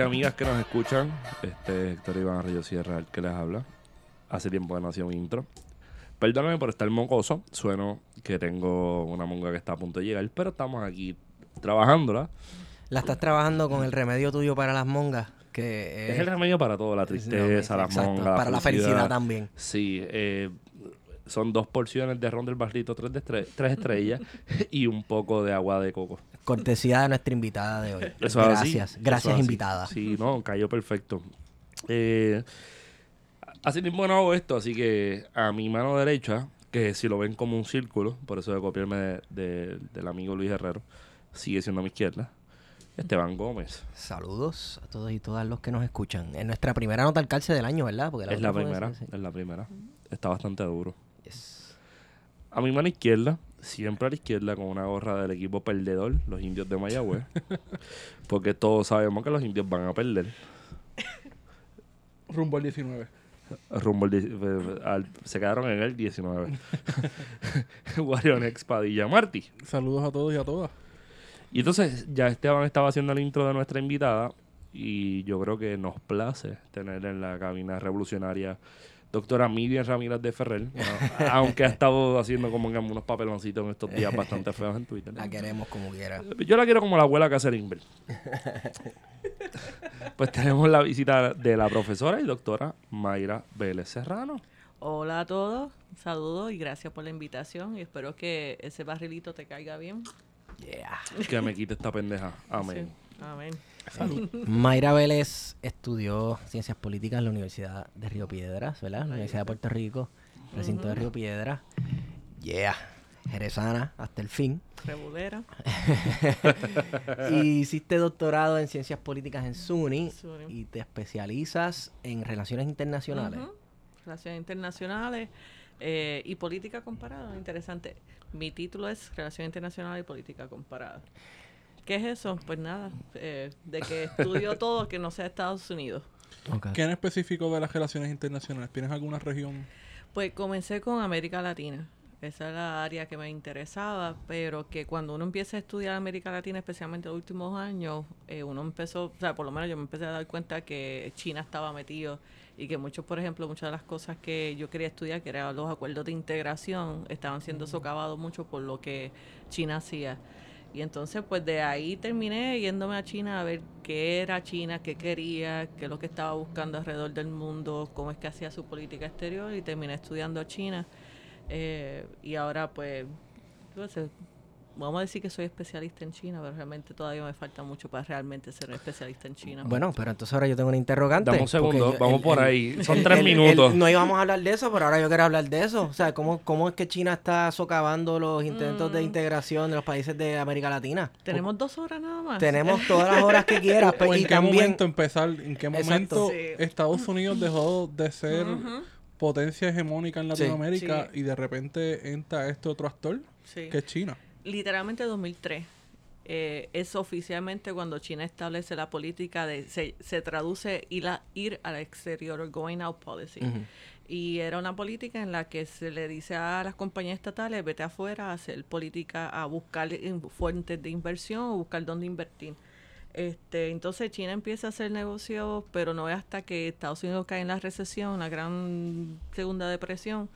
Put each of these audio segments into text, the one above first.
y amigas que nos escuchan, este Héctor Iván Río Sierra, el que les habla. Hace tiempo que no hacía un intro. Perdóname por estar mocoso. Sueno que tengo una monga que está a punto de llegar, pero estamos aquí trabajándola. La estás trabajando con el remedio tuyo para las mongas, que Es el remedio para todo, la tristeza, la Exacto, monga, para la felicidad también. Sí, eh, son dos porciones de ron del barrito, tres, de estre- tres estrellas y un poco de agua de coco. Cortesía de nuestra invitada de hoy. Eso es así, gracias, eso gracias es así. invitada. Sí, no, cayó perfecto. Eh, tiempo que no hago esto, así que a mi mano derecha, que si lo ven como un círculo, por eso de copiarme de- de- del amigo Luis Herrero, sigue siendo a mi izquierda, Esteban Gómez. Saludos a todos y todas los que nos escuchan. Es nuestra primera nota al calce del año, ¿verdad? Porque Es la primera, sí. es la primera. Está bastante duro. Yes. A mi mano izquierda, siempre a la izquierda, con una gorra del equipo perdedor, los indios de Mayagüez. porque todos sabemos que los indios van a perder. Rumbo al 19. Rumbo al, die- al- se quedaron en el 19. Warionex Padilla Martí. Saludos a todos y a todas. Y entonces ya Esteban estaba haciendo el intro de nuestra invitada y yo creo que nos place tener en la cabina revolucionaria doctora Miriam Ramírez de Ferrer, aunque ha estado haciendo como que unos papeloncitos en estos días bastante feos en Twitter. La queremos como quiera. Yo la quiero como la abuela Catherine Bell. Pues tenemos la visita de la profesora y doctora Mayra Vélez Serrano. Hola a todos, saludos y gracias por la invitación y espero que ese barrilito te caiga bien. Yeah. Que me quite esta pendeja. Amén. Sí, Amén. Mayra Vélez estudió Ciencias Políticas en la Universidad de Río Piedras, ¿verdad? La Universidad de Puerto Rico, recinto de Río Piedras. Yeah. Jerezana hasta el fin. Rebulera. y hiciste doctorado en Ciencias Políticas en SUNY SUNY. y te especializas en Relaciones Internacionales. Relaciones internacionales eh, y política comparada. Interesante. Mi título es Relaciones internacionales y política comparada. ¿Qué es eso? Pues nada, eh, de que estudio todo que no sea Estados Unidos. ¿Qué en específico de las relaciones internacionales? ¿Tienes alguna región? Pues comencé con América Latina. Esa es la área que me interesaba, pero que cuando uno empieza a estudiar América Latina, especialmente en los últimos años, eh, uno empezó, o sea, por lo menos yo me empecé a dar cuenta que China estaba metido y que muchos, por ejemplo, muchas de las cosas que yo quería estudiar, que eran los acuerdos de integración, estaban siendo socavados mucho por lo que China hacía. Y entonces, pues de ahí terminé yéndome a China a ver qué era China, qué quería, qué es lo que estaba buscando alrededor del mundo, cómo es que hacía su política exterior y terminé estudiando a China. Eh, y ahora, pues, pues, eh, vamos a decir que soy especialista en China, pero realmente todavía me falta mucho para realmente ser especialista en China. Bueno, pero entonces ahora yo tengo una interrogante. Dame un segundo, yo- vamos el- por el- ahí. Son el- tres el- el- minutos. no íbamos a hablar de eso, pero ahora yo quiero hablar de eso. O sea, ¿cómo, cómo es que China está socavando los intentos de Mm. integración de los países de América Latina? Tenemos dos horas nada más. Tenemos todas las horas que quieras. pues, ¿O en y qué también, momento empezar? ¿En qué momento. Estados Unidos dejó de ser potencia hegemónica en Sí. Latinoamérica Sí. y de repente entra este otro actor, Sí. que es China? Literalmente 2003. eh, es oficialmente cuando China establece la política de, se, se traduce ir, a- ir al exterior, going out policy. Y era una política en la que se le dice a las compañías estatales, vete afuera a hacer política, a buscar in- fuentes de inversión o buscar dónde invertir. Este, entonces China empieza a hacer negocios, pero no es hasta que Estados Unidos cae en la recesión, una gran segunda depresión,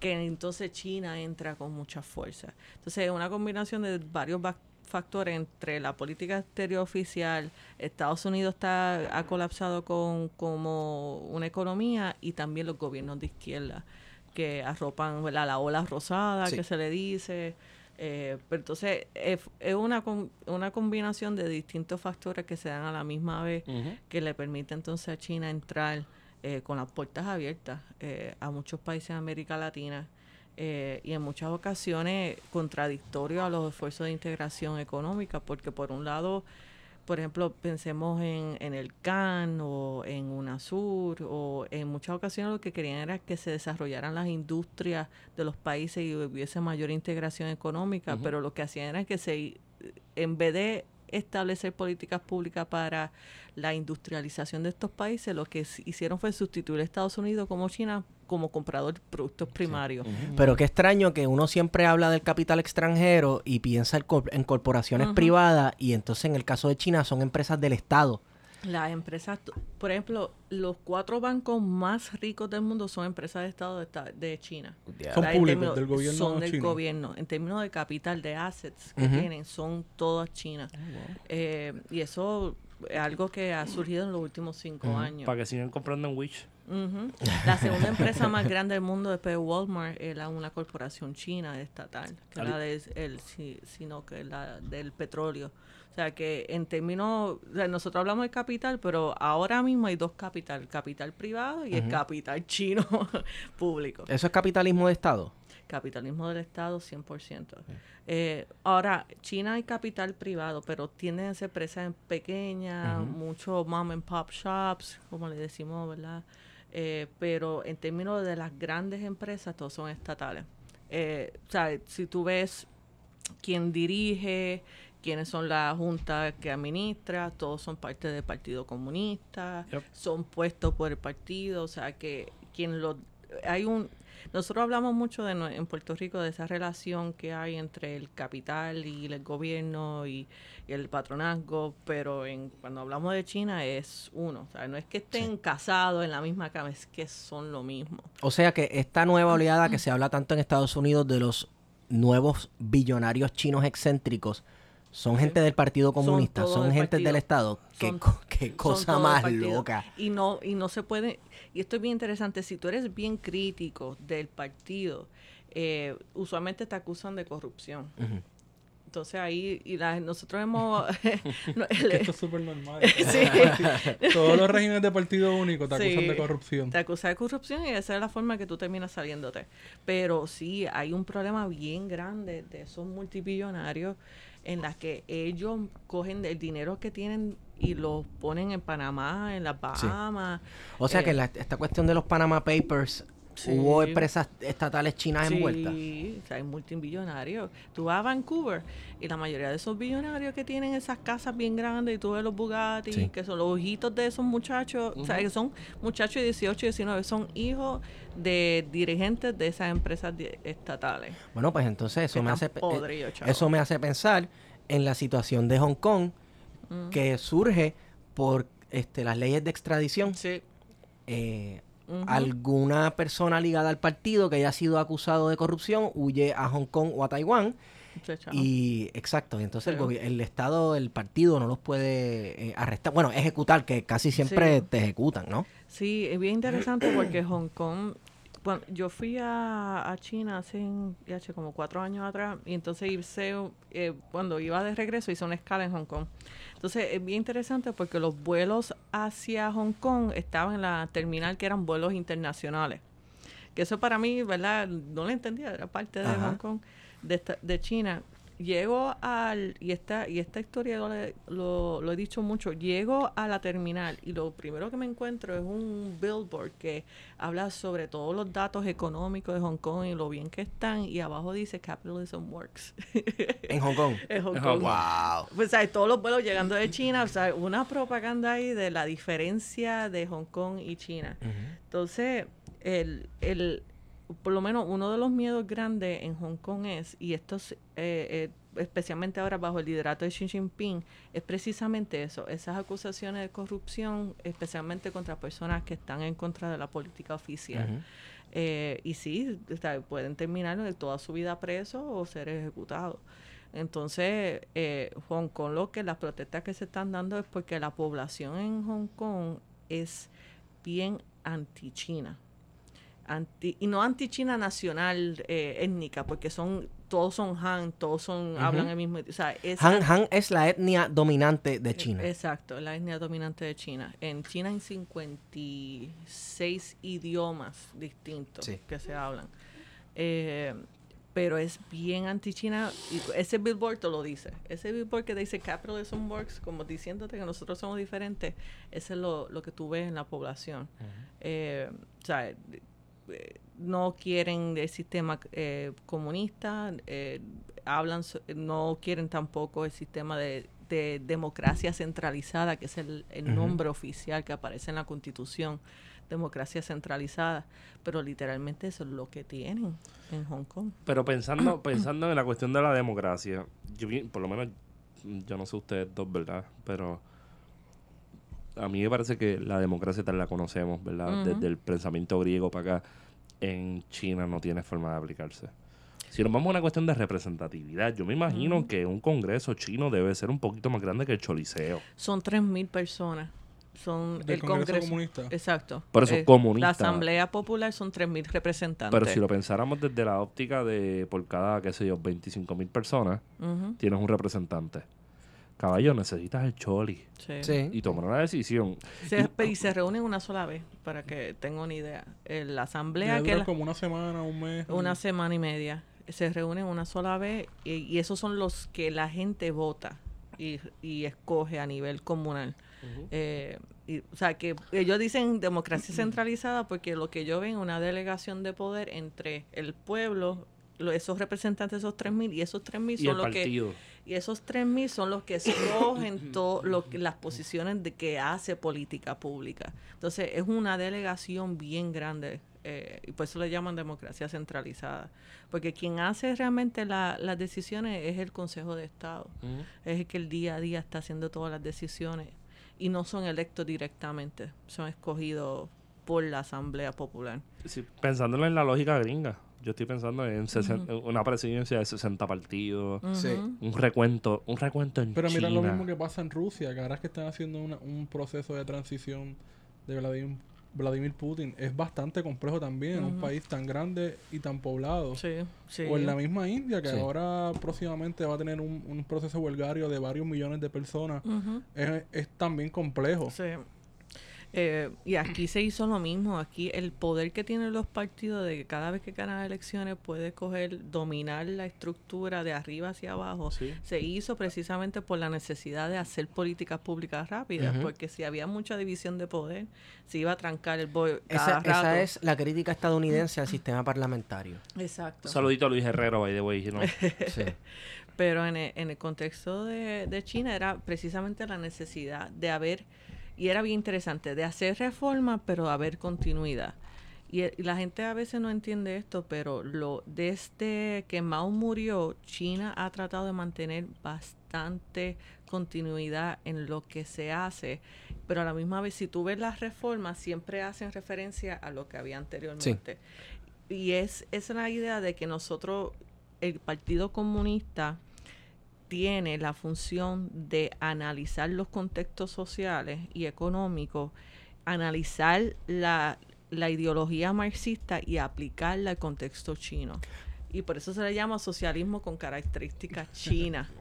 que entonces China entra con mucha fuerza. Entonces es una combinación de varios va- factores entre la política exterior oficial, Estados Unidos está ha colapsado con como una economía y también los gobiernos de izquierda que arropan ¿verdad? la ola rosada Sí. que se le dice. eh, pero entonces es, es una, una combinación de distintos factores que se dan a la misma vez que le permite entonces a China entrar eh, con las puertas abiertas eh, a muchos países de América Latina eh, y en muchas ocasiones contradictorio a los esfuerzos de integración económica, porque por un lado, por ejemplo, pensemos en, en el CAN o en UNASUR o en muchas ocasiones lo que querían era que se desarrollaran las industrias de los países y hubiese mayor integración económica, pero lo que hacían era que se, en vez de establecer políticas públicas para la industrialización de estos países, lo que hicieron fue sustituir a Estados Unidos como China como comprador de productos primarios. Pero qué extraño que uno siempre habla del capital extranjero y piensa en cor- en corporaciones privadas y entonces en el caso de China son empresas del Estado. Las empresas, por ejemplo, los cuatro bancos más ricos del mundo son empresas de Estado de, esta- de China. Son O sea, en públicos, términos- del gobierno Son del chino. gobierno. En términos de capital, de assets que tienen, son todas chinas. Eh, y eso es algo que ha surgido en los últimos cinco años. Para que sigan comprando en Wish. La segunda empresa más grande del mundo después de Walmart es la- una corporación china estatal, que es la de el, si- sino que la del petróleo. O sea que en términos, o sea, nosotros hablamos de capital, pero ahora mismo hay dos capital, el capital privado y el capital chino público. ¿Eso es capitalismo de Estado? Capitalismo del Estado, 100%. Eh, ahora, China hay capital privado, pero tienden a ser empresas pequeñas, muchos mom and pop shops, como le decimos, ¿verdad? Eh, pero en términos de las grandes empresas, todos son estatales. Eh, o sea, si tú ves quién dirige, quiénes son la junta que administra, todos son parte del Partido Comunista, Yep. son puestos por el partido, o sea que quien lo hay un nosotros hablamos mucho de en Puerto Rico de esa relación que hay entre el capital y el gobierno y, y el patronazgo, pero en, cuando hablamos de China es uno, o sea, no es que estén casados en la misma cama, es que son lo mismo. O sea que esta nueva oleada que se habla tanto en Estados Unidos de los nuevos billonarios chinos excéntricos son gente del Partido Comunista, son, del gente del. Estado. Qué, Son- cosa más loca. Y no, y no se puede, y esto es bien interesante, si tú eres bien crítico del partido, eh, usualmente te acusan de corrupción. Entonces ahí, y la- nosotros hemos... no, el- esto es súper normal. Sí. Todos los regímenes de partido único te acusan Sí. de corrupción. Te acusa de corrupción y esa es la forma que tú terminas saliéndote. Pero sí, hay un problema bien grande de esos multibillonarios en las que ellos cogen el dinero que tienen y lo ponen en Panamá, en las Bahamas. O sea Eh, que la- esta cuestión de los Panama Papers, Sí. hubo empresas estatales chinas Sí, envueltas. o sea, hay multimillonarios. Tú vas a Vancouver y la mayoría de esos billonarios que tienen esas casas bien grandes y tú ves los Bugatti, Sí. que son los ojitos de esos muchachos, o sea, que son muchachos de 18 y 19, son hijos de dirigentes de esas empresas estatales. Bueno, pues entonces eso me, hace, eh, chavo. eso me hace pensar en la situación de Hong Kong que surge por este, las leyes de extradición. Sí. Eh, Alguna persona ligada al partido que haya sido acusado de corrupción huye a Hong Kong o a Taiwán. Sí. Y exacto, entonces el, Pero- gobi- el Estado, el partido no los puede eh, arrestar. Bueno, ejecutar, que casi siempre Sí. te ejecutan, ¿no? Sí, es bien interesante porque Hong Kong, yo fui a, a China hace como cuatro años atrás y entonces hice, eh, cuando iba de regreso hice una escala en Hong Kong. Entonces es bien interesante porque los vuelos hacia Hong Kong estaban en la terminal que eran vuelos internacionales. Que eso para mí, ¿verdad? No lo entendía, era parte de Ajá. Hong Kong, de, esta- de China. Llego al, y esta, y esta historia lo, he- lo, lo he dicho mucho, llego a la terminal y lo primero que me encuentro es un billboard que habla sobre todos los datos económicos de Hong Kong y lo bien que están y abajo dice Capitalism Works. En Hong Kong. en Hong Kong. Wow. Pues, ¿sabes? Todos los vuelos llegando de China, o sea, una propaganda ahí de la diferencia de Hong Kong y China. Entonces, el, el, por lo menos uno de los miedos grandes en Hong Kong es, y esto es, eh, eh, especialmente ahora bajo el liderato de Xi Jinping, es precisamente eso, esas acusaciones de corrupción, especialmente contra personas que están en contra de la política oficial. Eh, y sí, pueden terminar toda su vida presos o ser ejecutados. Entonces, eh, Hong Kong, lo que las protestas que se están dando es porque la población en Hong Kong es bien anti-China. Anti, y no anti-China nacional eh, étnica, porque son todos son Han, todos son hablan el mismo, o sea, es Han, Han es la etnia dominante de eh, China. Exacto, la etnia dominante de China. En China hay 56 idiomas distintos Sí. que se hablan. Eh, pero es bien anti-China. Ese billboard te lo dice. Ese billboard que dice Capitalism Works, como diciéndote que nosotros somos diferentes, ese es lo, lo que tú ves en la población. Eh, o sea, no quieren el sistema eh, comunista, eh, hablan, no quieren tampoco el sistema de, de democracia centralizada, que es el, el nombre oficial que aparece en la Constitución, democracia centralizada, pero literalmente eso es lo que tienen en Hong Kong. Pero pensando, pensando en la cuestión de la democracia, yo por lo menos, yo no sé ustedes dos, ¿verdad? Pero a mí me parece que la democracia tal la conocemos, ¿verdad? Desde el pensamiento griego para acá, en China no tiene forma de aplicarse. Si nos vamos a una cuestión de representatividad, yo me imagino que un congreso chino debe ser un poquito más grande que el Choliseo. Son 3.000 personas. Son Del el Congreso Congreso. Comunista. Exacto. Por eso, Eh, comunista. La Asamblea Popular son 3.000 representantes. Pero si lo pensáramos desde la óptica de por cada, qué sé yo, 25 mil personas, Ujú, tienes un representante. Caballo, necesitas el choli. sí. Sí. y tomar una decisión. Se, y se reúnen una sola vez, para que tengan una idea. La asamblea, que como una semana, un mes. una semana y media, se reúnen una sola vez y, y esos son los que la gente vota y, y escoge a nivel comunal. Eh, y, o sea, que ellos dicen democracia centralizada porque lo que yo ven es una delegación de poder entre el pueblo, lo- esos representantes, esos 3.000, y esos 3.000 Y son el los que... Y esos 3.000 son los que escogen que, las posiciones de que hace política pública. Entonces, es una delegación bien grande. eh, y por eso le llaman democracia centralizada. Porque quien hace realmente la- las decisiones es el Consejo de Estado. Es el que el día a día está haciendo todas las decisiones. Y no son electos directamente. Son escogidos por la Asamblea Popular. Sí, pensándolo en la lógica gringa. Yo estoy pensando en sesen- en una presidencia de 60 partidos, Sí. Ujú. un recuento, un recuento en Pero mira China. lo mismo que pasa en Rusia, que ahora es que están haciendo una- un proceso de transición de Vladimir, Vladimir Putin. Es bastante complejo también, un Ujú. país tan grande y tan poblado. Sí, sí. O en la misma India, que Sí. ahora próximamente va a tener un, un proceso huelgario de varios millones de personas. Es, es también complejo. Sí. Eh, y aquí se hizo lo mismo. Aquí el poder que tienen los partidos de que cada vez que ganan elecciones puede coger, dominar la estructura de arriba hacia abajo, Sí. se hizo precisamente por la necesidad de hacer políticas públicas rápidas, porque si había mucha división de poder, se iba a trancar el voto Esa, cada rato. esa es la crítica estadounidense al sistema parlamentario. Exacto. Un saludito a Luis Herrero, by the way. you know. Sí. Pero en el, en el contexto de, de China era precisamente la necesidad de haber, y era bien interesante, de hacer reformas, pero haber continuidad. Y, e- y la gente a veces no entiende esto, pero lo desde que Mao murió, China ha tratado de mantener bastante continuidad en lo que se hace, pero a la misma vez, si tú ves las reformas, siempre hacen referencia a lo que había anteriormente. Y es, es la idea de que nosotros, el Partido Comunista, tiene la función de analizar los contextos sociales y económicos, analizar la, la ideología marxista y aplicarla al contexto chino. Y por eso se le llama socialismo con características chinas.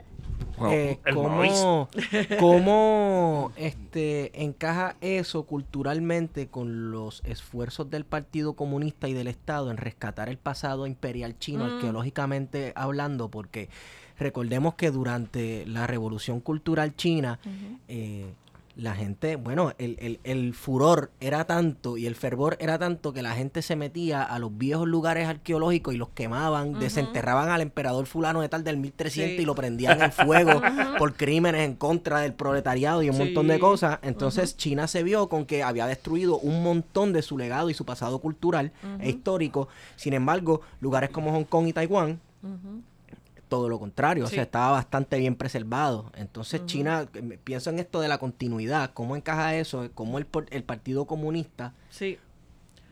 Wow, Eh. ¿Cómo, cómo, este, encaja eso culturalmente con los esfuerzos del Partido Comunista y del Estado en rescatar el pasado imperial chino, Mm. arqueológicamente hablando? Porque recordemos que durante la revolución cultural china, eh, la gente, bueno, el, el- el furor era tanto y el fervor era tanto que la gente se metía a los viejos lugares arqueológicos y los quemaban, desenterraban al emperador fulano de tal del 1300 Sí. y lo prendían en fuego por crímenes en contra del proletariado y un montón de cosas. Entonces China se vio con que había destruido un montón de su legado y su pasado cultural e histórico. Sin embargo, lugares como Hong Kong y Taiwán todo lo contrario, o sea, estaba bastante bien preservado. Entonces China, eh, pienso en esto de la continuidad, cómo encaja eso, cómo el, Partido Comunista Sí,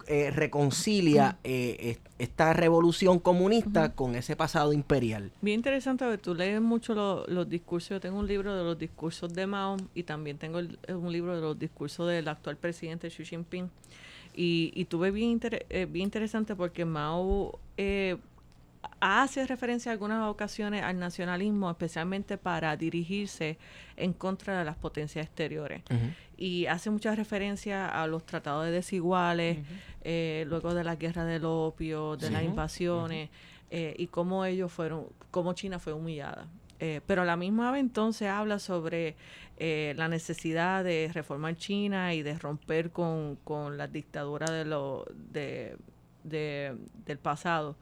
eh, reconcilia eh, es- esta revolución comunista con ese pasado imperial. bien interesante porque tú lees mucho lo- los discursos. Yo tengo un libro de los discursos de Mao y también tengo el- un libro de los discursos del actual presidente Xi Jinping. Y, y tuve bien, inter- eh, bien interesante porque Mao eh, hace referencia en algunas ocasiones al nacionalismo, especialmente para dirigirse en contra de las potencias exteriores. Y hace mucha referencia a los tratados de desiguales, eh, luego de la guerra del opio, de las invasiones, eh, y cómo ellos fueron, cómo China fue humillada. Eh, pero a la misma vez entonces habla sobre eh, la necesidad de reformar China y de romper con, con la dictadura de lo, de, de- del pasado.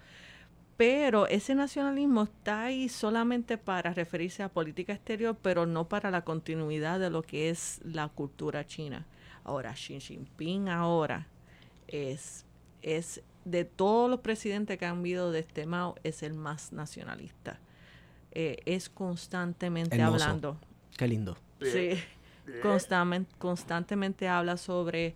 Pero ese nacionalismo está ahí solamente para referirse a política exterior, pero no para la continuidad de lo que es la cultura china. Ahora, Xi Jinping ahora es, es de todos los presidentes que han habido de este Mao, es el más nacionalista. Eh, es constantemente Hermoso. hablando. Qué lindo. Sí, constantemente, constantemente habla sobre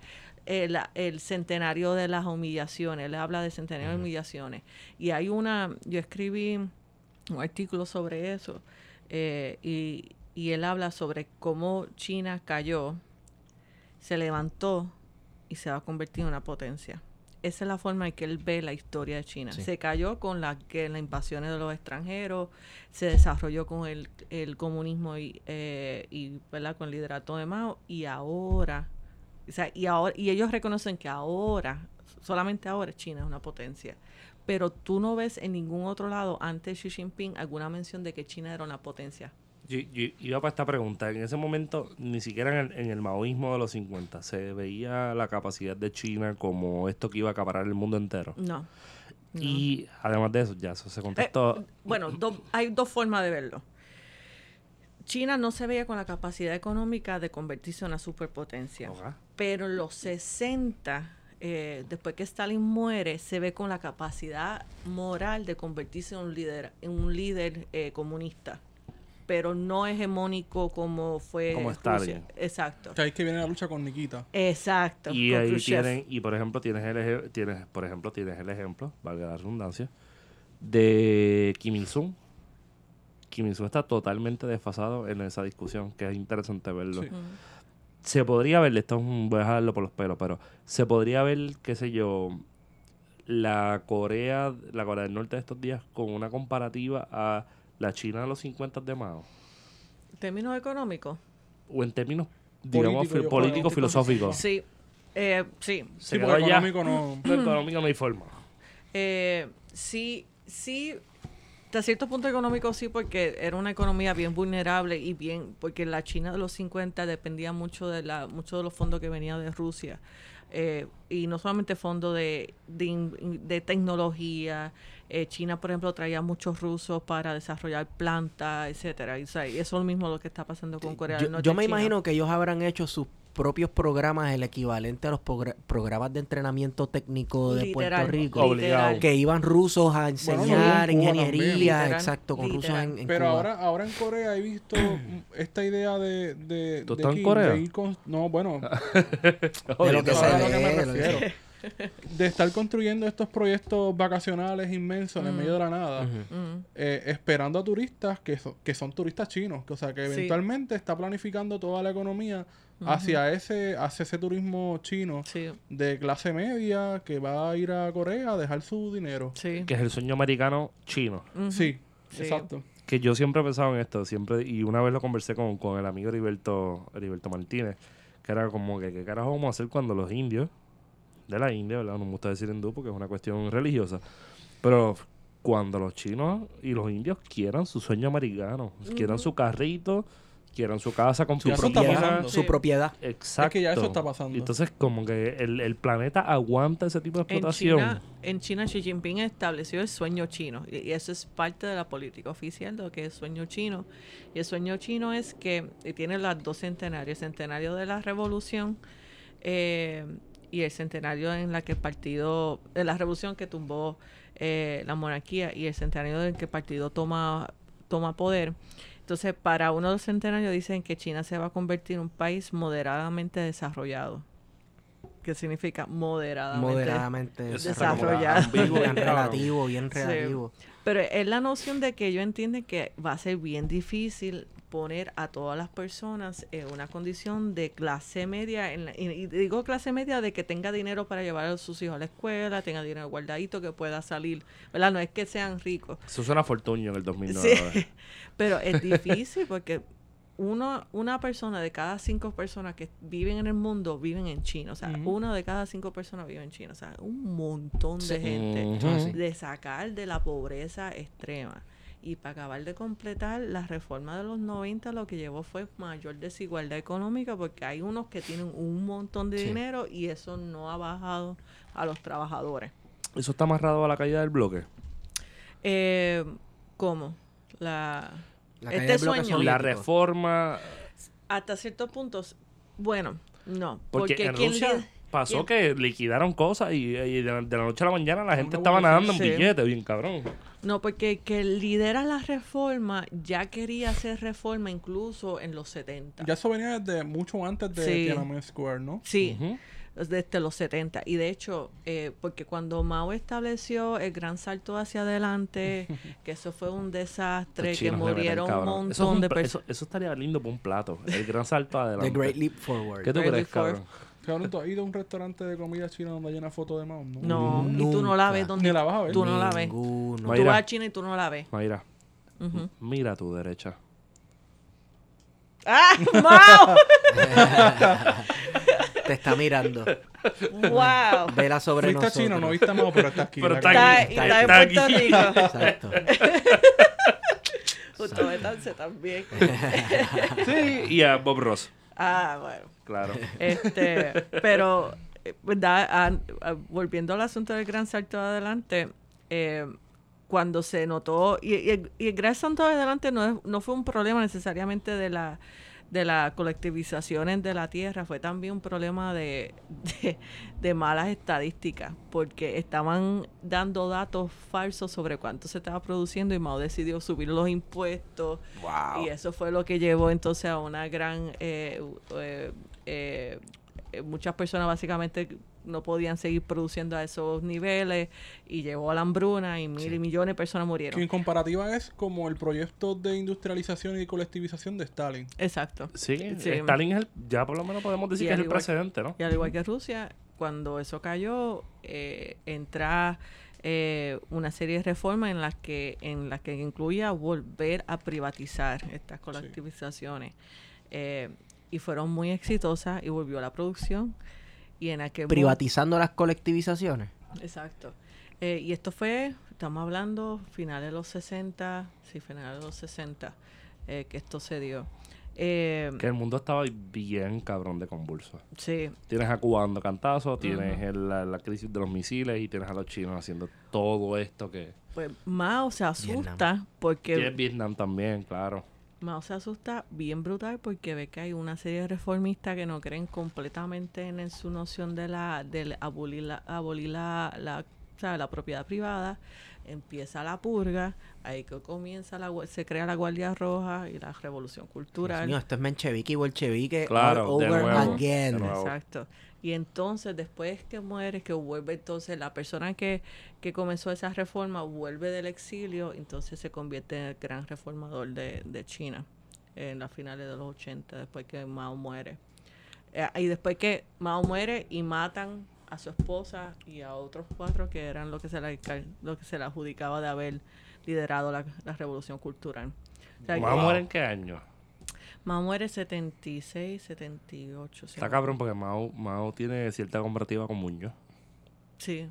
el, el centenario de las humillaciones, él habla del centenario de humillaciones. Y hay una, yo escribí un artículo sobre eso, eh, y, y él habla sobre cómo China cayó, se levantó y se va a convertir en una potencia. Esa es la forma en que él ve la historia de China. Sí. Se cayó con la, que, las invasiones de los extranjeros, se desarrolló con el, el comunismo y, eh, y ¿verdad? con el liderato de Mao y ahora, o sea, y ahora y ellos reconocen que ahora, solamente ahora China es una potencia. Pero tú no ves en ningún otro lado antes de Xi Jinping alguna mención de que China era una potencia. Yo, yo iba para esta pregunta. En ese momento, ni siquiera en el, en el maoísmo de los 50, se veía la capacidad de China como esto que iba a acaparar el mundo entero. No. no. Y además de eso, ya eso se Eh, contestó. bueno, do- hay dos formas de verlo. China no se veía con la capacidad económica de convertirse en una superpotencia. Ok. Pero en los 60, eh, después que Stalin muere, se ve con la capacidad moral de convertirse en un líder, en un líder eh, comunista. Pero no hegemónico como fue Como. Stalin. Exacto. Que ahí que viene la lucha con Nikita. Exacto. Y ahí Khrushchev. tienen, y por ejemplo, tienes el eje- tienes, por ejemplo, tienes el ejemplo, valga la redundancia, de Kim Il-sung. Kim Il-sung está totalmente desfasado en esa discusión, que es interesante verlo. Sí. Se podría ver, esto es un, voy a dejarlo por los pelos, pero se podría ver, qué sé yo, la Corea, la Corea del Norte de estos días con una comparativa a la China de los 50 de Mao. términos económicos. O en términos, digamos, Político, fi- yo- políticos, político. filosóficos. Sí. Eh, sí. Se Sí, porque allá. económico no. Económico no hay forma. Eh, sí, sí, hasta cierto punto económico sí, porque era una economía bien vulnerable y bien, porque la China de los 50 dependía mucho de la, mucho de los fondos que venían de Rusia. Eh, y no solamente fondos de, de, tecnología, eh, China, por ejemplo, traía muchos rusos para desarrollar plantas, etcétera. Y, o sea, y eso es lo mismo lo que está pasando con Corea del Norte. yo me China. imagino que ellos habrán hecho sus propios programas, el equivalente a los progra- programas de entrenamiento técnico de Puerto Rico. Obligado. Que iban rusos a enseñar ingeniería, también. exacto, con rusos en, en Pero Cuba. ahora, ahora en Corea he visto esta idea de, de, ¿Tú de estás en Corea? con- no, bueno, de lo que se ve, de estar construyendo estos proyectos vacacionales inmensos en el medio de la nada, Mm. eh, esperando a turistas que, so- que son turistas chinos, que, o sea, que Sí. eventualmente está planificando toda la economía hacia ese hacia ese turismo chino Sí, de clase media que va a ir a Corea a dejar su dinero. sí. Que es el sueño americano chino. Sí. exacto. Que yo siempre he pensado en esto, siempre, y una vez lo conversé con, con el amigo Heriberto, Heriberto Martínez, que era como que qué carajo vamos a hacer cuando los indios, de la India, ¿verdad? No me gusta decir hindú porque es una cuestión religiosa, pero cuando los chinos y los indios quieran su sueño americano, quieran su carrito, quieran su casa con su eso está propiedad. pasando. Su Sí. propiedad. Exacto. Es que ya eso está pasando. Y Entonces, como que el, el planeta aguanta ese tipo de En explotación. China, en China, Xi Jinping estableció el sueño chino. Y, y eso es parte de la política oficial de lo que es sueño chino. Y el sueño chino es que tiene las dos centenarios. El centenario de la revolución eh, y el centenario en la que el partido, de la revolución que tumbó eh, la monarquía y el centenario en que el partido toma, toma poder. Entonces, para uno de los centenarios dicen que China se va a convertir en un país moderadamente desarrollado. ¿Qué significa moderadamente? Moderadamente Desarrollado. Ambiguo, bien Cabrón. relativo, bien Sí. relativo. Pero es la noción de que ellos entienden que va a ser bien difícil poner a todas las personas en una condición de clase media, en la- y, digo clase media de que tenga dinero para llevar a sus hijos a la escuela, tenga dinero guardadito, que pueda salir, ¿verdad? No es que sean ricos, Eso suena a Fortuño en el 2009. Sí, pero es difícil porque uno, una persona de cada cinco personas que viven en el mundo viven en China. O sea, Ujú. una de cada cinco personas vive en China. O sea, un montón de gente de sacar de la pobreza extrema. Y para acabar de completar, la reforma de los 90 lo que llevó fue mayor desigualdad económica porque hay unos que tienen un montón de Sí. dinero y eso no ha bajado a los trabajadores. Eso está amarrado a la caída del bloque. Eh, ¿Cómo? La, La Este caída del bloque sueño. La reforma. hasta ciertos puntos, bueno, no. Porque, Porque, en ¿quién Rusia pasó quién- que liquidaron cosas y, y de, la, de la noche a la mañana la gente estaba nadando en billetes, bien cabrón. No, porque que lidera la reforma ya quería hacer reforma incluso en los 70. Ya eso venía desde mucho antes de Sí. Tiananmen Square, ¿no? Sí, desde los 70. Y de hecho, eh, porque cuando Mao estableció el gran salto hacia adelante, que eso fue un desastre, que murieron un montón Eso es un de personas. Eso, eso estaría lindo por un plato. El gran salto adelante. The Great Leap Forward. ¿Qué tú crees, cabrón? Cabrón, ¿tú has ido a un restaurante de comida china donde hay una foto de Mao? No. No, y tú no la Nunca. ves donde Ni la vas a ver. tú no la ves. Ninguno. Tú Mayra. vas a China y tú no la ves. Mayra, Ujú. mira a tu derecha. ¡Ah! ¡Mao! Te está mirando. ¡Wow! Vela sobre Fuiste a nosotros. China, no viste a Mao, pero está aquí. Pero está cara. Está, y Está- está en está Puerto aquí. Rico. Exacto. Justo Betances también. Sí, y a Bob Ross. Ah, bueno. Claro. Este, pero, ¿verdad? Ah, ah, volviendo al asunto del gran salto adelante, eh, cuando se notó, y, y y el gran salto adelante no, es- no fue un problema necesariamente de la de las colectivizaciones de la tierra, fue también un problema de, de, de malas estadísticas, porque estaban dando datos falsos sobre cuánto se estaba produciendo y Mao decidió subir los impuestos Wow. y eso fue lo que llevó entonces a una gran... eh, eh, eh, eh, muchas personas básicamente no podían seguir produciendo a esos niveles y llevó a la hambruna y mil y millones de personas Que murieron. en comparativa es como el proyecto de industrialización y colectivización de Stalin. Exacto. Sí, Sí. Stalin es el, ya por lo menos podemos decir Y que es el precedente, ¿no? Y al igual que Rusia, cuando eso cayó, eh, entra eh, una serie de reformas en las que en las que incluía volver a privatizar estas colectivizaciones. Eh, y fueron muy exitosas y volvió la producción. Y en aquel Privatizando las colectivizaciones. Exacto. Eh, y esto fue, estamos hablando, finales de los 60, sí, finales de los 60, eh, que esto se dio. Eh, Que el mundo estaba bien cabrón de convulso. sí, Tienes a Cuba dando cantazos, tienes el- la, la crisis de los misiles y tienes a los chinos haciendo todo esto que... pues Mao se asusta porque... Tienes Vietnam también, claro. Mao se asusta bien brutal porque ve que hay una serie de reformistas que no creen completamente en, en su noción de la de abolir la, abolir la, la, la propiedad privada. Empieza la purga, ahí que comienza la se crea la Guardia Roja y la Revolución Dios Cultural. mío, esto es menchevique y bolchevique Claro, all de nuevo, again. de nuevo. Exacto. Y entonces, después que muere, que vuelve entonces la persona que, que comenzó esa reforma, vuelve del exilio, entonces se convierte en el gran reformador de, de China en las finales de los 80, después que Mao muere. Eh, y después que Mao muere y matan a su esposa y a otros cuatro que eran lo que se le, lo que se le adjudicaba de haber liderado la, la revolución cultural. O sea, que ¿Mao muere en qué año? Mao muere 76, 78. si Está cabrón porque Mao, Mao tiene cierta comparativa con Muñoz. Sí.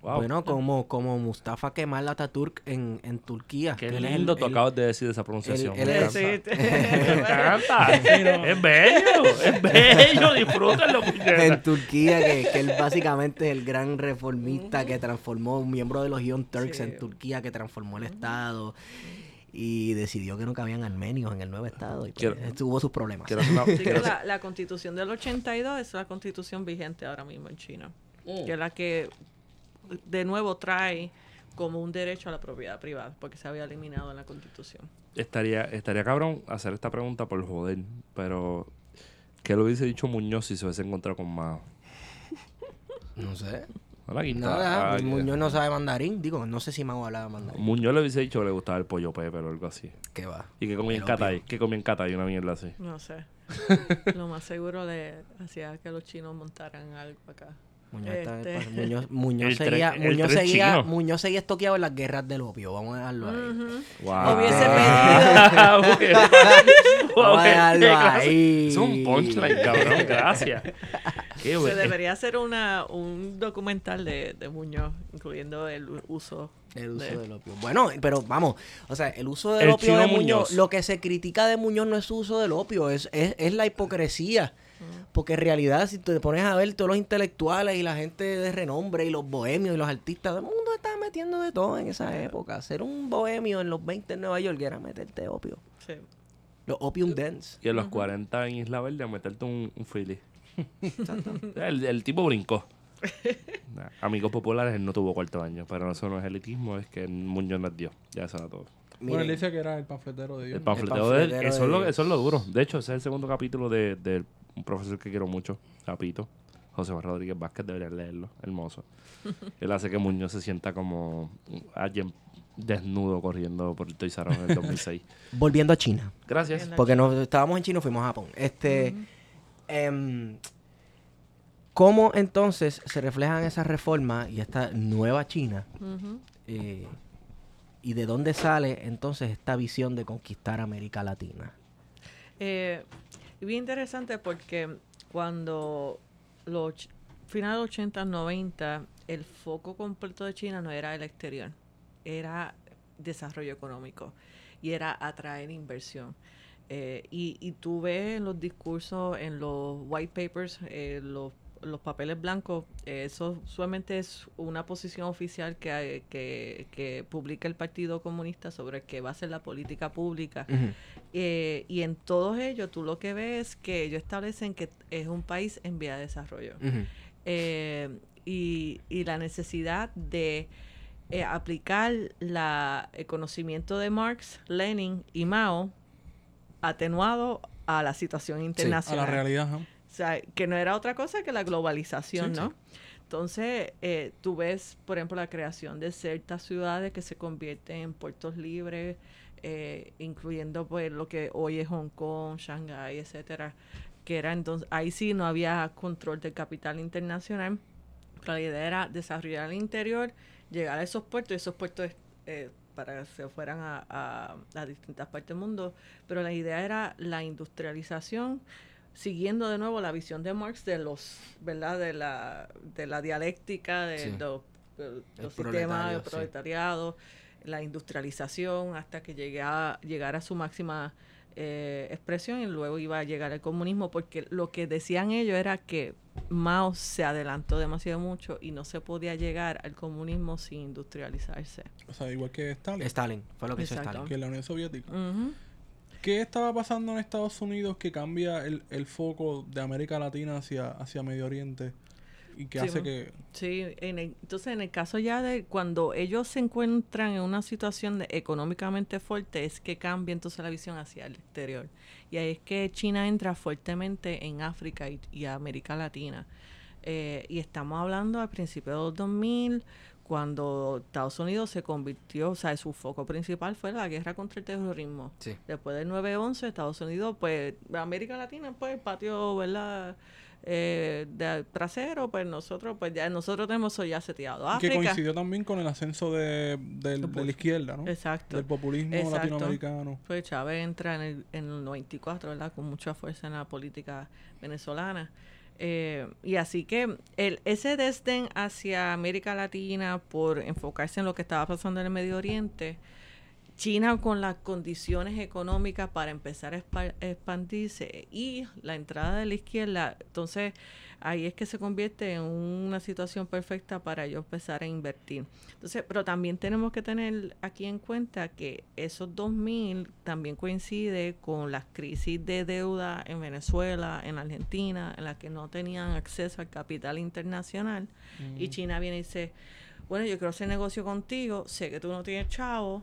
Wow. Bueno, como, como Mustafa Kemal Atatürk en, en Turquía. Qué que es lindo tú acabas de decir esa pronunciación. él Me es- encanta. Sí, Me encanta. Es bello. Es bello. Disfrútenlo, en Turquía, que, que él básicamente es el gran reformista que transformó, un miembro de los Young Turks Sí. en Turquía, que transformó el Estado y decidió que no cabían armenios en el nuevo Estado y pues, Quiero- tuvo sus problemas. Una- que la, la constitución del 82 es la constitución vigente ahora mismo en China. Que es la que de nuevo trae como un derecho a la propiedad privada, porque se había eliminado en la constitución. Estaría, estaría cabrón hacer esta pregunta por joder, pero ¿qué lo hubiese dicho Muñoz si se hubiese encontrado con Mao? No sé. Está. Nada, Ay, Muñoz no sabe mandarín. Digo, no sé si Mau hablaba mandarín. Muñoz le hubiese dicho que le gustaba el pollo pepe o algo así. ¿Qué va? Y que comía en. Catay. Que comía en Catay, una mierda así. No sé. Lo más seguro le hacía que los chinos montaran algo acá. Muñoz, está- Este. Muñoz, Muñoz tren- seguía, Muñoz, seguía. Muñoz seguía estoqueado en las guerras del opio. Vamos a dejarlo ahí. Ujú. Wow. Hubiese Vamos a dejarlo ahí. Es un punchline, cabrón. Gracias. Qué Se debería hacer una, un documental de, de Muñoz, incluyendo el uso. El uso de- del opio. Bueno, pero vamos, o sea, el uso del El opio de Muñoz, Muñoz. lo que se critica de Muñoz no es su uso del opio, es, es, es la hipocresía. Porque en realidad, si te pones a ver todos los intelectuales y la gente de renombre y los bohemios y los artistas, todo el mundo estaba metiendo de todo en esa época. Ser un bohemio en los 20 en Nueva York era meterte opio. sí. Los opium dance. Y a los 40 en Isla Verde a meterte un, un Philly. el, el tipo brincó. Nah, Amigos populares, él no tuvo cuarto año. Pero eso no es elitismo, es que Muñoz nos dio. Ya eso era todo. Bueno, él decía que era el panfletero de Dios. El panfleteo de él, panfletero eso, de es lo, eso es lo duro. De hecho, ese es el segundo capítulo de, de un profesor que quiero mucho, Capito. José Juan Rodríguez Vázquez, debería leerlo. Hermoso. Él hace que Muñoz se sienta como alguien desnudo corriendo por el Us en el 2006. volviendo a China. Gracias. Porque nos, estábamos en China y fuimos a Japón. Este, em, ¿Cómo entonces se reflejan esas reformas y esta nueva China? Eh, ¿Y de dónde sale entonces esta visión de conquistar América Latina? Eh, y bien interesante porque cuando los finales 80, 90, el foco completo de China no era el exterior, era desarrollo económico y era atraer inversión. Eh, y, y tú ves en los discursos, en los white papers, eh, los, los papeles blancos, eso solamente es una posición oficial que, que, que publica el Partido Comunista sobre qué va a ser la política pública eh, y en todos ellos tú lo que ves es que ellos establecen que es un país en vía de desarrollo. Eh, y, y la necesidad de eh, aplicar la, el conocimiento de Marx, Lenin y Mao atenuado a la situación A internacional. la realidad, ajá. Sea, que no era otra cosa que la globalización, Sí, ¿no? sí. Entonces, eh, tú ves, por ejemplo, la creación de ciertas ciudades que se convierten en puertos libres, eh, incluyendo pues lo que hoy es Hong Kong, Shanghái, etcétera, que era entonces, ahí sí no había control del capital internacional, pero la idea era desarrollar el interior, llegar a esos puertos, y esos puertos eh, para que se fueran a, a- a distintas partes del mundo, pero la idea era la industrialización, siguiendo de nuevo la visión de Marx de los, ¿verdad? De la, de la dialéctica, de Sí. los, de los sistemas sí. proletariado, la industrialización, hasta que llegue a, llegara a su máxima eh, expresión y luego iba a llegar el comunismo, porque lo que decían ellos era que Mao se adelantó demasiado mucho y no se podía llegar al comunismo sin industrializarse. O sea, igual que Stalin, Stalin, fue lo que hizo Exacto. Stalin. que la Unión Soviética. Ujú. ¿Qué estaba pasando en Estados Unidos que cambia el, el foco de América Latina hacia, hacia Medio Oriente? Y que Sí, hace que... Sí, en el- entonces en el caso ya de cuando ellos se encuentran en una situación de económicamente fuerte es que cambia entonces la visión hacia el exterior. Y ahí es que China entra fuertemente en África y, y América Latina. Eh, y estamos hablando al principio de los 2000, cuando Estados Unidos se convirtió, o sea, su foco principal fue la guerra contra el terrorismo. Sí. Después del 9-11, Estados Unidos, pues, América Latina, pues, el patio, ¿verdad? Eh, de trasero, pues nosotros, pues ya nosotros tenemos eso ya seteado. y que África. coincidió también con el ascenso de, del- de la izquierda, ¿no? Exacto. Del populismo Exacto. latinoamericano. Pues Chávez entra en el, en el 94, ¿verdad? Con mucha fuerza en la política venezolana. Eh, y así que el, ese desdén hacia América Latina por enfocarse en lo que estaba pasando en el Medio Oriente, China con las condiciones económicas para empezar a expa- expandirse y la entrada de la izquierda, entonces ahí es que se convierte en una situación perfecta para ellos empezar a invertir. Entonces, pero también tenemos que tener aquí en cuenta que esos 2000 también coincide con las crisis de deuda en Venezuela, en Argentina, en las que no tenían acceso al capital internacional y China viene y dice, bueno, yo quiero hacer negocio contigo, sé que tú no tienes chavo,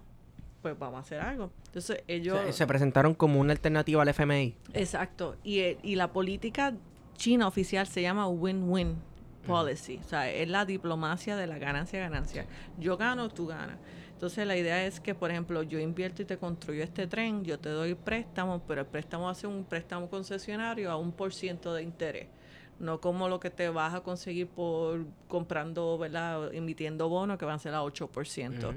pues vamos a hacer algo. Entonces ellos... Se, se presentaron como una alternativa al FMI. Exacto. Y, eh, y la política china oficial se llama win-win policy. O sea, es la diplomacia de la ganancia-ganancia. Yo gano, tú ganas. Entonces la idea es que, por ejemplo, yo invierto y te construyo este tren, yo te doy préstamo, pero el préstamo hace un préstamo concesionario a un por ciento de interés. No como lo que te vas a conseguir por comprando, ¿verdad? Emitiendo bonos que van a ser a 8%.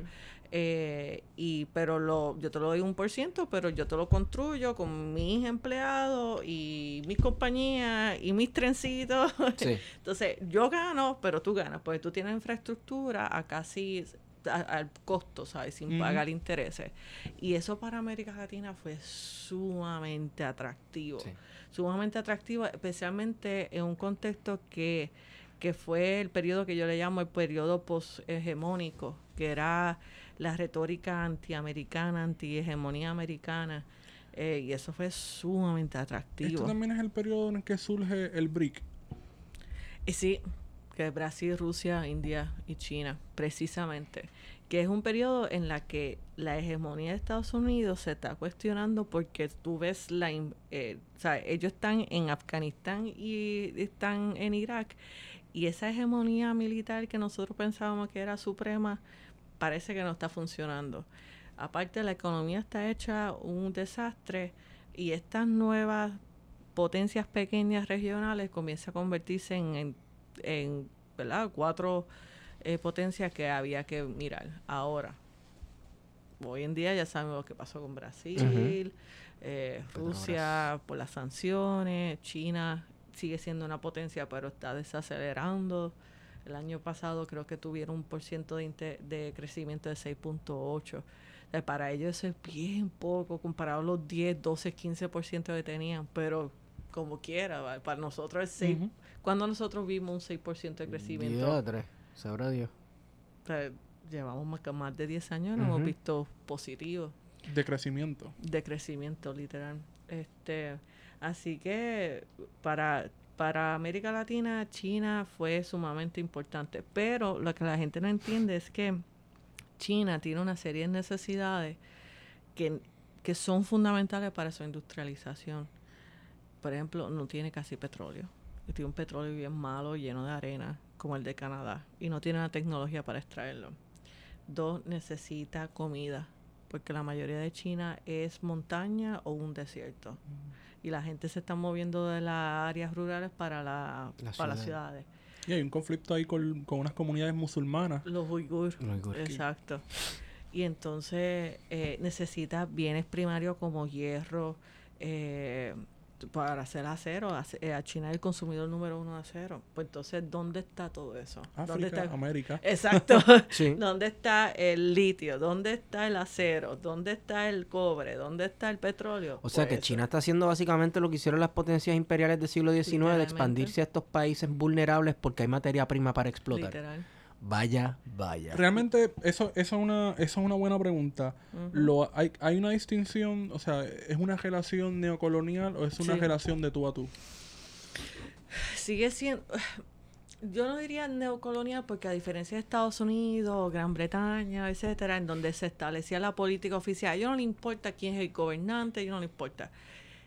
Eh, y pero lo yo te lo doy un por ciento pero yo te lo construyo con mis empleados y mis compañías y mis trencitos. Sí. entonces yo gano pero tú ganas porque tú tienes infraestructura a casi a- al costo sabes sin pagar intereses. Y eso para América Latina fue sumamente atractivo. Sí. sumamente atractivo especialmente en un contexto que que fue el periodo que yo le llamo el periodo poshegemónico, que era la retórica antiamericana, antihegemonía americana, eh, y eso fue sumamente Esto atractivo. también es el periodo en el que surge el BRIC. Y sí, que es Brasil, Rusia, India y China, precisamente, que es un periodo en la que la hegemonía de Estados Unidos se está cuestionando porque tú ves la, eh, o sea, ellos están en Afganistán y están en Irak y esa hegemonía militar que nosotros pensábamos que era suprema parece que no está funcionando. Aparte la economía está hecha un desastre y estas nuevas potencias pequeñas regionales comienzan a convertirse en, en, en, ¿verdad? cuatro eh, potencias que había que mirar. Ahora, hoy en día ya sabemos lo que pasó con Brasil, eh, Rusia por las sanciones, China sigue siendo una potencia pero está desacelerando. El año pasado creo que tuvieron un por ciento de, de crecimiento de 6.8. Eh, Para ellos eso es bien poco comparado a los 10, 12, 15% que tenían, pero como quiera, ¿vale? para nosotros es 6. Ujú. Cuando nosotros vimos un 6% de crecimiento, Diatre, sabrá Dios. o sea, llevamos más, que más de 10 años, no hemos visto positivos De crecimiento. de crecimiento literal. Este, así que para para América Latina, China fue sumamente importante, pero lo que la gente no entiende es que China tiene una serie de necesidades que, que son fundamentales para su industrialización. Por ejemplo, no tiene casi petróleo. Tiene un petróleo bien malo, lleno de arena, como el de Canadá, y no tiene la tecnología para extraerlo. Dos, necesita comida, porque la mayoría de China es montaña o un desierto. Y la gente se está moviendo de las áreas rurales para, la, Las para las ciudades. Y hay un conflicto ahí con, con unas comunidades musulmanas. Los uigur. Los uigur. Exacto. Y entonces eh, necesita bienes primarios como hierro eh, para hacer acero. Ace- eh, a China es el consumidor número uno de acero. Pues entonces, ¿dónde está todo eso? ¿Dónde África, está? América. Exacto. Sí. ¿Dónde está el litio? ¿Dónde está el acero? ¿Dónde está el cobre? ¿Dónde está el petróleo? O sea que Pues, China está haciendo básicamente lo que hicieron las potencias imperiales del siglo XIX, de expandirse a estos países vulnerables porque hay materia prima para explotar. Literal. Vaya, vaya. Realmente, eso, eso, es una, eso es una buena pregunta. Lo, hay, ¿Hay una distinción? O sea, ¿es una relación neocolonial o es una Sí. relación de tú a tú? sigue siendo yo no diría neocolonial porque a diferencia de Estados Unidos, Gran Bretaña, etcétera, en donde se establecía la política oficial, a ellos no le importa quién es el gobernante, a ellos no le importa.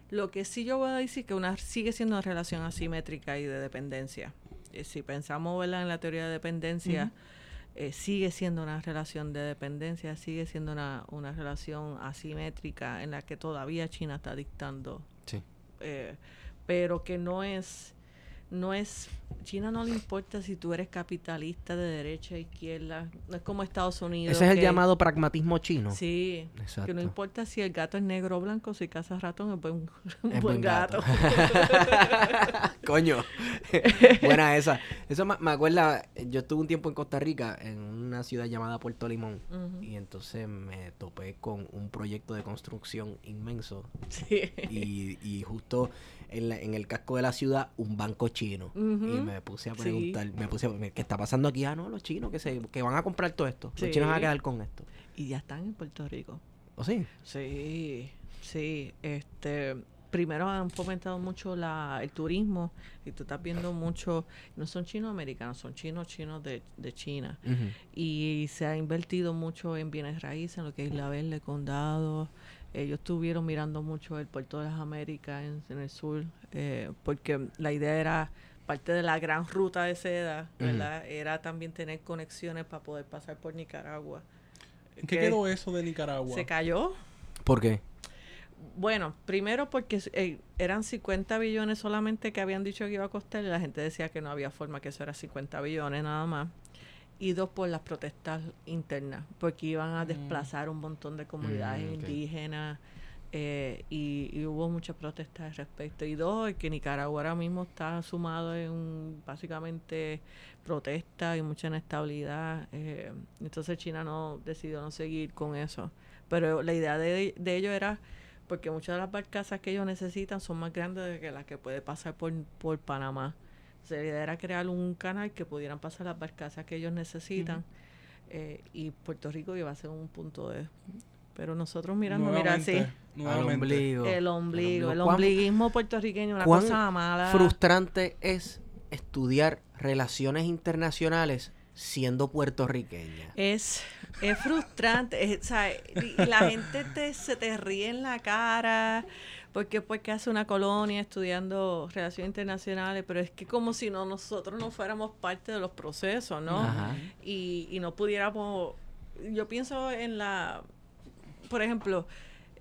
Lo que sí yo voy a decir que una sigue siendo una relación asimétrica y de dependencia. Eh, si pensamos ¿verdad? en la teoría de dependencia, eh, sigue siendo una relación de dependencia, sigue siendo una, una relación asimétrica en la que todavía China está dictando Sí. eh, pero que no es no es China no le importa si tú eres capitalista de derecha, izquierda, no es como Estados Unidos. Ese es el que- llamado pragmatismo chino. Sí, que Exacto. no importa si el gato es negro o blanco, si caza ratón es buen, un Es buen gato. gato. Coño. Buena esa. Eso me, me acuerda, yo estuve un tiempo en Costa Rica, en una ciudad llamada Puerto Limón. Y entonces me topé con un proyecto de construcción inmenso. Sí. Y, y justo en, la- en el casco de la ciudad, un banco chino. Y me puse a Sí. preguntar, me puse a ¿qué está pasando aquí? Ah, no, los chinos que se que van a comprar todo esto. Sí. Los chinos van a quedar con esto. Y ya están en Puerto Rico. ¿O sí? Sí, sí. Este, primero han fomentado mucho la, el turismo y tú estás viendo mucho, no son chinos americanos, son chinos chinos de, de China. Y se ha invertido mucho en bienes raíces, en lo que es Isla Verde, Condado. Ellos estuvieron mirando mucho el Puerto de las Américas en, en el sur, eh, porque la idea era, parte de la gran ruta de seda, ¿verdad? Era también tener conexiones para poder pasar por Nicaragua. ¿En qué Que quedó eso de Nicaragua? Se cayó. ¿Por qué? Bueno, primero porque eh, eran 50 billones solamente que habían dicho que iba a costar y la gente decía que no había forma que eso era 50 billones nada más. Y dos, por las protestas internas, porque iban a desplazar un montón de comunidades Mm, indígenas eh, y, y hubo muchas protestas al respecto. Y dos, es que Nicaragua ahora mismo está sumado en básicamente protesta y mucha inestabilidad. eh, entonces China no decidió no seguir con eso. Pero la idea de, de ello era porque muchas de las barcazas que ellos necesitan son más grandes de que las que puede pasar por, por Panamá. La idea era crear un canal que pudieran pasar las barcazas que ellos necesitan eh, y Puerto Rico iba a ser un punto de... Pero nosotros mirando, mira, sí, Nuevamente, Al nuevamente. ombligo. el ombligo, el ¿Cuán- ombliguismo puertorriqueño, una cuán cosa mala. frustrante es estudiar relaciones internacionales siendo puertorriqueña. Es, es frustrante. es- o sea, la gente te, se te ríe en la cara porque porque hace una colonia estudiando relaciones internacionales, pero es que como si no nosotros no fuéramos parte de los procesos, ¿no? Ajá. Y, y no pudiéramos... Yo pienso en la... Por ejemplo,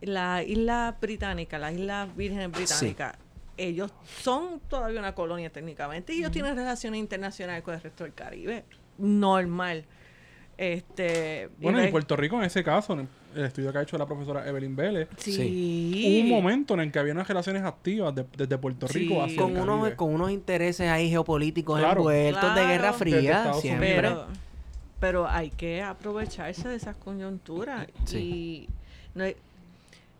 la isla británica, la isla Virgen Británica. Ellos son todavía una colonia técnicamente y ellos tienen relaciones internacionales con el resto del Caribe. Normal. Este, Bueno, y Puerto Rico en ese caso, en el, estudio que ha hecho la profesora Evelyn Vélez, Sí. hubo un momento en el que había unas relaciones activas de- desde Puerto Rico Sí. hacia Con el unos, Caribe. con unos intereses ahí geopolíticos Claro. envueltos de Guerra Claro. Fría, siempre. pero, pero hay que aprovecharse de esas coyunturas Sí. y, no hay-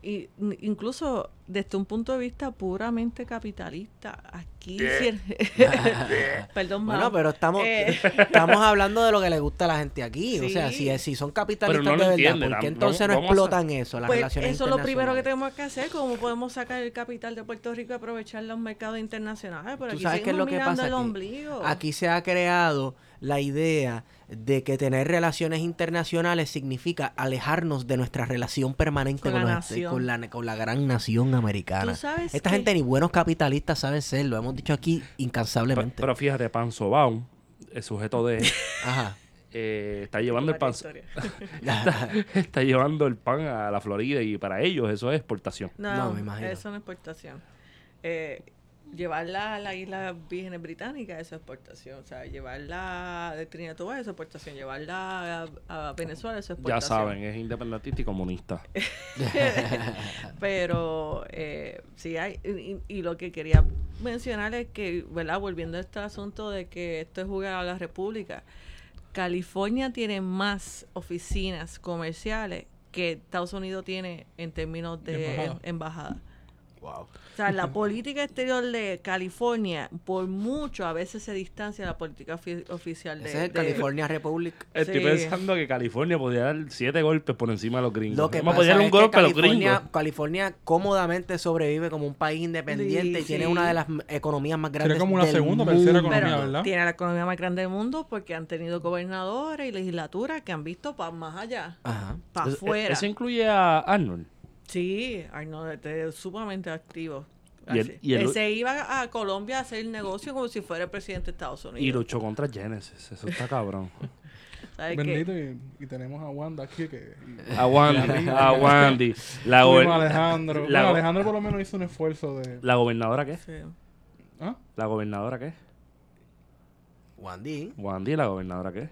y n- incluso desde un punto de vista puramente capitalista aquí sí- perdón Bueno, pero estamos, Eh, estamos hablando de lo que le gusta a la gente aquí. O sea, si, si son capitalistas no de verdad, entienden, ¿por qué entonces no a- explotan eso? Las pues relaciones eso es lo primero que tenemos que hacer cómo podemos sacar el capital de Puerto Rico y aprovechar los mercados internacionales pero Tú aquí sabes qué es lo seguimos que pasa el aquí. ombligo Aquí se ha creado la idea de que tener relaciones internacionales significa alejarnos de nuestra relación permanente Con con, la con la, con la gran nación americana. Tú sabes Esta que- gente ni buenos capitalistas saben ser, lo hemos dicho aquí Pero, incansablemente. pero fíjate, Panzo Baum, el sujeto de... Ajá. eh, está llevando el pan... Historia. Está, está llevando el pan a la Florida y para ellos eso es exportación. No, No, me imagino. eso no es exportación. Eh, llevarla a la isla Vírgenes Británicas, eso es exportación. O sea, llevarla de Trinidad y Tobago, eso es exportación. Llevarla a, a Venezuela, eso es Ya exportación. saben, es independentista y comunista. Pero eh, sí hay, y, y lo que quería mencionar es que, ¿verdad? Volviendo a este asunto de que esto es jugar a la República, California tiene más oficinas comerciales que Estados Unidos tiene en términos de Embajada. embajada. Wow. O sea, la política exterior de California, por mucho, a veces se distancia de la política ofi- oficial de, Ese es el de- California Republic. Estoy Sí. pensando que California podría dar siete golpes por encima de los gringos. Lo que Vamos a pasa ponerle es un que golpe a los California, gringos. California cómodamente sobrevive como un país independiente Sí, y tiene sí. una de las economías más grandes como una del segunda o tercera mundo. economía, Pero ¿verdad? tiene la economía más grande del mundo porque han tenido gobernadores y legislaturas que han visto para más allá, Ajá. para Eso- afuera. Eso incluye a Arnold. Sí, Arnold este, es sumamente activo. Y el- el- Él se iba a Colombia a hacer negocio como si fuera el presidente de Estados Unidos. Y luchó contra Genesis. Eso está cabrón. Bendito, y, y tenemos a Wanda aquí que... y- A Wandy. a Wandy. La, Alejandro. la Bueno, Alejandro por lo menos hizo un esfuerzo de... ¿La gobernadora qué? Sí. ¿Ah? ¿La gobernadora qué? Wandy. Wandy, ¿la gobernadora qué?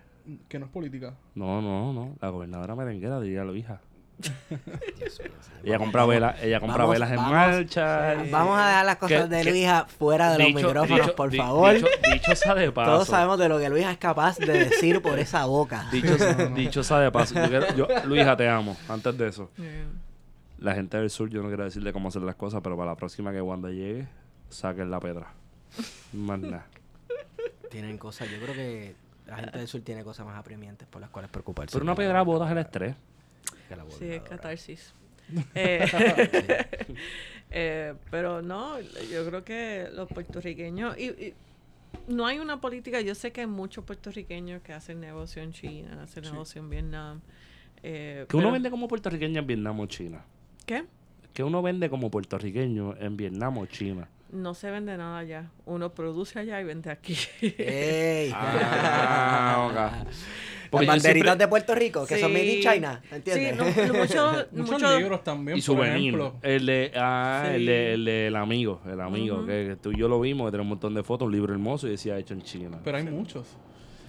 Que no es política. No, no, no. La gobernadora merenguera, diría la hija. Ella compra velas, ella compra Vamos, velas en vamos. marcha. y- Vamos a dejar las cosas de Luisa fuera de los micrófonos, dicho- por di- favor. Dicho, dicho sea de paso. Todos sabemos de lo que Luisa es capaz de decir por esa boca. Dicho, dicho sea de paso. Yo quiero- yo- Luisa, te amo. Antes de eso. Yeah. La gente del sur, yo no quiero decirle cómo hacer las cosas, pero para la próxima que Wanda llegue, saquen la pedra. Más nada. Tienen cosas, yo creo que la gente del sur tiene cosas más apremiantes por las cuales preocuparse. Pero una pedra botas el estrés. Sí, es catarsis. Eh, eh, pero no, yo creo que los puertorriqueños, y, y no hay una política, yo sé que hay muchos puertorriqueños que hacen negocio en China, hacen negocio en Vietnam. eh, Que uno vende como puertorriqueño en Vietnam o China. ¿Qué? Que uno vende como puertorriqueño en Vietnam o China. No se vende nada allá. Uno produce allá y vende aquí. ¡Ey! Ah, Las Porque yo banderitas siempre- de Puerto Rico, que son made in. China, ¿entiendes? Sí, no, mucho, Muchos mucho- libros también, Y por souvenir. ejemplo. El de, ah, Sí. el, de, el amigo, el amigo, que, que tú y yo lo vimos, que tiene un montón de fotos, un libro hermoso y decía hecho en China. Pero hay muchos.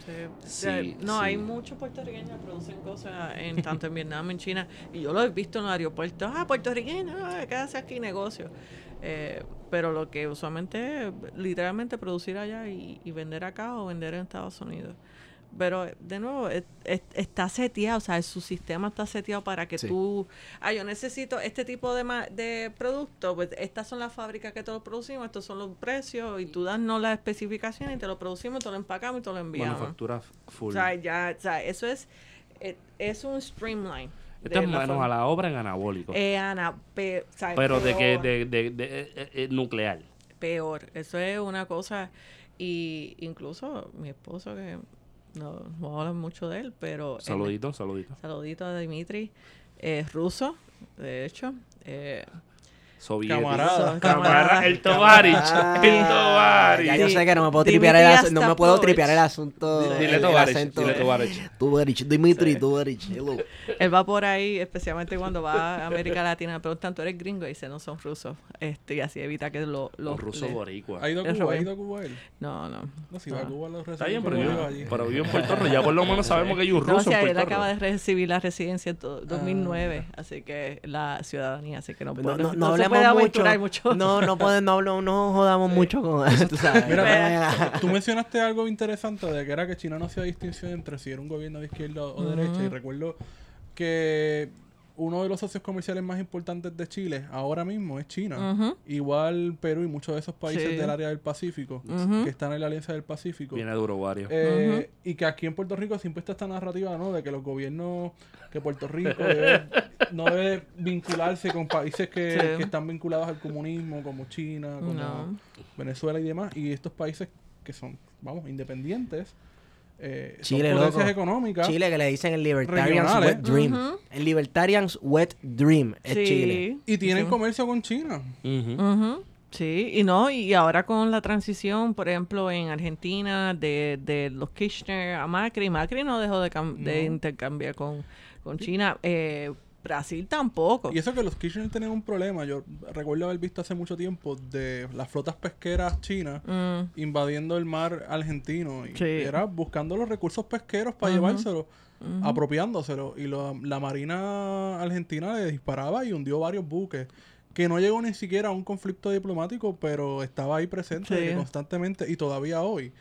Sí. Sí, no, sí. hay muchos puertorriqueños que producen cosas en tanto en Vietnam, en China. Y yo lo he visto en los aeropuertos. Ah, puertorriqueño, ah, ¿qué hace aquí negocio? Eh, pero lo que usualmente es literalmente producir allá y, y vender acá o vender en Estados Unidos. Pero de nuevo, es- es- está seteado, o sea, su sistema está seteado para que Sí. tú, ah, yo necesito este tipo de, ma- de producto, pues estas son las fábricas que te lo producimos, estos son los precios, y tú danos las especificaciones y te lo producimos, te lo empacamos y te lo enviamos. Manufactura full. O sea, ya, o sea, eso es, eh, es un streamline. Esto es manos a la obra en anabólico. Eh, Ana, pe- o sea, pero de que peor, de, de, de- eh, eh, nuclear. Peor, eso es una cosa, y incluso mi esposo, que no, no hablo mucho de él, pero... él- Saludito, saludito. saludito a Dimitri, es ruso, de hecho. Eh, Soviético. Camarada. Camarada, el Tovarich, Ah, el Ya Tovarich. yo sé que no me puedo tripear el, asu- no me puedo tripear el asunto. Dile Tovarich, dile Tovarich. Tovarich, Dimitri, Tovarich, hello. Él va por ahí, especialmente cuando va a América Latina, preguntan, ¿tú eres gringo? Y dice, no, son rusos. Este, y así evita que lo... lo Los rusos boricuas. ¿Ha ido a Cuba? ¿Ha ido a Cuba él? No, no. No, si va a Cuba los Está bien, pero pero vivo en Puerto Rico. Ya por lo menos sabemos que hay un No, ruso o en sea, él Puerto acaba de recibir la residencia en to- 2009, así que la ciudadanía, así que no, No, puede- no, no, no mucho. mucho. No, no podemos, no, no jodamos mucho con tú sabes. Mira, tú mencionaste algo interesante de que era que China no hacía distinción entre si era un gobierno de izquierda o derecha. Y recuerdo que uno de los socios comerciales más importantes de Chile ahora mismo es China. Igual Perú y muchos de esos países Sí. del área del Pacífico, que están en la Alianza del Pacífico. Viene duro, Wario. Eh, Y que aquí en Puerto Rico siempre está esta narrativa, ¿no? De que los gobiernos, que Puerto Rico debe- no debe vincularse con países que, Sí. que están vinculados al comunismo, como China, como No. Venezuela y demás. Y estos países que son, vamos, independientes, eh, Chile, son potencias loco. económicas. Chile que le dicen el Libertarian's Regionales. Wet Dream. El Libertarian's Wet Dream es Sí. Chile. Y tienen Sí. comercio con China. Ujú. Ujú. Sí, y no, y ahora con la transición, por ejemplo, en Argentina, de, de los Kirchner a Macri, Macri no dejó de, cam- de No. intercambiar con, con China. Eh, Brasil tampoco. Y eso que los Kirchner tenían un problema. Yo recuerdo haber visto hace mucho tiempo de las flotas pesqueras chinas Mm, invadiendo el mar argentino. Y Sí. era buscando los recursos pesqueros para llevárselos, apropiándoselo. Y lo- la Marina Argentina le disparaba y hundió varios buques. Que no llegó ni siquiera a un conflicto diplomático, pero estaba ahí presente Sí. constantemente y todavía hoy.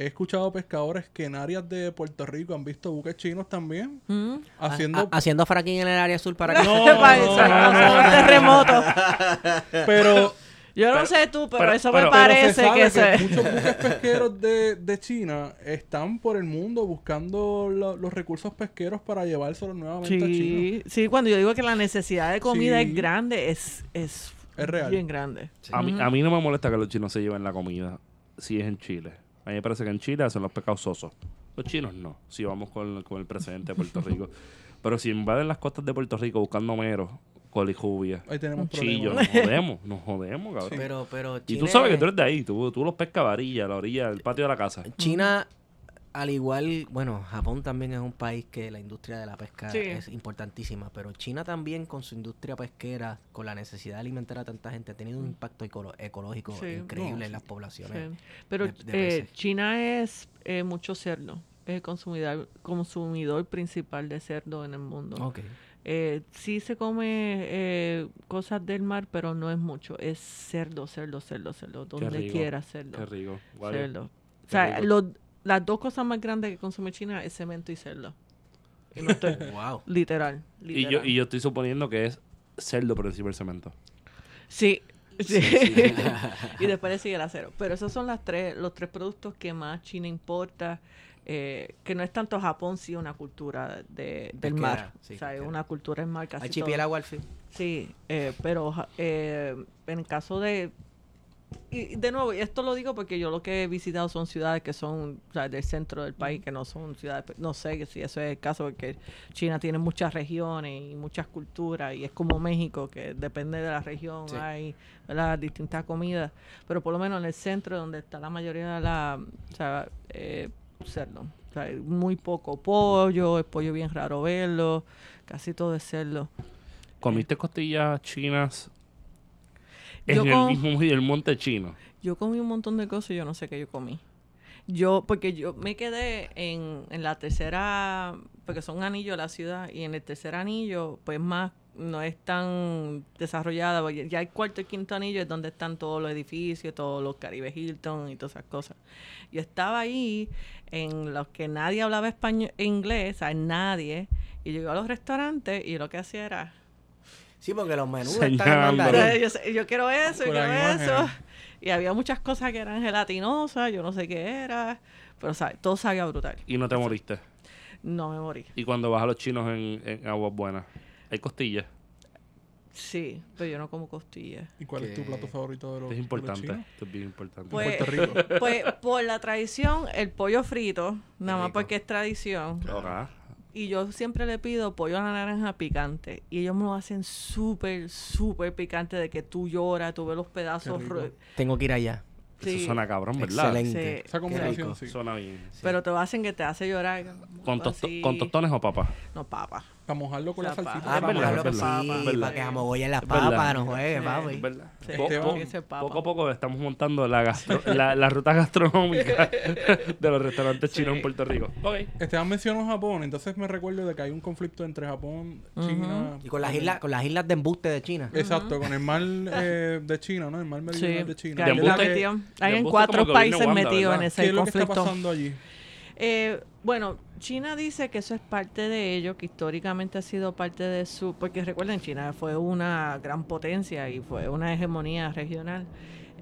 He escuchado pescadores que en áreas de Puerto Rico han visto buques chinos también mm. haciendo... Ha- haciendo fracking en el área sur para que No, Para no, eso, no, no, no, no. terremoto. pero Yo no Pero- sé tú, pero, pero- eso pero- me pero Pero se parece sabe que se... muchos buques pesqueros de, de China están por el mundo buscando lo- los recursos pesqueros para llevárselos nuevamente a China. Sí, sí, cuando yo digo que la necesidad de comida Sí. es grande, es, es, Es real. bien grande. A mí, a mí no me molesta que los chinos se lleven la comida si es en Chile. A mí me parece que en Chile hacen los pecados sosos. Los chinos no, si vamos con, con el presidente de Puerto Rico. Pero si invaden las costas de Puerto Rico buscando meros, colijubia, Ahí tenemos chillo, nos jodemos, nos jodemos, cabrón. Pero, pero Y Chile, tú sabes que tú eres de ahí, tú, tú los pescas a varilla, a la orilla del patio de la casa. China al igual, bueno, Japón también es un país que la industria de la pesca Sí. es importantísima, pero China también con su industria pesquera, con la necesidad de alimentar a tanta gente, ha tenido un impacto ecolo- ecológico Sí. increíble No, en las poblaciones. Sí. Pero de- de eh. China es eh, mucho cerdo. Es el consumidor, consumidor principal de cerdo en el mundo. Ok. Eh, sí se come eh, cosas del mar, pero no es mucho. Es cerdo, cerdo, cerdo, cerdo. Donde quiera cerdo. Qué rico. Vale. cerdo. O sea, rico. los- las dos cosas más grandes que consume China es cemento y cerdo. Y no estoy- Wow. literal, Y yo, y yo estoy suponiendo que es cerdo por encima del cemento. Sí. Sí. y después le sigue el acero. Pero esos son las tres, los tres productos que más China importa. eh, que no es tanto Japón, sí una cultura de, del mar. sí, o sea, es una cultura del mar casi todo. Archipiélago al fin. Sí, eh, pero eh, en el caso de... Y de nuevo, y esto lo digo porque yo lo que he visitado son ciudades que son o sea, del centro del país, que no son ciudades, pe- no sé si eso es el caso, porque China tiene muchas regiones y muchas culturas, y es como México, que depende de la región, Sí. hay ¿verdad? distintas comidas, pero por lo menos en el centro, donde está la mayoría de la, o sea, eh, cerdo, o sea, muy poco pollo, el pollo bien raro verlo, casi todo es cerdo. ¿Comiste costillas chinas Yo en con- el mismo del monte chino? Yo comí un montón de cosas y yo no sé qué yo comí. Yo, porque yo me quedé en, en la tercera, porque son anillos de la ciudad, y en el tercer anillo, pues más no es tan desarrollada, porque ya el cuarto y quinto anillo es donde están todos los edificios, todos los Caribe Hilton y todas esas cosas. Yo estaba ahí en los que nadie hablaba español, inglés, o sea, nadie, y yo iba a los restaurantes y lo que hacía era, Sí, porque los menús están en Señalando. mandarín. yo, yo quiero eso, yo quiero eso. imagen. Y había muchas cosas que eran gelatinosas, yo no sé qué era, pero sabe, todo sabía brutal. Y no te moriste. No me morí. Y cuando vas a los chinos en, en aguas buenas, hay costillas. Sí, pero yo no como costillas. ¿Y cuál es tu plato favorito de los, Es de los importante. chinos? Esto es bien importante. Pues, Puerto Rico. pues por la tradición, el pollo frito, nada más porque es tradición. Ahora, Y yo siempre le pido pollo a la naranja picante. Y ellos me lo hacen súper, súper picante de que tú lloras, tú ves los pedazos. Tengo que ir allá. eso Sí, suena cabrón, ¿verdad? Excelente. Sí. Esa combinación, rico. sí. Suena bien. Pero te lo hacen que te hace llorar. ¿Con, algo tosto- así. ¿Con tostones o papas? No, papa. Para mojarlo con la sea, salsita. Ah, para mojarlo, verdad, sí, para que jamogueen las papas, no juegues, Sí. papi. Es verdad. Sí, Po- Esteban. po- tiene que ser papa. poco a poco estamos montando la, gastro- la, la ruta gastronómica de los restaurantes chinos en Puerto Rico. Ok. Esteban mencionó Japón, entonces me recuerdo de que hay un conflicto entre Japón, China... Y con las islas, con las islas de embuste de China. Exacto, con el mar eh, de China, ¿no? El mar meridional de China. hay, ¿Qué es lo una embuste- que- cuestión- de hay en embuste cuatro países metidos en ese ¿Qué es lo que está conflicto. pasando allí? Eh, bueno, China dice que eso es parte de ello, que históricamente ha sido parte de su... Porque recuerden, China fue una gran potencia y fue una hegemonía regional,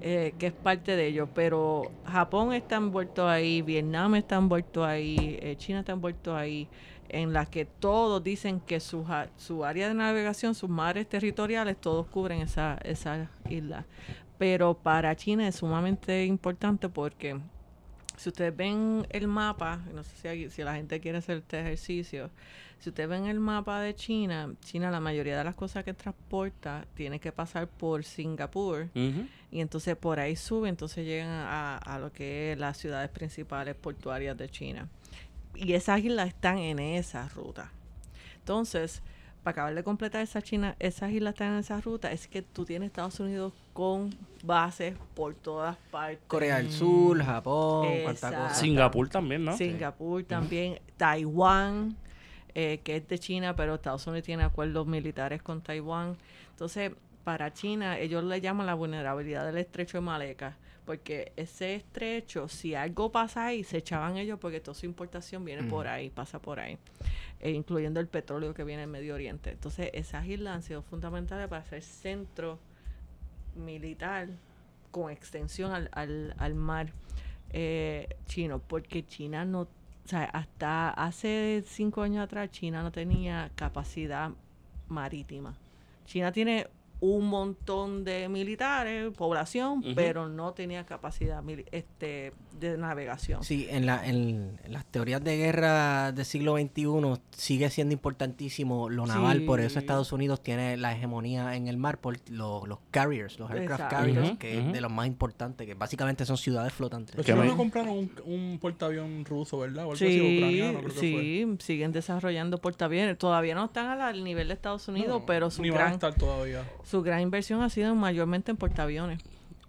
eh, que es parte de ello. Pero Japón está envuelto ahí, Vietnam está envuelto ahí, eh, China está envuelto ahí, en las que todos dicen que su, su área de navegación, sus mares territoriales, todos cubren esa, esa isla. Pero para China es sumamente importante porque si ustedes ven el mapa, no sé si, hay- si la gente quiere hacer este ejercicio, si ustedes ven el mapa de China, China la mayoría de las cosas que transporta tiene que pasar por Singapur y entonces por ahí sube, entonces llegan a, a lo que es las ciudades principales portuarias de China. Y esas islas están en esa ruta. Entonces, para acabar de completar esa China, esas islas están en esa ruta, es que tú tienes Estados Unidos con bases por todas partes. Corea del Sur, Japón, cosa. Singapur también, ¿no? Singapur también, Taiwán, eh, que es de China, pero Estados Unidos tiene acuerdos militares con Taiwán. Entonces, para China, ellos le llaman la vulnerabilidad del estrecho de Malaca, porque ese estrecho, si algo pasa ahí, se echaban ellos porque toda su importación viene por ahí, pasa por ahí, e incluyendo el petróleo que viene del Medio Oriente. Entonces, esas islas han sido fundamentales para ser centro militar con extensión al, al, al mar eh, chino, porque China no, o sea, hasta hace cinco años atrás China no tenía capacidad marítima. China tiene un montón de militares, población, pero no tenía capacidad este, de navegación. Sí, en, la, en, en las teorías de guerra del siglo XXI sigue siendo importantísimo lo naval, por eso. Estados Unidos tiene la hegemonía en el mar por lo- los carriers, los aircraft Exacto. carriers, que es de los más importantes, que básicamente son ciudades flotantes. Los Que chinos no compraron un, un portaavión ruso, ¿verdad? O algo así, Sí, ucraniano, creo que fue. sí, siguen desarrollando portaaviones. Todavía no están al- nivel de Estados Unidos, No, pero su ni van a estar todavía. Su gran inversión ha sido mayormente en portaaviones.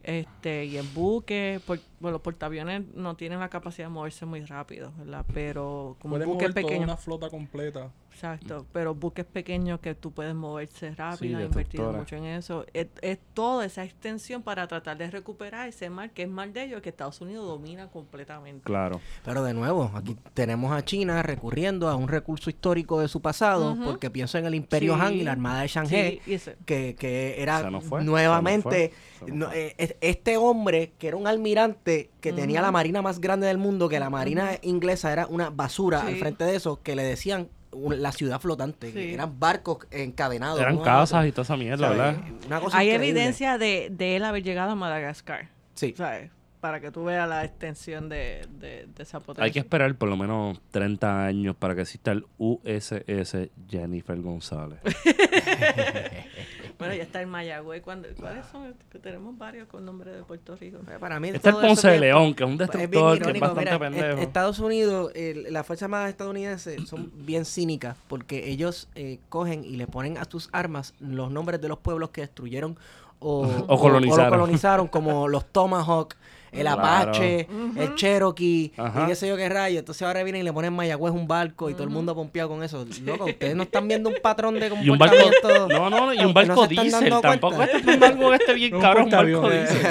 Este, y en buques, por- bueno, los portaaviones no tienen la capacidad de moverse muy rápido, ¿verdad? Pero como mover toda pequeños, una flota completa. Exacto, pero buques pequeños que tú puedes moverse rápido, han invertido destructores. mucho en eso. Es, es toda esa extensión para tratar de recuperar ese mar que es mar de ellos, que Estados Unidos domina completamente. Claro. Pero de nuevo, aquí tenemos a China recurriendo a un recurso histórico de su pasado, porque pienso en el Imperio Sí. Han y la Armada de Sí, ese- que, que era fue, nuevamente fue, no, eh, es- este hombre que era un almirante que tenía la marina más grande del mundo, que la marina inglesa era una basura al Sí. frente de eso, que le decían la ciudad flotante, que eran barcos encadenados. Eran casas y toda esa mierda, ¿Sabes? ¿verdad? Una cosa Hay increíble. evidencia de, de él haber llegado a Madagascar, Sí. ¿sabes? Para que tú veas la extensión de, de, de esa potencia. Hay que esperar por lo menos 30 años para que exista el USS Jennifer González. Bueno, ya está el Mayagüez. cuando- ¿Cuáles son? Que tenemos varios con nombre de Puerto Rico. Para mí Está el Ponce de León, que es un es bien destructor, que es bastante mira, pendejo. Estados Unidos, el- las fuerzas armadas estadounidenses son bien cínicas porque ellos eh, cogen y le ponen a sus armas los nombres de los pueblos que destruyeron o, O colonizaron. lo colonizaron, como los Tomahawk, el Claro. Apache, el Cherokee Ajá. y qué sé yo qué rayo. Entonces ahora vienen y le ponen Mayagüez un barco y todo el mundo pompeado con eso. Loco, ustedes no están viendo un patrón de Y un barco, comportamiento. no, no, y un ¿No barco están diésel. Tampoco este es un barco que esté bien No es caro, un es un barco diésel.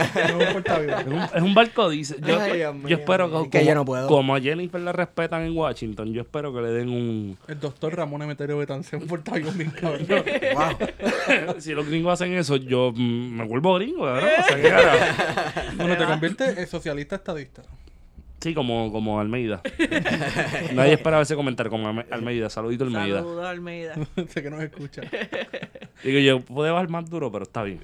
no es un. Es barco diésel. Yo, Ay, mío, espero es que, que como, yo no puedo. como a Jennifer la respetan en Washington, yo espero que le den un... El doctor Ramón Emeterio Betance, un portaavión bien cabrón. Wow. si los gringos hacen eso, yo mm, me vuelvo gringo, ¿verdad? O sea, ¿qué carajo? Bueno, te en socialista estadista. Sí, como, como Almeida. Nadie esperaba ese comentario como Alme- Almeida. Saludito Almeida. Saludos, Almeida. sé que nos escucha. Digo yo, puede bajar más duro, pero está bien.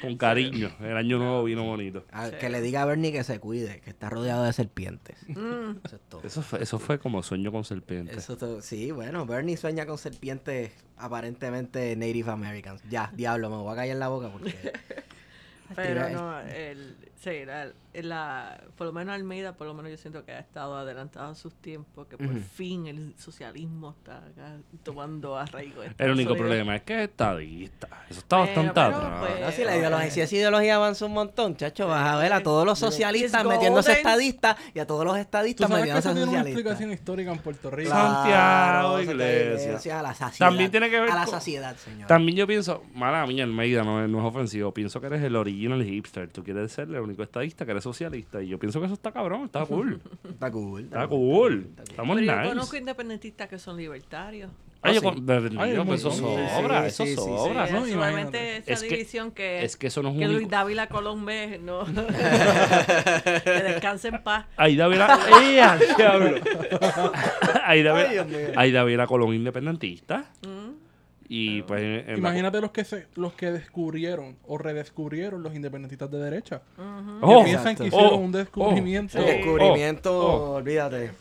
Con cariño. El año nuevo vino bonito. A- Que le diga a Bernie que se cuide, que está rodeado de serpientes. Mm. Eso es todo. Eso fue, eso fue como sueño con serpiente. Eso todo- sí, bueno, Bernie sueña con serpientes aparentemente Native Americans. Ya, diablo, me voy a callar la boca porque... Pero no, el, sí, la, la- por lo menos Almeida, por lo menos yo siento que ha estado adelantado a sus tiempos, que por fin el socialismo está acá tomando arraigo. El único Unidos. problema es que es estadista. Eso está bastante pero, atrás. pues, No, si la ideología, si esa ideología avanza un montón, chacho, vas a ver a todos los socialistas metiéndose estadistas y a todos los Tú estadistas metiéndose tiene una socialistas. explicación histórica en Puerto Rico. Claro. Santiago, eso Iglesia. te- a la saciedad. También tiene que ver A la con- saciedad, señor. También yo pienso, mala mía, Almeida no, es- no es ofensivo. Pienso que eres el original hipster. Tú quieres ser el único estadista, que eres socialista. Y yo pienso que eso está cabrón, está cool. Está cool. Está cool. Estamos Pero yo nice. conozco independentistas que son libertarios. Ay, yo de- Ay, Dios, un pues eso sobra, Sí, eso sí, sí, sí. sobra. Sí, no, es imagínate. solamente esa división que, es que eso no es un que Luis Dávila Colón ve, no. que descanse en paz. Ahí David ¡Eh, al diablo! Ahí Ay, David Colón independentista. Y pues la- Imagínate los que se, los que descubrieron o redescubrieron los independentistas de derecha. Oh, que piensan que hicieron Oh, un descubrimiento. El descubrimiento, Oh, olvídate.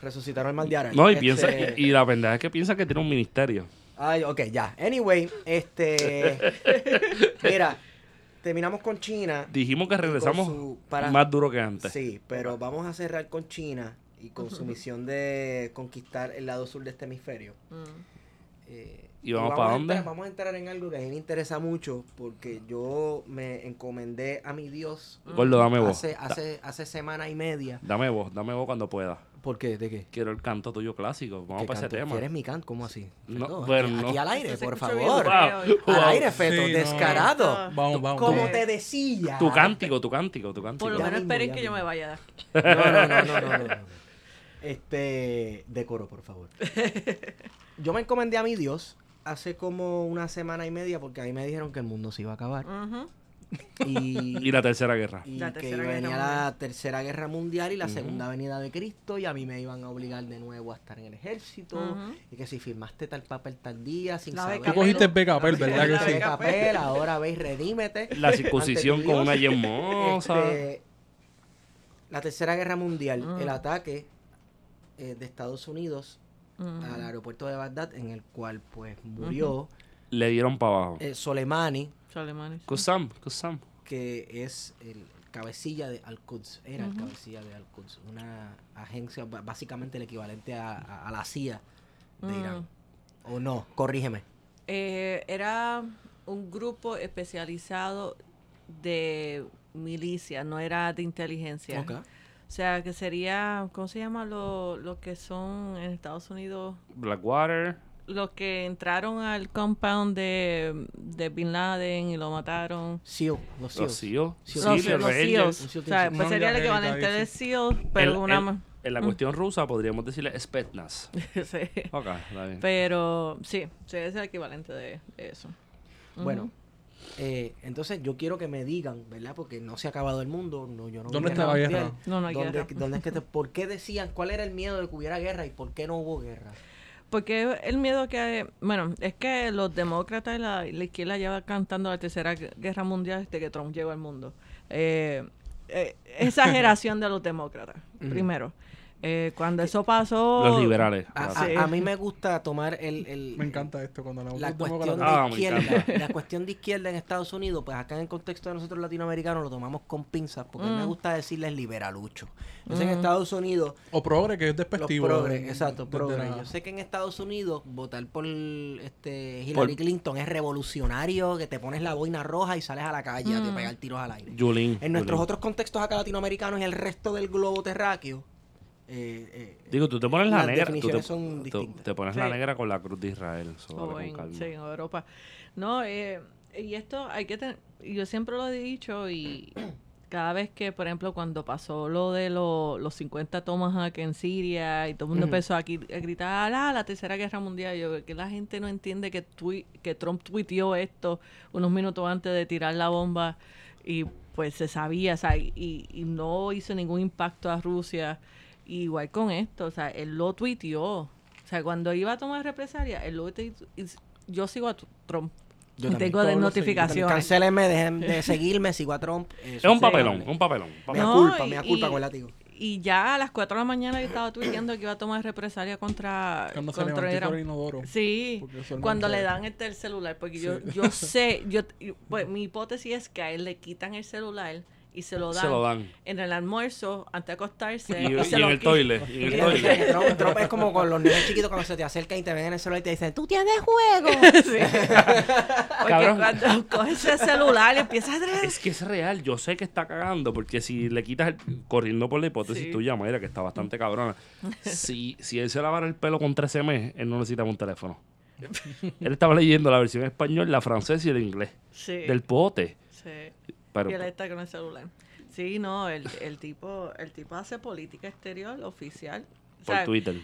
Resucitaron el mal de Aran. No, y Este, piensa, y, y la pendeja es que piensa que tiene un ministerio. Ay, ok, ya. Anyway, este. mira, terminamos con China. Dijimos que regresamos su- para- más duro que antes. Sí, pero vamos a cerrar con China y con su misión de conquistar el lado sur de este hemisferio. Mm. Eh, ¿Y vamos a para dónde? entrar- vamos a entrar en algo que a mí me interesa mucho porque yo me encomendé a mi Dios Gordo, dame voz. hace, hace, hace semana y media. Dame voz, dame voz cuando pueda. ¿Por qué? ¿De qué? Quiero el canto tuyo clásico. Vamos ¿Qué para ese tema. ¿Quieres mi canto? ¿Cómo así? No, bueno, aquí, no. aquí al aire, por favor. Wow. Al aire, Feto, Sí, no. descarado. Vamos, vamos. Como te decía. Tu cántico, tu cántico, tu cántico. Por lo menos esperen ya que yo me vaya de aquí. No, no, no, no, no, no, no. Este, decoro, por favor. Yo me encomendé a mi Dios hace como una semana y media porque a mí me dijeron que el mundo se iba a acabar. Y, Y la tercera guerra. y La que Tercera Guerra venía Mundial. la tercera guerra mundial y la segunda venida de Cristo y a mí me iban a obligar de nuevo a estar en el ejército y que si firmaste tal papel tal día sin La saber Tú cogiste el La ¿verdad que beca sí? Papel, ahora veis redímete La circuncisión con una yemosa. Este, la tercera guerra mundial el ataque eh, de Estados Unidos Al aeropuerto de Bagdad en el cual pues murió Le dieron para abajo. eh, Soleimani Kusam. que es el cabecilla de Al-Quds, era el cabecilla de Al-Quds, una agencia básicamente el equivalente a, a- a la CIA de Mm. Irán. O no, corrígeme. Eh, era un grupo especializado de milicia, no era de inteligencia. O sea, que sería, ¿cómo se llama lo, lo que son en Estados Unidos? Blackwater. Los que entraron al compound de, de Bin Laden y lo mataron. SEAL, los Los SEALs. SEAL. SEAL. Los, SEAL, los Rangers. SEALs. Un SEAL O sea, pues sería el equivalente de sí. SEAL, pero El- una el- más. En la cuestión rusa podríamos decirle Spetsnaz. Sí. Ok, está bien. Pero sí, sí, es el equivalente de eso. Bueno. Eh, entonces yo quiero que me digan, ¿verdad? Porque no se ha acabado el mundo, no, yo no ¿Dónde está la mundial. guerra? No, no hay ¿Dónde, guerra. dónde es que te- ¿Por qué decían, cuál era el miedo de que hubiera guerra y por qué no hubo guerra? Porque el miedo que, bueno, es que los demócratas y la, la izquierda llevan cantando la tercera gu- guerra mundial desde que Trump llegó al mundo. Eh, eh, exageración de los demócratas, primero. Eh, cuando eso pasó... Los liberales. A, a- Sí. a mí me gusta tomar el, el- Me encanta esto cuando hablamos la de cuestión. Ah, de me izquierda, la cuestión de izquierda en Estados Unidos, pues acá en el contexto de nosotros latinoamericanos lo tomamos con pinzas, porque a mí me Mm. gusta decirles liberalucho. Yo sé que en Estados Unidos O progre, que es los despectivo. progres, eh, exacto, la- Yo sé que en Estados Unidos votar por este Hillary Por- Clinton es revolucionario, que te pones la boina roja y sales a la calle a te pegar tiros al aire. Yulín. En nuestros Yulín. otros contextos acá latinoamericanos y el resto del globo terráqueo, eh, eh, Digo, tú te pones la Las negra. Tú te, definiciones son tú- distintas. te pones la negra con la cruz de Israel. so, o en, con sí, en Europa. No, eh, y esto hay que tener, yo siempre lo he dicho y cada vez que, por ejemplo, cuando pasó lo de lo- los 50 Tomahawk en Siria y todo el mundo empezó aquí a gritar, ah, la tercera guerra mundial, yo que la gente no entiende que, tui- que Trump tuiteó esto unos minutos antes de tirar la bomba y pues se sabía, o sea, y, y no hizo ningún impacto a Rusia. Igual con esto, o sea, él lo tuiteó. O sea, cuando iba a tomar represalia, él lo tuiteó. y Yo sigo a Trump. Yo tengo de notificaciones. Cancélenme, dejen de seguirme, sigo a Trump. Es un papelón, un papelón. un papelón. Me da No, culpa, y- me da culpa con el látigo. Y ya a las 4 de la mañana yo estaba tuiteando que iba a tomar represalia contra, Cuando se contra levantó por el inodoro. Sí, cuando le dan el, el celular, porque yo, yo sé, yo, yo- pues mi hipótesis es que a él le quitan el celular y se lo dan, Se lo dan. en el almuerzo antes de acostarse. Y, y se en lo el toilet. Y en el Y toilet. Trump, Trump es como con los niños chiquitos cuando se te acercan y te ven en el celular y te dicen, tú tienes juego. Sí. Porque Cabrón. cuando coges ese celular y empiezas a... Es que es real, yo sé que está cagando, porque si le quitas el, corriendo por la hipótesis Sí. tuya, Mayra, que está bastante cabrona, si, si él se lavara el pelo con 13 meses, él no necesitaba un teléfono. él estaba leyendo la versión español, la francesa y el inglés, Sí, del pote. sí. Pero, y él está con el celular. Sí, no, el, el tipo el tipo hace política exterior oficial. O por sea, Twitter.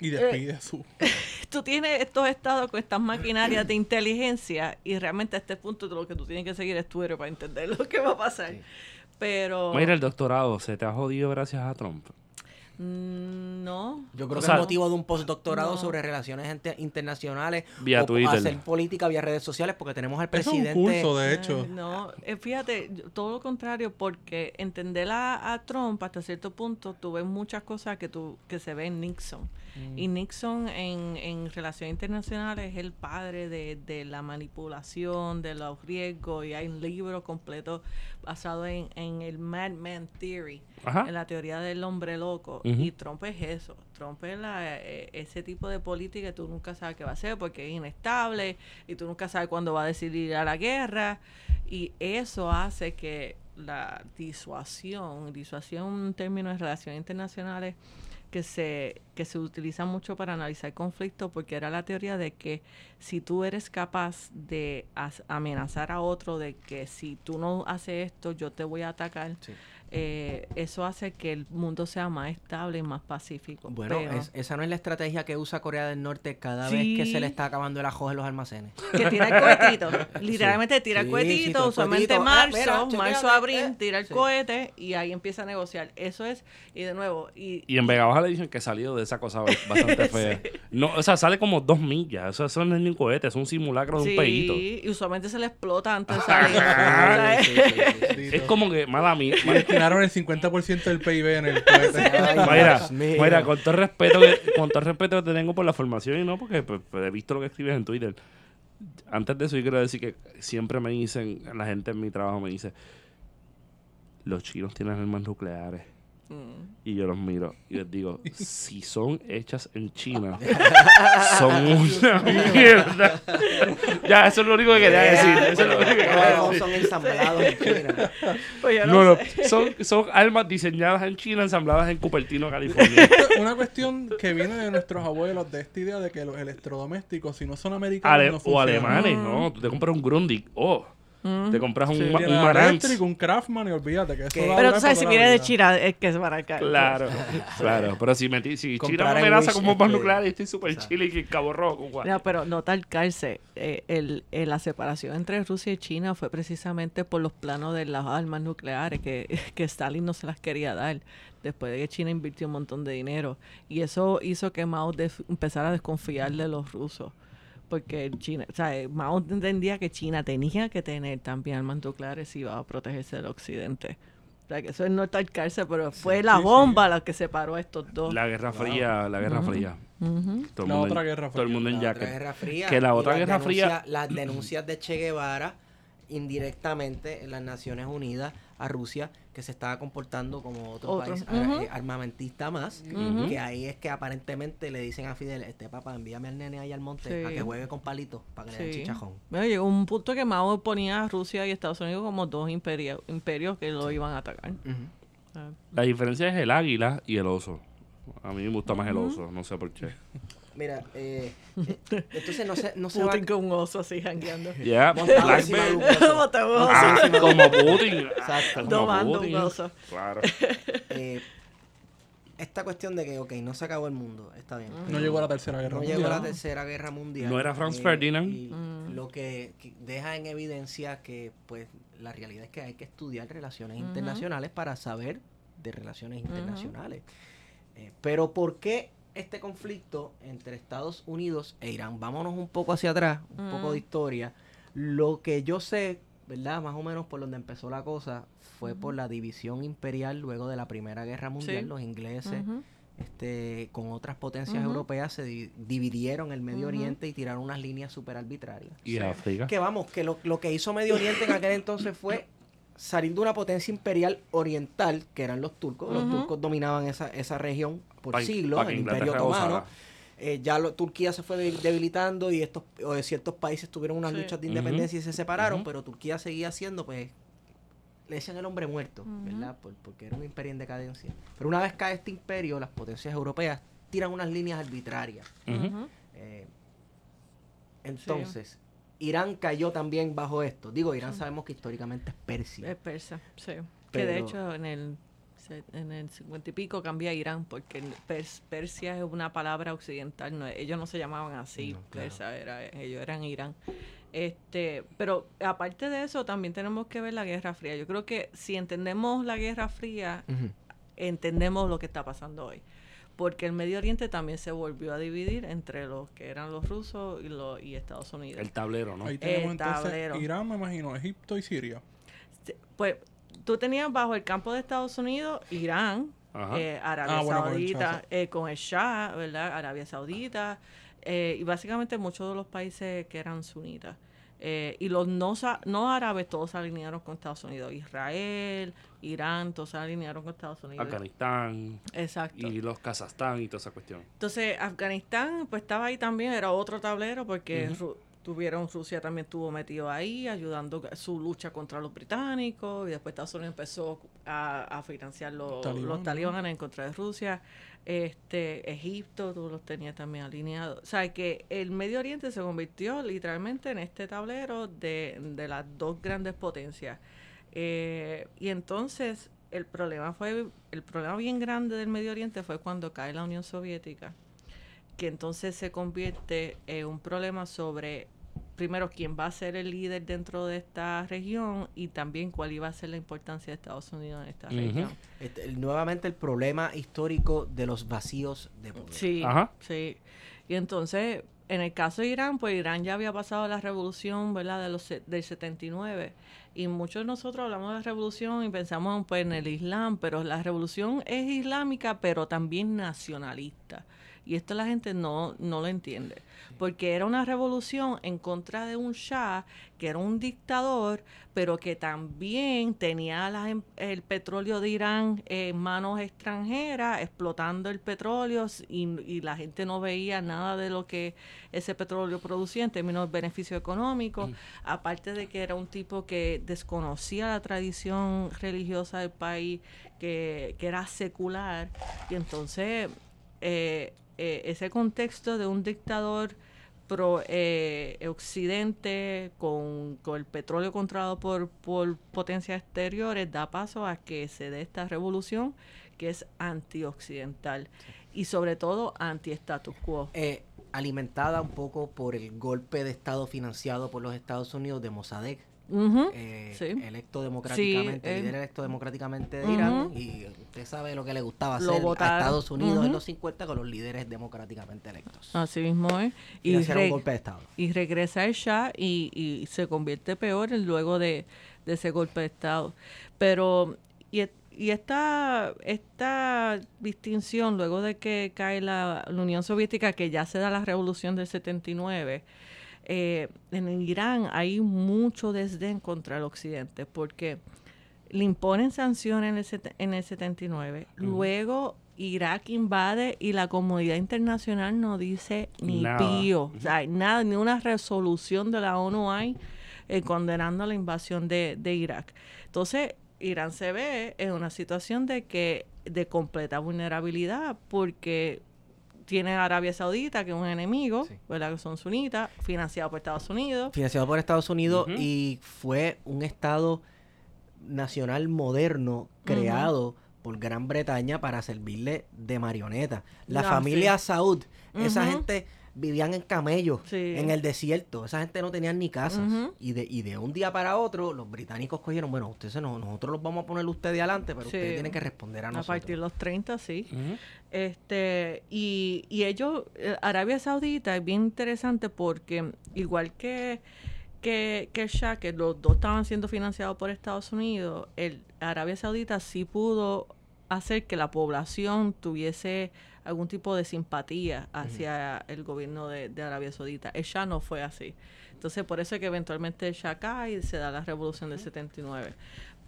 Y despide a su. tú tienes estos estados con estas maquinarias de inteligencia y realmente a este punto lo que tú tienes que seguir es Twitter para entender lo que va a pasar. Pero Mayra, el doctorado se te ha jodido gracias a Trump. Mm, no. Yo creo O que sea, es motivo de un postdoctorado no. sobre relaciones internacionales. Vía o Twitter. hacer política vía redes sociales porque tenemos al Eso es un presidente. curso, de hecho. Ay, no, eh, fíjate, yo- todo lo contrario, porque entender a, a Trump hasta cierto punto, tú ves muchas cosas que tú que se ve en Nixon. Y Nixon en, en relaciones internacionales es el padre de, de la manipulación, de los riesgos, y hay un libro completo basado en, en el Madman Theory, Ajá. en la teoría del hombre loco. Y Trump es eso. Trump es la, eh, ese tipo de política que tú nunca sabes qué va a hacer porque es inestable y tú nunca sabes cuándo va a decidir ir a la guerra. Y eso hace que la disuasión, disuasión en términos de relaciones internacionales, que se, que se utiliza mucho para analizar conflictos, porque era la teoría de que si tú eres capaz de amenazar a otro, de que si tú no haces esto, yo te voy a atacar. Eh, eso hace que el mundo sea más estable y más pacífico. Bueno, Pero es- esa no es la estrategia que usa Corea del Norte cada vez que se le está acabando el ajo en los almacenes. que tira el cohetito. Literalmente tira el Sí, cohetito, sí, todo el usualmente cohetito. Ah, marzo, mira, marzo, abril, eh. tira el Sí. cohete y ahí empieza a negociar. Eso es, y de nuevo, y, Y en Vega Baja le dicen que salió de esa cosa bastante fea. No, o sea, sale como dos millas. Eso, eso no es ni un cohete, es un simulacro de un pedito. sí, y usualmente se le explota antes de salir. O sea, Sí, sí, sí, sí. Sí, Es como que, mala mía. Destinaron el 50% del PIB en el Mayra. Mayra, con todo el respeto que, con todo el respeto que te tengo por la formación y no porque pues, pues, he visto lo que escribes en Twitter. Antes de eso yo quiero decir que siempre me dicen, la gente en mi trabajo me dice, los chinos tienen armas nucleares. Mm. Y yo los miro y les digo, si son hechas en China, son una mierda. ya, eso es lo único que quería decir. Eso es lo único que quería No, decir. son ensamblados en China. Pues yo No, no, sé. son, son armas diseñadas en China, ensambladas en Cupertino, California. Una cuestión que viene de nuestros abuelos, de esta idea de que los electrodomésticos, si no son americanos, Ale- no o alemanes, ¿no? Tú te compras un Grundig, oh, te compras un, Sí, ma- un Marantz. eléctrico, un Craftman y olvídate que eso ¿Qué? va a Pero tú sabes, si viene de. China, es que se van a caer. Claro, claro. Pero si, me, si China Comprar me en amenaza con bombas este, nucleares, estoy súper chile y Cabo Rojo. guau. Ya, pero no talcarse. Eh, el, eh, la separación entre Rusia y China fue precisamente por los planos de las armas nucleares que, que Stalin no se las quería dar después de que China invirtió un montón de dinero. Y eso hizo que Mao empezara a desconfiar de los rusos. Porque China, o sea, Mao entendía que China tenía que tener también armas nucleares si iba a protegerse del occidente. O sea, que eso es no talcarse, pero fue la sí, bomba la que separó a estos dos. La Guerra Fría, la Guerra Fría. Todo el La mundo otra en- Guerra Todo el Fría. mundo en La otra jacket. Guerra Fría. Que la otra Guerra Fría- Las denuncias de Che Guevara indirectamente en las Naciones Unidas a Rusia que se estaba comportando como otro, Otro, país eh, armamentista más que ahí es que aparentemente le dicen a Fidel este papá envíame al nene ahí al monte Sí. a que juegue con palitos para que le den chichajón Bueno, llegó un punto que Mao ponía a Rusia y Estados Unidos como dos imperio- imperios que lo iban a atacar. Ah. La diferencia es el águila y el oso. A mí me gusta más el oso, no sé por qué. mira eh, eh, entonces no se, no se va Putin con un oso así jangueando. Oso. Ah, como Putin. Exacto. Domando un oso. Claro. Eh, esta cuestión de que ok no se acabó el mundo está bien No llegó la tercera guerra no mundial. llegó la tercera guerra mundial. ¿No era Franz Eh, Ferdinand? y Mm. Lo que, que deja en evidencia que, pues, la realidad es que hay que estudiar relaciones internacionales para saber de relaciones internacionales. Eh, pero ¿por qué este conflicto entre Estados Unidos e Irán? Vámonos un poco hacia atrás, un poco Mm. de historia. Lo que yo sé, ¿verdad? Más o menos por donde empezó la cosa, fue por la división imperial luego de la Primera Guerra Mundial. Sí. Los ingleses este, con otras potencias europeas se di- dividieron el Medio. Oriente y tiraron unas líneas súper arbitrarias. Y África. Que vamos, que lo, lo que hizo Medio Oriente en aquel entonces fue salir de una potencia imperial oriental, que eran los turcos. Los turcos dominaban esa, esa región por Pa- siglos, el Imperio Otomano. Eh, ya lo- Turquía se fue debil- debilitando y estos o de ciertos países tuvieron unas Sí. luchas de independencia y se separaron, pero Turquía seguía siendo, pues, le decían el hombre muerto. ¿verdad? Por- porque era un imperio en decadencia. Pero una vez cae este imperio, las potencias europeas tiran unas líneas arbitrarias. Eh, entonces, Irán cayó también bajo esto. Digo, Irán sabemos que históricamente es Persia. Es persa, sí. Que de Pero- hecho en el en el cincuenta y pico cambia a Irán porque pers- Persia es una palabra occidental. No, ellos no se llamaban así, No, claro. persa, era, ellos eran Irán. Este, pero aparte de eso también tenemos que ver la Guerra Fría. Yo creo que si entendemos la Guerra Fría, entendemos lo que está pasando hoy. Porque el Medio Oriente también se volvió a dividir entre los que eran los rusos y los y Estados Unidos. El tablero, ¿no? Ahí tenemos El entonces tablero. Irán, me imagino, Egipto y Siria. Pues tú tenías bajo el campo de Estados Unidos Irán, Ajá. eh, Arabia Ah, bueno, con el Saudita, eh, con el Shah, ¿verdad? Arabia Saudita, eh, y básicamente muchos de los países que eran sunitas. Eh, y los no, no árabes todos se alinearon con Estados Unidos. Israel, Irán, todos se alinearon con Estados Unidos. Afganistán Exacto. y los Kazajstán y toda esa cuestión. Entonces, Afganistán, pues estaba ahí también, era otro tablero, porque tuvieron, Rusia también estuvo metido ahí, ayudando su lucha contra los británicos, y después Estados Unidos empezó a, a financiar los, Talibán, los ¿no? talibanes en contra de Rusia. Este, Egipto, tú los tenías también alineados. O sea, que el Medio Oriente se convirtió literalmente en este tablero de, de las dos grandes potencias. Eh, y entonces, el problema fue, el problema bien grande del Medio Oriente fue cuando cae la Unión Soviética, que entonces se convierte en un problema sobre, primero, quién va a ser el líder dentro de esta región y también cuál iba a ser la importancia de Estados Unidos en esta región. Este, el- nuevamente el problema histórico de los vacíos de poder. Sí, Ajá. sí. Y entonces, en el caso de Irán, pues Irán ya había pasado la revolución, ¿verdad? De los, del 79. Y muchos de nosotros hablamos de la revolución y pensamos pues, en el Islam, pero la revolución es islámica, pero también nacionalista. Y esto la gente no, no lo entiende. Porque era una revolución en contra de un Shah, que era un dictador, pero que también tenía las em- el petróleo de Irán en manos extranjeras, explotando el petróleo, y, y la gente no veía nada de lo que ese petróleo producía en términos de beneficio económico. Aparte de que era un tipo que desconocía la tradición religiosa del país, que, que era secular. Y entonces eh, eh, ese contexto de un dictador pro eh, occidente con, con el petróleo controlado por, por potencias exteriores da paso a que se dé esta revolución que es antioccidental y sobre todo anti-status quo. Eh, alimentada un poco por el golpe de Estado financiado por los Estados Unidos de Mossadegh, Eh, sí. electo democráticamente, Sí, eh. líder electo democráticamente de. Irán, y usted sabe lo que le gustaba Lo hacer votaron. a Estados Unidos en los 50 con los líderes democráticamente electos. Así mismo es. y Y, un golpe de Estado. y regresa el Shah y, y se convierte peor luego de, de ese golpe de Estado. Pero, y, esta, esta distinción, luego de que cae la, la Unión Soviética, que ya se da la revolución del 79, eh, en Irán hay mucho desdén contra el occidente, porque le imponen sanciones en el, sete- en el 79, luego Irak invade y la comunidad internacional no dice ni Nada. pío, o sea, nada, ni una resolución de la ONU hay eh, condenando la invasión de, de Irak. Entonces, Irán se ve en una situación de que de completa vulnerabilidad porque tiene a Arabia Saudita, que es un enemigo, Sí. ¿verdad? Que son sunitas, financiado por Estados Unidos. Financiado por Estados Unidos y fue un Estado nacional moderno creado por Gran Bretaña para servirle de marioneta. La familia sí. Saud, esa gente vivían en camellos, Sí. en el desierto. Esa gente no tenían ni casas. Y, de, y de un día para otro, los británicos cogieron, bueno, ustedes no, nosotros los vamos a poner ustedes adelante, pero Sí. ustedes tienen que responder a A nosotros. partir de los 30, sí. Este, y, y ellos, eh, Arabia Saudita es bien interesante porque igual que, que, que Shah, que los dos estaban siendo financiados por Estados Unidos, el Arabia Saudita sí pudo hacer que la población tuviese algún tipo de simpatía hacia el gobierno de, de Arabia Saudita. El Shah no fue así. Entonces, por eso es que eventualmente el Shah cae y se da la revolución del 79.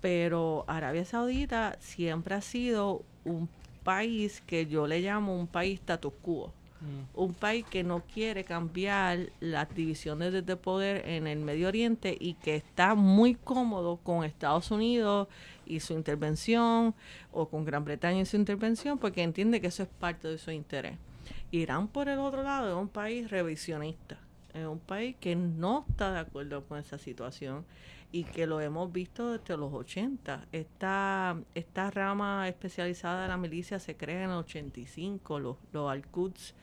Pero Arabia Saudita siempre ha sido un país que yo le llamo un país status quo. Un país que no quiere cambiar las divisiones de de poder en el Medio Oriente y que está muy cómodo con Estados Unidos y su intervención o con Gran Bretaña y su intervención porque entiende que eso es parte de su interés. Irán, por el otro lado, es un país revisionista. Es un país que no está de acuerdo con esa situación y que lo hemos visto desde los 80. Esta, esta rama especializada de la milicia se crea en el 85, los, los Al-Quds.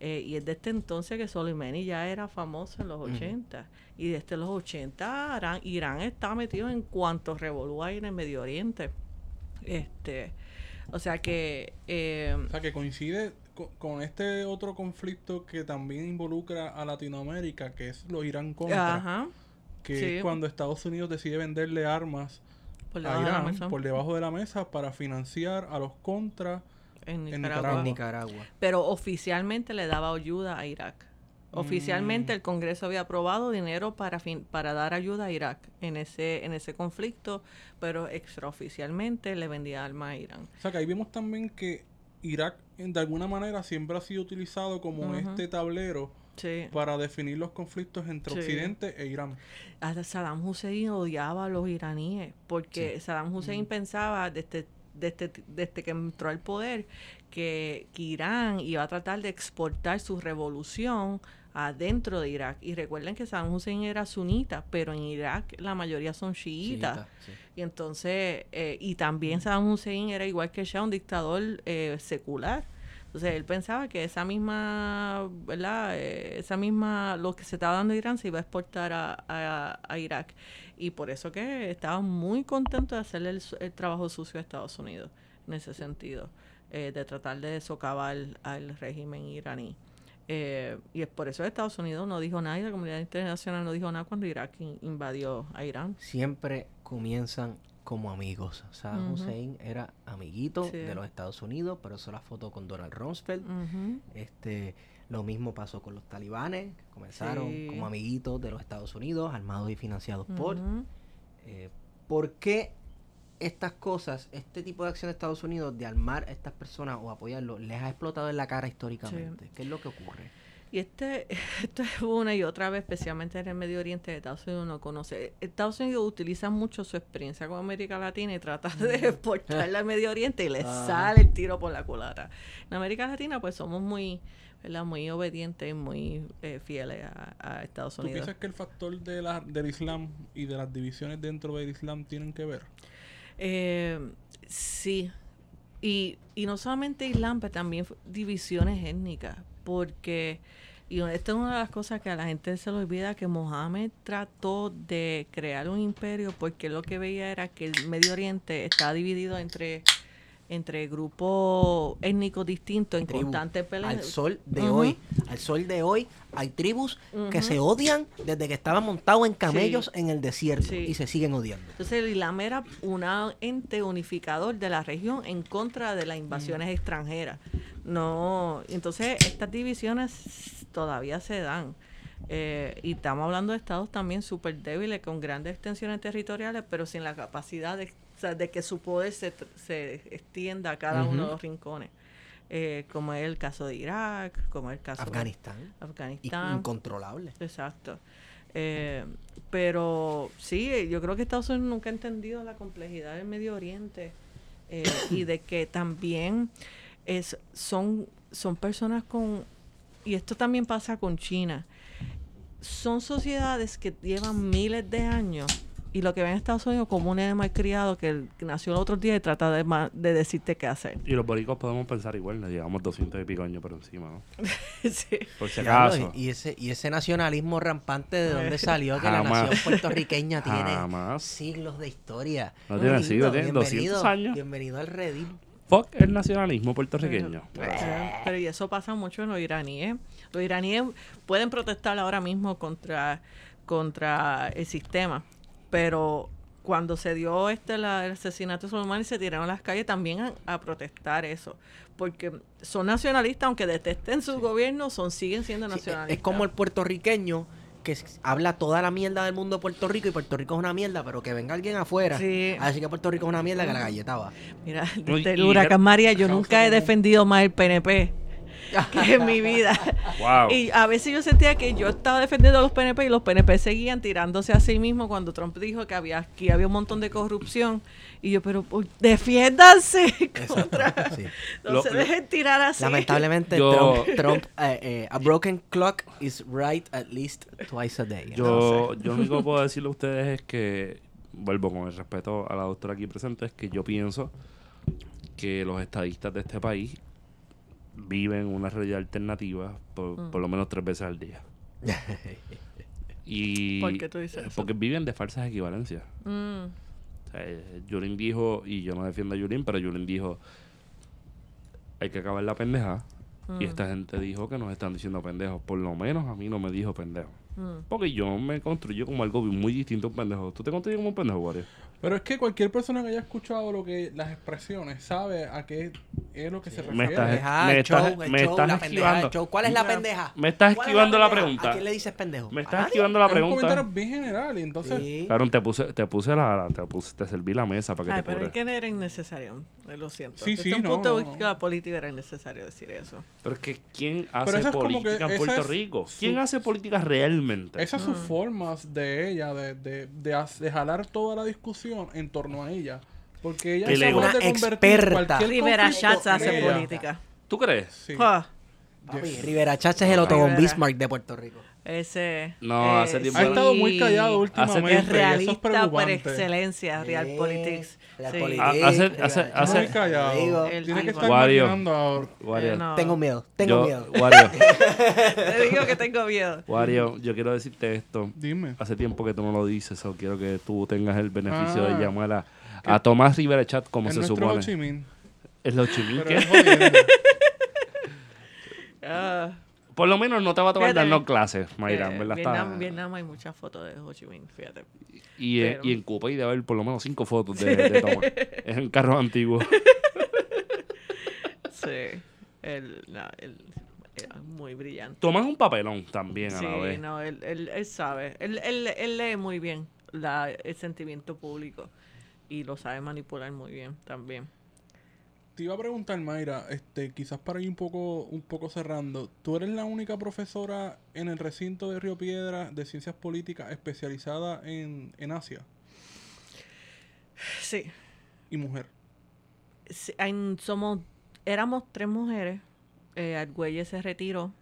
eh, y es desde entonces que Soleimani ya era famoso en los 80. Y desde los 80 Irán, Irán está metido en cuanto revolú hay en el Medio Oriente. Este, o sea que... eh, O sea, que coincide co- con este otro conflicto que también involucra a Latinoamérica, que es los Irán contra, ajá, que sí. es cuando Estados Unidos decide venderle armas por a debajo de la Irán mesa, por debajo de la mesa para financiar a los contra. en en Nicaragua. En Nicaragua. pero oficialmente le daba ayuda a Irak. Oficialmente Mm. el Congreso había aprobado dinero para fin- para dar ayuda a Irak en ese en ese conflicto, pero extraoficialmente le vendía armas a Irán. O sea, que ahí vemos también que Irak de alguna manera siempre ha sido utilizado como este tablero Sí. para definir los conflictos entre Sí. Occidente e Irán. Hasta Saddam Hussein odiaba a los iraníes porque Saddam Hussein pensaba desde, desde, desde que entró al poder que, que Irán iba a tratar de exportar su revolución adentro de Irak. Y recuerden que Saddam Hussein era sunita, pero en Irak la mayoría son chiitas. Sí. Y entonces, eh, y también Saddam Hussein era igual que Shah, un dictador eh, secular. Entonces él pensaba que esa misma, ¿verdad? Eh, esa misma, lo que se estaba dando a Irán se iba a exportar a, a- Irak. Y por eso que estaba muy contento de hacerle el, el trabajo sucio a Estados Unidos, en ese sentido, eh, de tratar de socavar al régimen iraní. Eh, y es por eso que Estados Unidos no dijo nada y la comunidad internacional no dijo nada cuando Irak in- invadió a Irán. Siempre comienzan como amigos. Saddam Ujú. Hussein era amiguito Sí. de los Estados Unidos, pero eso la foto con Donald Rumsfeld. Este, lo mismo pasó con los talibanes, que comenzaron Sí. como amiguitos de los Estados Unidos, armados y financiados por. Eh, ¿Por qué estas cosas, este tipo de acción de Estados Unidos de armar a estas personas o apoyarlos, les ha explotado en la cara históricamente? ¿Qué es lo que ocurre? Y este, esto es una y otra vez, especialmente en el Medio Oriente, Estados Unidos no conoce. Estados Unidos utiliza mucho su experiencia con América Latina y trata de exportarla al Medio Oriente y le Ajá. sale el tiro por la culata. En América Latina, pues somos muy, ¿verdad? muy obedientes y muy eh, fieles a, a Estados ¿Tú Unidos. piensas que el factor de la, del Islam y de las divisiones dentro del Islam tienen que ver? Eh, sí. Y, y no solamente Islam, pero también divisiones étnicas. Porque, y esta es una de las cosas que a la gente se le olvida, que Mohammed trató de crear un imperio porque lo que veía era que el Medio Oriente está dividido entre, entre grupos étnicos distintos en Tribu. constante pelea. Al sol de hoy, al sol de hoy, hay tribus que se odian desde que estaban montados en camellos en el desierto Sí. y se siguen odiando. Entonces el Islam era un ente unificador de la región en contra de las invasiones extranjeras. No, entonces estas divisiones todavía se dan. Eh, y estamos hablando de estados también súper débiles, con grandes extensiones territoriales, pero sin la capacidad de, o sea, de que su poder se, se extienda a cada uno de los rincones. Eh, como es el caso de Irak, como es el caso Afganistán. de Y- Afganistán. Incontrolable. Exacto. Eh, pero sí, yo creo que Estados Unidos nunca ha entendido la complejidad del Medio Oriente eh, y de que también es, son, son personas con, y esto también pasa con China, son sociedades que llevan miles de años y lo que ven en Estados Unidos como un nene malcriado que, nació el otro día y trata de, de decirte qué hacer. Y los boricos podemos pensar igual, le llevamos 200 y pico años por encima, ¿no? sí. Por si acaso. y, ese, y ese nacionalismo rampante de dónde salió que la nación puertorriqueña tiene Jamás. siglos de historia. No tiene lindo, siglos, tiene bienvenido, 200 años. Bienvenido al redil. Fuck el nacionalismo puertorriqueño. Pero, pero y eso pasa mucho en los iraníes. Los iraníes pueden protestar ahora mismo contra, contra el sistema, pero cuando se dio este la- el asesinato de Soleimani se tiraron a las calles también a, a protestar eso, porque son nacionalistas, aunque detesten su gobierno, son siguen siendo Sí, nacionalistas. es como el puertorriqueño que habla toda la mierda del mundo de Puerto Rico y Puerto Rico es una mierda, pero que venga alguien afuera Sí. a decir que Puerto Rico es una mierda que la galleta va. Mira, desde el huracán María yo nunca he defendido más el PNP que en mi vida. Wow. Y a veces yo sentía que yo estaba defendiendo a los PNP y los PNP seguían tirándose a sí mismos cuando Trump dijo que había aquí había un montón de corrupción. Y yo, pero pues, defiéndanse contra. Sí. No Lo- se lo- dejen tirar así. Lamentablemente Yo- Trump, Trump, eh, eh, a broken clock is right at least twice a day. Yo, yo lo único que puedo decirle a ustedes es que, vuelvo con el respeto a la doctora aquí presente, es que yo pienso que los estadistas de este país viven una realidad alternativa por, Mm. por lo menos tres veces al día. y ¿Por qué tú dices eso? Porque viven de falsas equivalencias. Mm, O sea, eh, Yulín dijo, y yo no defiendo a Yulín, pero Yulín dijo, hay que acabar la pendeja. Y Mm. esta gente dijo que nos están diciendo pendejos. Por lo menos a mí no me dijo pendejo. mm. Porque yo me construyo como algo muy distinto a un pendejo. ¿Tú te construyes como un pendejo, Wario? Pero es que cualquier persona que haya escuchado lo que las expresiones sabe a qué es lo que se Me refiere. estás- me el estás- show, el me show, estás la pendeja, esquivando. el show. ¿Cuál es la pendeja? Me estás ¿Cuál es esquivando la pendeja? pregunta. ¿A quién le dices pendejo? Me ¿A estás esquivando la Es un comentario pregunta. bien general y entonces Sí. Claro, te puse, te puse la, te puse, te serví la mesa para que Ay, te pero es que era innecesario. eh, Lo siento. Sí, Desde sí, un no, punto de no, vista político era innecesario decir eso. Pero es que ¿quién hace política en Puerto es Rico? ¿Quién hace política realmente? esas son sus formas de ella, de jalar toda la discusión en torno a ella. Porque ella Que es Una de experta. Rivera en hace ella. política. ¿Tú crees? Sí. Papi, Rivera Chacha es el Otto Rivera. Bismarck de Puerto Rico. Ese. No, hace tiempo Ha estado muy callado últimamente. Es y eso es realista por excelencia, Real Real Sí. Hace- hace- hace- Muy callado. Que estar Wario. imaginando ahora. Wario, Eh, no. Tengo miedo, tengo yo, miedo. Wario, Te digo que tengo miedo. Wario, yo quiero decirte esto. Dime. Hace tiempo que tú no lo dices, o quiero que tú tengas el beneficio Ah. de llamar a, a Tomás Rivera Chat como se nuestro Ho supone. Chi Minh. Es lo chimín Pero que es. Ah, Por lo menos no te va a tomar Fíjate, darnos clases, Mayra, eh, ¿verdad? Vietnam, Está- Vietnam hay muchas fotos de Ho Chi Minh, fíjate. Y, eh, pero- y en Cuba hay de haber por lo menos cinco fotos de, de Tomás. es en carros antiguos. Sí. El, no, el- muy brillante. Tomás un papelón también a Sí, la vez. no, él, él, él sabe. Él, él, él lee muy bien la, el sentimiento público y lo sabe manipular muy bien también. Te iba a preguntar, Mayra, este, quizás para ir un poco, un poco cerrando, ¿tú eres la única profesora en el recinto de Río Piedra de Ciencias Políticas especializada en, en Asia Sí. y mujer? Sí, somos, éramos tres mujeres. Eh, Argüelles se retiró.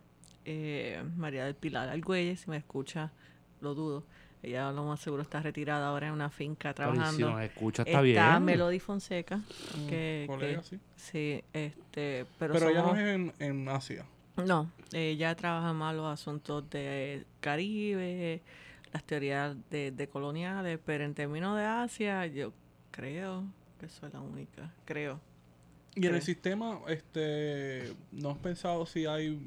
Eh, María del Pilar Argüelles, si me escucha, lo dudo. Ella lo más seguro está retirada ahora en una finca Pero Si trabajando. nos escucha, está, bien. Melody Fonseca, Mm, que, colega, que- sí. sí, este, pero, Pero, ella no somos- es en, en Asia. No, ella trabaja más los asuntos de Caribe, las teorías de, de coloniales, pero en términos de Asia, yo creo que soy la única, creo. Y en el sistema, este, ¿no has pensado si hay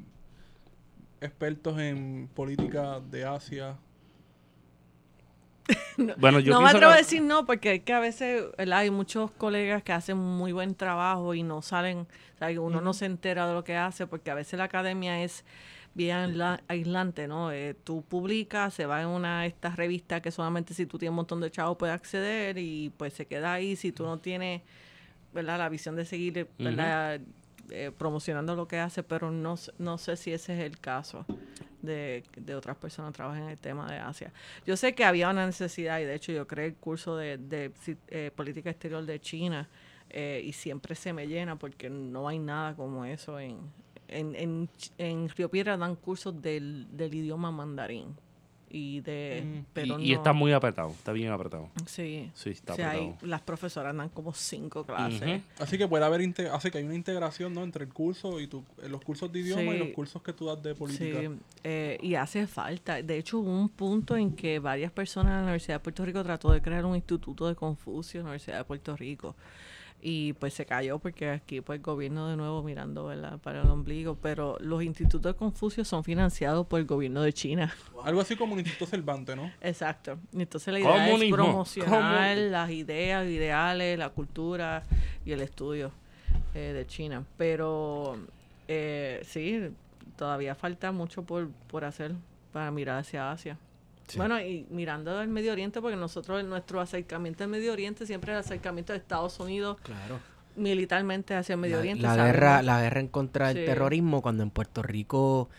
expertos en política de Asia? Bueno, yo no me atrevo a decir no, porque es que a veces ¿verdad? hay muchos colegas que hacen muy buen trabajo y no salen, o sea, que uno no se entera de lo que hace, porque a veces la academia es bien aisla- aislante, ¿no? Eh, tú publicas, se va en una de estas revistas que solamente si tú tienes un montón de chavos puedes acceder y pues se queda ahí si tú no tienes, ¿verdad? La visión de seguir, ¿verdad? Eh, promocionando lo que hace, pero no, no sé si ese es el caso de, de otras personas trabajan en el tema de Asia. Yo sé que había una necesidad y de hecho yo creé el curso de, de eh, política exterior de China eh, y siempre se me llena porque no hay nada como eso en, en, en, en Río Piedra dan cursos del, del idioma mandarín y de Mm. pero y, está muy apretado, está bien apretado. sí Sí, está o sea, hay- apretado. las profesoras dan como cinco clases. Así que puede haber, así que hay una integración, ¿no? Entre el curso y tu, los cursos de idioma y los cursos que tú das de política. Sí, eh, y hace falta. De hecho, hubo un punto en que varias personas en la Universidad de Puerto Rico trató de crear un instituto de Confucio en la Universidad de Puerto Rico. Y pues se cayó porque aquí pues el gobierno de nuevo mirando ¿verdad? para el ombligo. Pero los institutos de Confucio son financiados por el gobierno de China. Algo así como un instituto Cervantes, ¿no? Exacto. Entonces la idea es promocionar las ideas, ideales, la cultura y el estudio eh, de China. Pero eh, sí, todavía falta mucho por, por hacer para mirar hacia Asia. Bueno, y mirando al Medio Oriente, porque nosotros nuestro acercamiento al Medio Oriente siempre es el acercamiento de Estados Unidos Claro. militarmente hacia el Medio La, Oriente. la guerra, la guerra en contra del Sí. terrorismo, cuando en Puerto Rico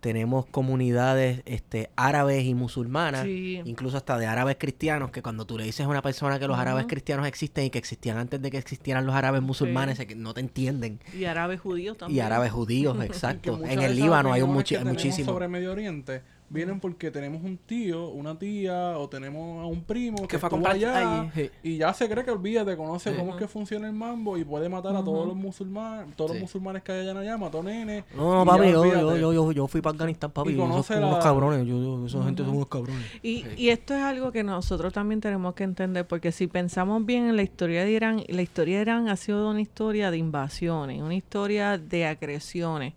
tenemos comunidades este, árabes y musulmanas, Sí. incluso hasta de árabes cristianos, que cuando tú le dices a una persona que los árabes cristianos existen y que existían antes de que existieran los árabes musulmanes, que no te entienden. Y árabes judíos Y también. árabes judíos, exacto. En el Líbano hay un que tenemos muchísimo. sobre Medio Oriente vienen porque tenemos un tío, una tía o tenemos a un primo que, Que fue a estuvo comprar allá allí, sí. y ya se cree que olvídate, conoce Sí. cómo es que funciona el mambo y puede matar a todos los musulmanes, todos Sí. los musulmanes que hay allá, mató nenes. No, no, papi, ya yo, yo, yo, yo, yo fui para Afganistán, papi. Y y esos conoce son unos la- cabrones. Yo, yo- esa gente son unos cabrones. Y, y esto es algo que nosotros también tenemos que entender, porque si pensamos bien en la historia de Irán, la historia de Irán ha sido una historia de invasiones, una historia de agresiones.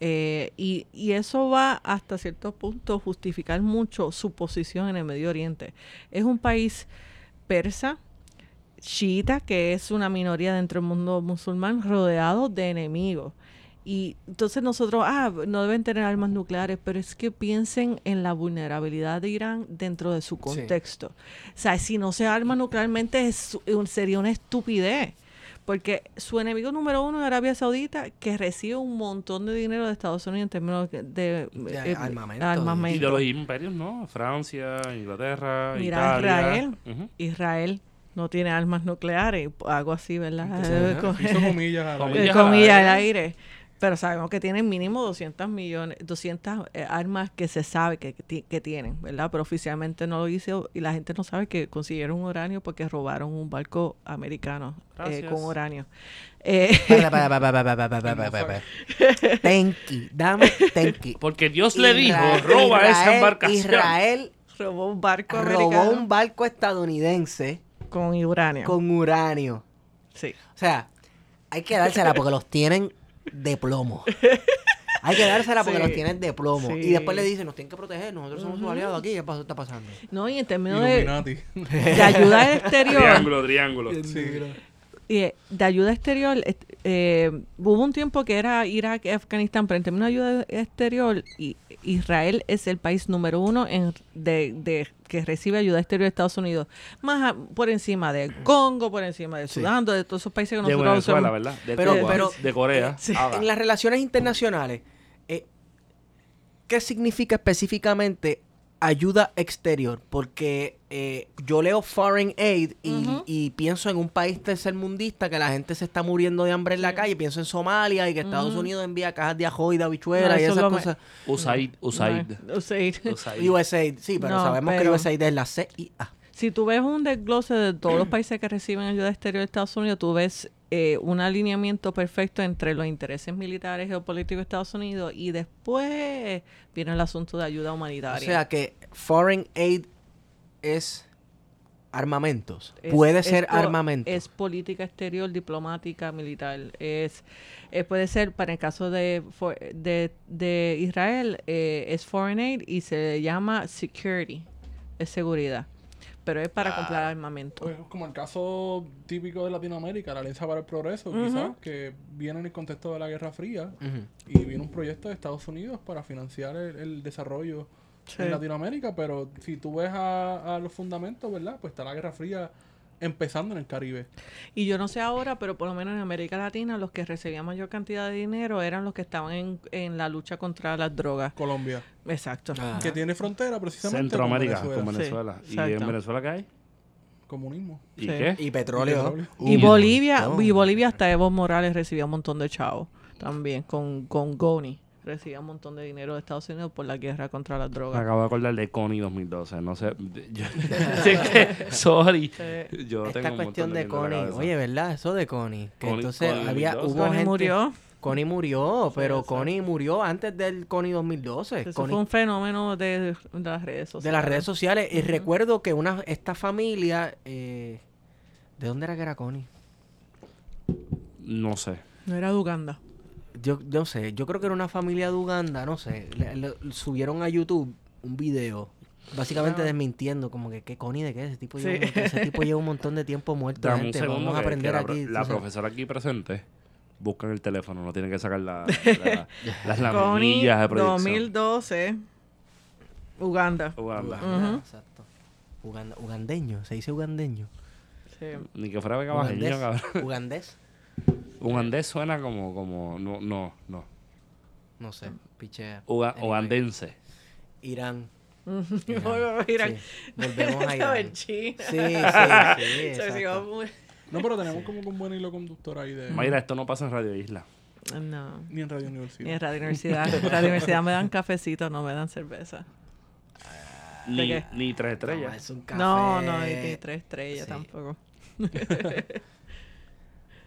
Eh, y, y eso va hasta cierto punto justificar mucho su posición en el Medio Oriente. Es un país persa, chiita, que es una minoría dentro del mundo musulmán, rodeado de enemigos. Y entonces nosotros, ah, no deben tener armas nucleares, pero es que piensen en la vulnerabilidad de Irán dentro de su contexto. O sea, si no se arma nuclearmente es, sería una estupidez. Porque su enemigo número uno es Arabia Saudita, que recibe un montón de dinero de Estados Unidos en términos de, de, De eh, armamento. Y de los imperios, ¿no? Francia, Inglaterra, Mira, Italia. Israel. Ujú. Israel no tiene armas nucleares, algo así, ¿verdad? Entonces, Con- hizo comillas al Comillas. aire. al comillas al aire pero sabemos que tienen mínimo 200 millones, 200 eh, armas que se sabe que, que, tienen, ¿verdad? Pero oficialmente no lo hizo y la gente no sabe que consiguieron uranio porque robaron un barco americano eh, con uranio. Tenki, dame tenki. Porque Dios le dijo, roba esa embarcación. Israel robó un barco. Robó un barco estadounidense. Con uranio. Con uranio. Sí. O sea, hay que dársela porque los tienen de plomo. Hay que dársela porque Sí. los tienen de plomo. Sí. Y después le dicen, nos tienen que proteger, nosotros somos sus aliados aquí, ¿qué pasa- está pasando? No, y en términos de, de ayuda exterior, Triángulo, triángulo. y, eh, de ayuda exterior, eh, hubo un tiempo que era Irak y Afganistán, pero en términos de ayuda exterior, y- Israel es el país número uno en, de, de- que recibe ayuda exterior de Estados Unidos, más a- por encima de Congo, por encima de Sudán, de todos esos países que De nosotros Venezuela, somos- ¿verdad? De Pero- Cuba, pero- de Corea. Sí. Ahora, En las relaciones internacionales, eh, ¿qué significa específicamente ayuda exterior? Porque eh, yo leo foreign aid y, pienso en un país tercermundista que la gente se está muriendo de hambre en la calle. Pienso en Somalia y que Estados. Unidos envía cajas de ajo y de No, habichuelas y esas me- cosas. USAID, USAID. No, USAID. USAID. USAID, sí, pero No, sabemos que USAID es la CIA. Si tú ves un desglose de todos los países que reciben ayuda exterior de Estados Unidos, tú ves eh, un alineamiento perfecto entre los intereses militares geopolíticos de Estados Unidos y después viene el asunto de ayuda O humanitaria. sea que foreign aid es armamentos. Es- Puede es ser po- armamento. Es política exterior, diplomática, militar. Es, eh, puede ser, para el caso de, for- de, de Israel, eh, es foreign aid y se llama security, es seguridad. Pero es para comprar armamento. Pues como el caso típico de Latinoamérica, la Alianza para el Progreso, quizás, que viene en el contexto de la Guerra Fría y viene un proyecto de Estados Unidos para financiar el, el desarrollo Sí. en Latinoamérica, pero si tú ves a, a los fundamentos, ¿verdad? Pues está la Guerra Fría empezando en el Caribe. Y yo no sé ahora, pero por lo menos en América Latina los que recibían mayor cantidad de dinero eran los que estaban en, en la lucha contra las drogas. Colombia, Exacto. Ah. que tiene frontera precisamente Centroamérica con con Venezuela. Venezuela. Sí, ¿Y en. Venezuela qué hay? Comunismo. ¿Y Sí. qué? Y petróleo. Y petróleo. Y Un Bolivia, y Bolivia hasta Evo Morales recibía un montón de chavos también con, con Goni. Recibía un montón de dinero de Estados Unidos por la guerra contra las Me drogas. acabo de acordar de Connie 2012. No sé. Yo, que, sorry. Sí. Yo Esta tengo un cuestión montón de la Connie. Oye, ¿verdad? Eso de Connie. Que Connie- entonces Connie había, 2012. hubo Connie gente... murió. Connie murió, pero exacto. Connie murió antes del Connie 2012. Eso Connie- fue un fenómeno de, de las redes sociales. de las redes sociales. Y recuerdo que una esta familia... eh, ¿De dónde era que era Connie? No sé. No era de Uganda. Yo, yo no sé, yo creo que era una familia de Uganda, no sé. le- le- subieron a YouTube un video básicamente desmintiendo como que ¿qué Connie de qué? Ese tipo, lleva Sí. un ese tipo lleva un montón de tiempo muerto. Dame un gente. segundo. Vamos a aprender la, aquí. la profesora aquí presente busca en el teléfono. No tiene que sacar la, la- las laminillas de proyección. 2012, Uganda. Uganda. Uganda, exacto. Uganda- ugandeño, se dice ugandeño. Sí. Ni que fuera cabrón. Ugandés. Ugandés suena como, como, no, no, no. No sé, pichea. Uga- ugandense. Irán. Mira, Sí. Volvemos a estaba Irán. en China. Sí, sí, exacto. No, pero tenemos como que un buen hilo conductor ahí de... Mayra, esto no pasa en Radio Isla. No. Ni en Radio Universidad. Ni en Radio Universidad. En Radio Universidad me dan cafecito, no me dan cerveza. Ni, qué? ni tres estrellas. es un café. No, no, ni, ni tres estrellas Sí. tampoco.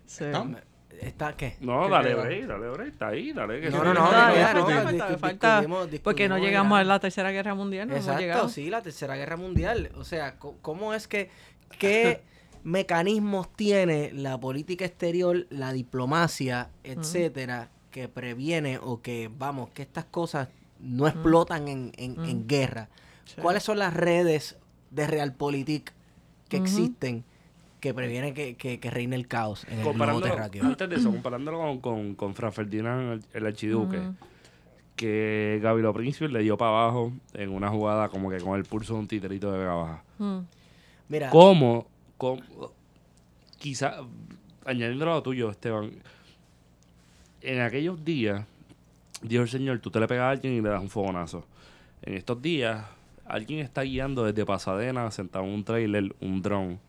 Sí. ¿Está qué? No, ¿Qué dale break, dale break. Está ahí, dale. que No, no, no, no, no, falta, no, falta, porque no llegamos a la tercera guerra mundial, no hemos Exacto, llegado. sí, la Tercera Guerra Mundial. O sea, ¿cómo es que, qué mecanismos tiene la política exterior, la diplomacia, etcétera, que previene o que, vamos, que estas cosas no explotan en, en- en guerra? Sí. ¿Cuáles son las redes de Realpolitik que existen que previenen que, que, que reine el caos en el globo terráqueo? antes de eso, comparándolo con, con, con Fran Ferdinand, el, el archiduque, Ujú. que Gabilo Príncipe le dio para abajo en una jugada como que con el pulso de un titerito de Vega Baja. Mira, ¿Cómo? cómo quizá, añadiendo lo tuyo, Esteban, en aquellos días, dijo el Señor, tú te le pegas a alguien y le das un fogonazo. En estos días, alguien está guiando desde Pasadena, sentado en un trailer, un dron,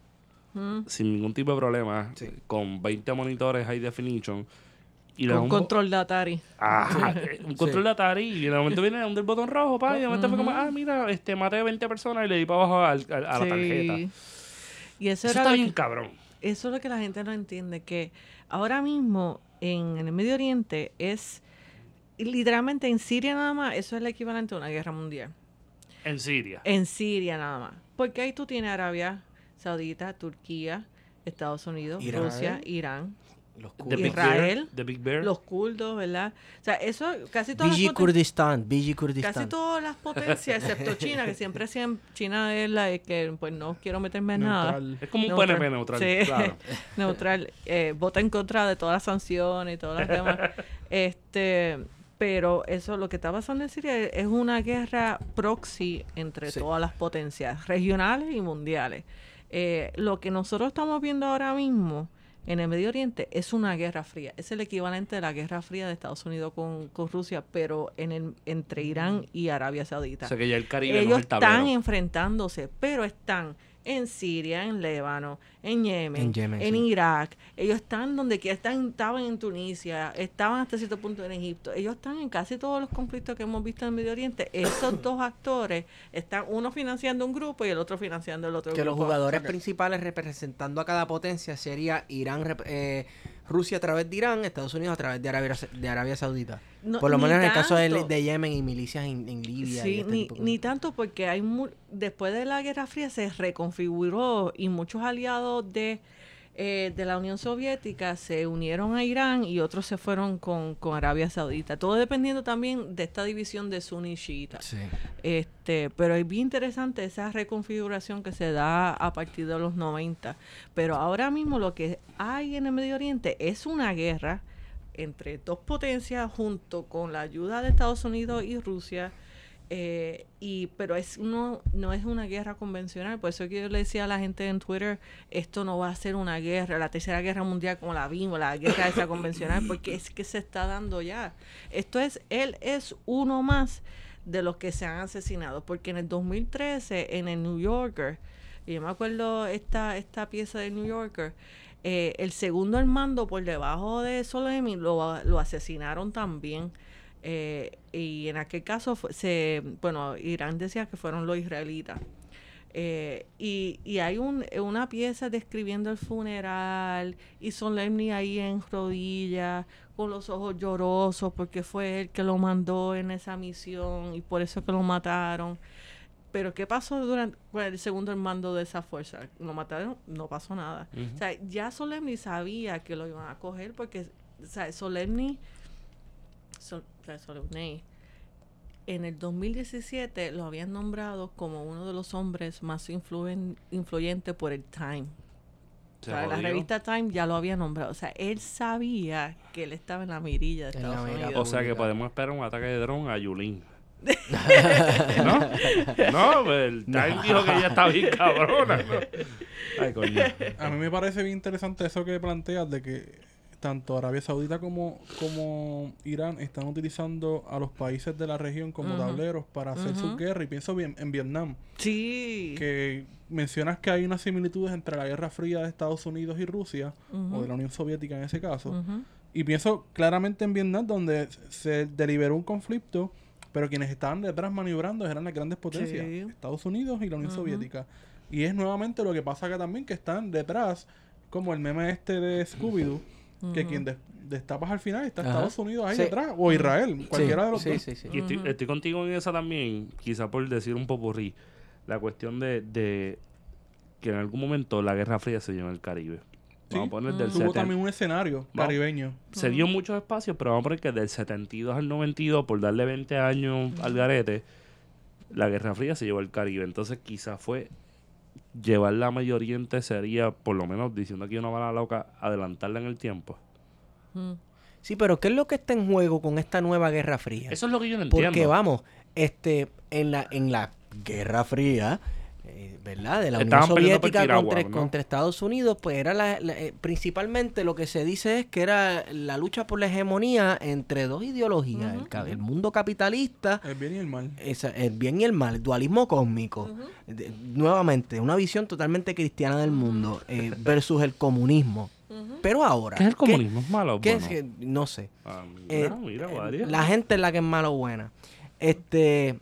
Mm. sin ningún tipo de problema, Sí. con 20 monitores high definition, y Con un control de Atari. Ajá, eh, un control de Atari y de momento viene un del botón rojo, pa, y de momento fue como, ah, mira, este, maté 20 personas y le di para abajo al- al- a la Sí. tarjeta. Y eso, Eso era está bien que- cabrón. eso es lo que la gente no entiende, que ahora mismo en, en el Medio Oriente es, literalmente en Siria nada más, eso es el equivalente a una guerra mundial. En Siria. En Siria nada más. Porque ahí tú tienes Arabia Saudita, Turquía, Estados Unidos, Irán. Rusia, Irán, Los The kurdos. Big Israel. The Big Bear. los kurdos, ¿verdad? O sea, eso casi todas BG las Kurdistán, BG Kurdistán. Casi todas las potencias, excepto China, que siempre siempre China es la que pues no quiero meterme en nada. Neutral. es como un Neutral. PNP neutral, Sí. claro. neutral, eh, vota en contra de todas las sanciones y todas las demás. este, pero eso, lo que está pasando en Siria es una guerra proxy entre Sí. todas las potencias, regionales y mundiales. Eh, lo que nosotros estamos viendo ahora mismo en el Medio Oriente es una guerra fría. Es el equivalente de la guerra fría de Estados Unidos con, con Rusia, pero en el, entre Irán y Arabia Saudita O sea que ya el Caribe no ellos es el están enfrentándose, pero están en Siria, en Líbano, en Yemen, En en, Yemen, sí. Irak. Ellos están donde quiera, están, estaban en Tunisia, estaban hasta cierto punto en Egipto. Ellos están en casi todos los conflictos que hemos visto en el Medio Oriente. Esos dos actores están uno financiando un grupo y el otro financiando el otro que los grupo. jugadores principales representando a cada potencia sería Irán, eh, Rusia a través de Irán, Estados Unidos a través de Arabia, de Arabia Saudita. No, Por lo menos en el caso de, Yemen y milicias en, en Libia. y Sí, este ni, tipo de ni tanto porque hay mu- después de la Guerra Fría se reconfiguró y muchos aliados de, eh, de la Unión Soviética se unieron a Irán y otros se fueron con, con Arabia Saudita. Todo dependiendo también de esta división de Sunni y Shiita. Sí. Este, pero es bien interesante esa reconfiguración que se da a partir de los 90. Pero ahora mismo lo que hay en el Medio Oriente es una guerra entre dos potencias junto con la ayuda de Estados Unidos y Rusia. Eh, y pero es no no es una guerra convencional. Por eso que yo le decía a la gente en Twitter esto no va a ser una guerra la tercera guerra mundial como la vimos la guerra esa convencional porque es que se está dando ya. Esto es él es uno más de los que se han asesinado porque en el 2013 en el New Yorker yo me acuerdo esta esta pieza del New Yorker eh, el segundo al por debajo de Soleimani lo, lo asesinaron también eh, y en aquel caso fue- se bueno Irán decía que fueron los israelitas eh, y, y hay un, una pieza describiendo el funeral y Solemni ahí en rodillas con los ojos llorosos porque fue él que lo mandó en esa misión y por eso que lo mataron. Pero ¿qué pasó durante con el segundo mando de esa fuerza? ¿Lo mataron? No pasó nada. O sea, ya Solemni sabía que lo iban a coger porque o sea, Solemni, En el 2017 lo habían nombrado como uno de los hombres más influen- influyentes por el Time. O Se sea, la revista Time ya lo había nombrado. O sea, él sabía que él estaba en la mirilla de Estados Unidos. O sea que podemos esperar un ataque de dron a Yulín. ¿No? No, pues el Time dijo que ella está bien cabrona. ¿no? Ay, coño. A mí me parece bien interesante eso que planteas de que tanto Arabia Saudita como, como Irán están utilizando a los países de la región como tableros para hacer su guerra. Y pienso bien en Vietnam, Sí. que mencionas que hay unas similitudes entre la Guerra Fría de Estados Unidos y Rusia, o de la Unión Soviética en ese caso. Y pienso claramente en Vietnam, donde se deliberó un conflicto, pero quienes estaban detrás maniobrando eran las grandes potencias, Sí. Estados Unidos y la Unión. Soviética. Y es nuevamente lo que pasa acá también, que están detrás, como el meme este de Scooby-Doo, que quien des- destapas al final está Ajá. Estados Unidos ahí Sí. detrás, o Israel, cualquiera de los sí, dos. sí, sí. Y estoy, estoy contigo en esa también, quizá por decir un popurrí, la cuestión de, de que en algún momento la Guerra Fría se dio en el Caribe. Vamos Sí. a poner del. Tuvo 70. también un escenario Vamos. caribeño. Se dio muchos espacios, pero vamos a poner que del 72 al 92, por darle 20 años al garete, la Guerra Fría se llevó el Caribe. Entonces quizás fue llevar la Medio Oriente sería, por lo menos diciendo aquí una bala loca, adelantarla en el tiempo. Mm. Sí, pero ¿qué es lo que está en juego con esta nueva Guerra Fría? Eso es lo que yo no entiendo. Porque vamos, este, en la, en la Guerra Fría, eh, ¿verdad? De la Unión Soviética contra, ¿no? contra Estados Unidos, pues era la, la- eh, principalmente lo que se dice es que era la lucha por la hegemonía entre dos ideologías, el, mundo capitalista El bien y el mal. esa- el bien y el mal, el dualismo cósmico. De- nuevamente, una visión totalmente cristiana del mundo eh, versus el comunismo. Pero ahora. ¿Qué es el ¿qué- comunismo? ¿Es malo o bueno? es que- no sé. Ah, Eh, mira, mira, eh, varias. la gente es la que es mala o buena. Este,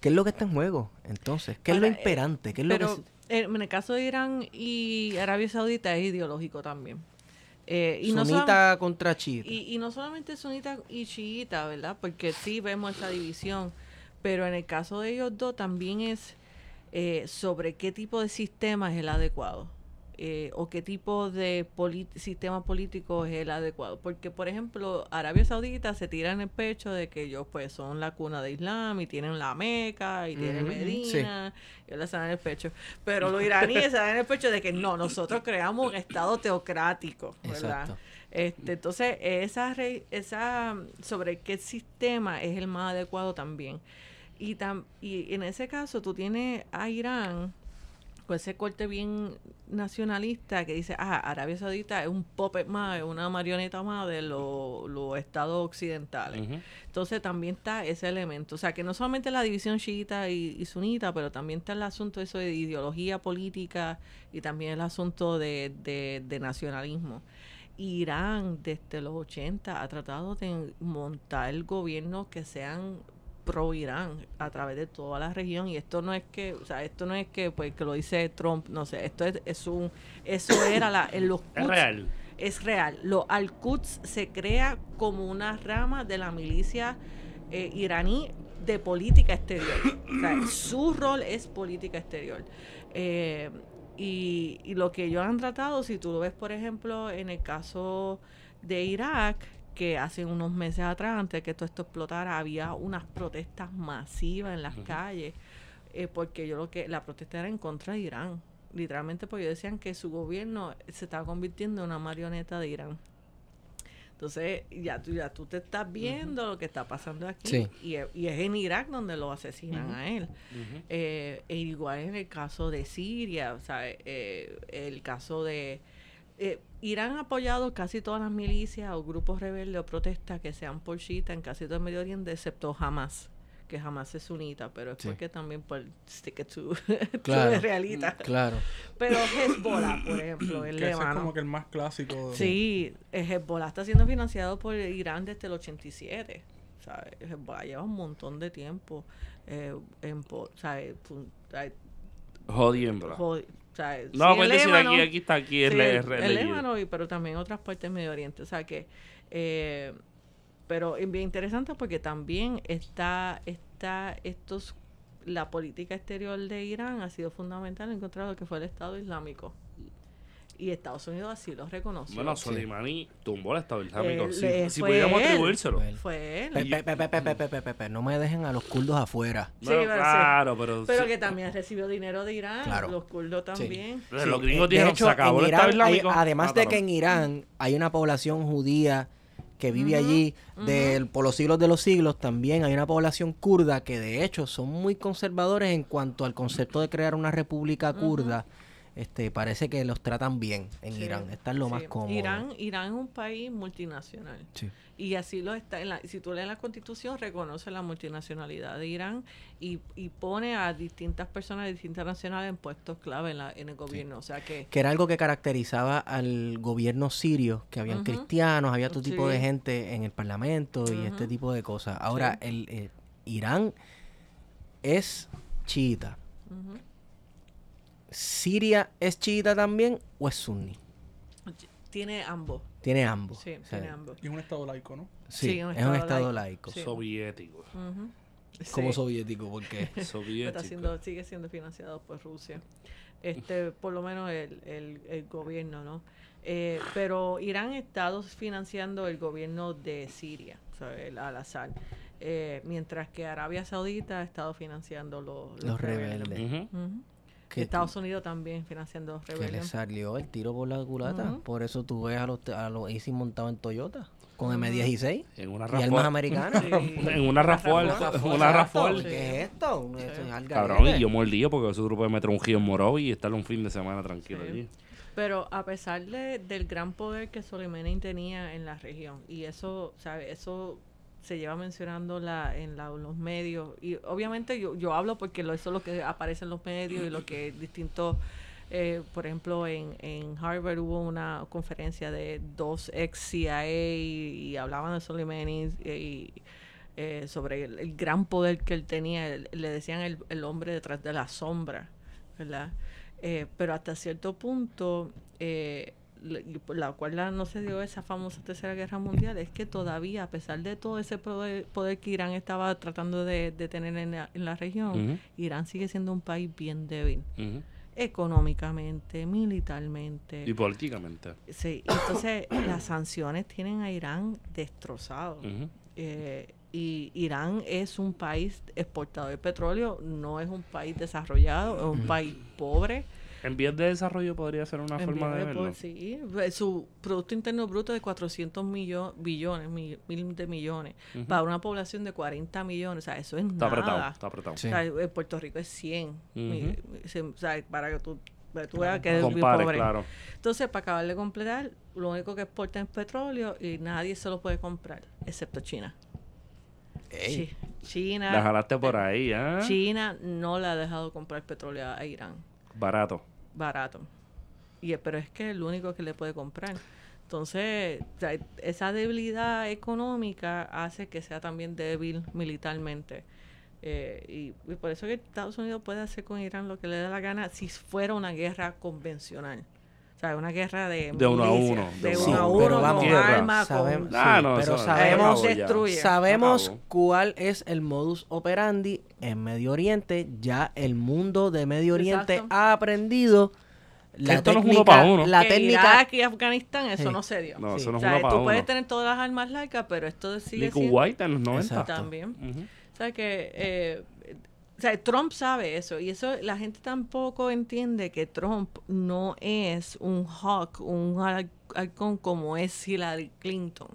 ¿qué es lo que está en juego? Entonces, ¿qué es lo eh, imperante? ¿Qué es lo que en el caso de Irán y Arabia Saudita es ideológico también. Eh, y no sunita contra chiita? Y, y no solamente sunita y chiita, ¿verdad? Porque sí vemos esa división, pero en el caso de ellos dos también es eh, sobre qué tipo de sistema es el adecuado eh, o qué tipo de sistema político es el adecuado. Porque, por ejemplo, Arabia Saudita se tira en el pecho de que ellos pues son la cuna de Islam y tienen la Meca y tienen Medina y ellos se dan en el pecho. Pero los iraníes se dan en el pecho de que no, nosotros creamos un estado teocrático, ¿verdad? Exacto. Este, entonces, esa, re- esa sobre qué sistema es el más adecuado también. Y, tam- y en ese caso, tú tienes a Irán con ese corte bien nacionalista que dice, ah, Arabia Saudita es un puppet más, es una marioneta más de lo- los estados occidentales. Entonces también está ese elemento. O sea, que no solamente la división chiita y, y sunita, pero también está el asunto eso de ideología política y también el asunto de, de- de nacionalismo. Irán desde los 80 ha tratado de montar gobiernos que sean pro Irán a través de toda la región y esto no es que o sea esto no es que pues que lo dice Trump no sé esto es, es un eso era la en los Es Quds- real. es real. Lo Al-Quds se crea como una rama de la milicia eh, iraní de política exterior. O sea, su rol es política exterior. Eh, y, y lo que ellos han tratado, si tú lo ves, por ejemplo, en el caso de Irak, que hace unos meses atrás, antes de que todo esto explotara, había unas protestas masivas en las calles, eh, porque yo lo que la protesta era en contra de Irán, literalmente porque ellos decían que su gobierno se estaba convirtiendo en una marioneta de Irán. Entonces, ya tú, ya tú te estás viendo lo que está pasando aquí. Sí. Y, e- y es en Irak donde lo asesinan a él. Eh, e igual en el caso de Siria, o sea, eh, el caso de... eh, Irán ha apoyado casi todas las milicias o grupos rebeldes o protestas que sean por Shita en casi todo el Medio Oriente, excepto Hamas, que Hamas es sunita, pero es Sí. porque también por stick it to, Claro. to realita. Claro. Pero Hezbollah, por ejemplo, en Que ese es como que el más clásico. de- Sí, el Hezbollah está siendo financiado por Irán desde el 87. ¿sabes? El Hezbollah lleva un montón de tiempo eh, en, ¿sabes? ¿sabes? Jodi- ¿sabes? No, Sí, puedes decir aquí, aquí está, aquí es sí, el, el. Líbano, y- pero también otras partes del Medio Oriente. O sea que, eh, pero es bien interesante porque también está, está estos, la política exterior de Irán ha sido fundamental en contra de lo que fue el Estado Islámico. Y Estados Unidos así los reconoció. Bueno, Soleimani tumbó el Estado Islámico. Si, si pudiéramos atribuírselo. Fue él. no me dejen a los kurdos afuera. claro, pero. Pero que también recibió dinero de Irán. Los kurdos también. Los gringos dijeron: se acabó el Estado Islámico. además de que en Irán hay una población judía que vive allí de, por los siglos de los siglos, también hay una población kurda que de hecho son muy conservadores en cuanto al concepto de crear una república kurda. Este, parece que los tratan bien en Sí, Irán, están lo más cómodo. Irán, Irán es un país multinacional. Sí. Y así lo está. En la, si tú lees la constitución, reconoce la multinacionalidad de Irán y, y pone a distintas personas de distintas nacionales en puestos clave en, la, en el gobierno. O sea que. que era algo que caracterizaba al gobierno sirio, que habían cristianos, había todo tipo de gente en el parlamento y este tipo de cosas. Ahora, el, eh, Irán es chiita. ujú. ¿Siria es chiita también o es sunni? Tiene ambos. Tiene ambos. Sí, O sea, tiene ambos. Y es un estado laico, ¿no? sí, Sí, un es un estado laico. laico. Sí. Soviético. Como Sí. soviético, porque Soviético. está siendo, sigue siendo financiado por Rusia. Este, por lo menos el, el, el gobierno, ¿no? Eh, pero Irán ha estado financiando el gobierno de Siria, o sea, el Al-Assad, eh, mientras que Arabia Saudita ha estado financiando los, los, los rebeldes. Que, Estados Unidos también financiando que le salió el tiro por la culata. Por eso tú ves a los, a los Easy montados en Toyota, con M16 En una y armas americanas. Sí. En una. Rafale. Una. ¿Qué es esto? Es Cabrón, y yo mordido porque ese grupo me giro en Morovi y estar un fin de semana tranquilo Sí. allí. Pero a pesar de- del gran poder que Soleimani tenía en la región, y eso, ¿sabe? Eso se lleva mencionando la, en la- los medios, y obviamente yo, yo hablo porque eso es lo que aparece en los medios y lo que distintos eh, por ejemplo, en, en Harvard hubo una conferencia de dos ex CIA y, hablaban de Soleimani y, eh, sobre el, gran poder que él tenía. Le decían el, el hombre detrás de la sombra, ¿verdad? Eh, pero hasta cierto punto, eh, la- por la cual no se dio esa famosa tercera guerra mundial, es que todavía, a pesar de todo ese poder, poder que Irán estaba tratando de, de tener en la, en la región. Irán sigue siendo un país bien débil, económicamente, militarmente. Y políticamente. Sí, entonces las sanciones tienen a Irán destrozado. Eh, y Irán es un país exportador de petróleo, no es un país desarrollado, es un país pobre. En vías de desarrollo podría ser una En forma de de verlo. por- sí, eh, su Producto Interno Bruto de 400 millo- billones, mi- mil de millones, Ujú. para una población de 40 millones, o sea, eso es Está apretado, nada. está apretado. Sí. O sea, en Puerto Rico es 100. mi- se- o sea, para que tú, para que tú veas que es pobre. claro. Entonces, para acabar de completar, lo único que exporta es petróleo y nadie se lo puede comprar, excepto China. Ey. Chi- China, La jalaste por ahí, ¿eh? China no le ha dejado comprar petróleo a Irán Barato. Barato. Y, pero es que es el único que le puede comprar. Entonces, sea, esa debilidad económica hace que sea también débil militarmente. Eh, y, y por eso que Estados Unidos puede hacer con Irán lo que le dé la gana si fuera una guerra convencional. Sea, una guerra de De uno a uno, de De uno uno a a uno. uno, Pero vamos, con armas, con... Ah, Sí, no, pero sabemos-. Destruye. Sabemos cuál es el modus operandi en Medio Oriente. Ya el mundo de Medio Oriente Exacto. ha aprendido la Esto no es técnica, uno uno. la que técnica Irak y Afganistán, eso Sí. no se dio. No, Sí. eso no o es sea, uno para tú uno. puedes tener todas las armas largas, pero esto sigue Ni siendo... Kuwait en los 90. Exacto. También. O sea que, eh, o sea, Trump sabe eso y eso la gente tampoco entiende que Trump no es un hawk, un hal- halcón como es Hillary Clinton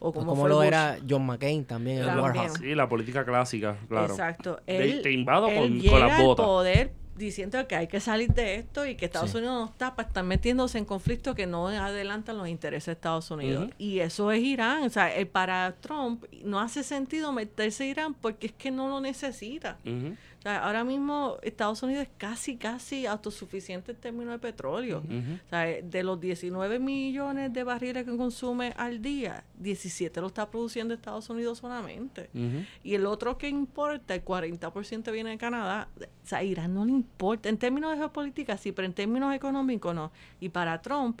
o pues como, lo era John McCain también, el También. Warhawk. Sí, la política clásica, claro. Exacto. Él, te invado él con- con llega las al botas. poder diciendo que hay que salir de esto y que Estados Sí. Unidos no está para estar metiéndose en conflictos que no adelantan los intereses de Estados Unidos. Y eso es Irán. O sea, el- para Trump no hace sentido meterse a Irán porque es que no lo necesita. Ujú. O sea, ahora mismo Estados Unidos es casi, casi autosuficiente en términos de petróleo. O sea, de los 19 millones de barriles que consume al día, 17 lo está produciendo Estados Unidos solamente. Y el otro que importa, el 40% viene de Canadá. O sea, a Irán no le importa. En términos de geopolítica sí, pero en términos económicos no. Y para Trump,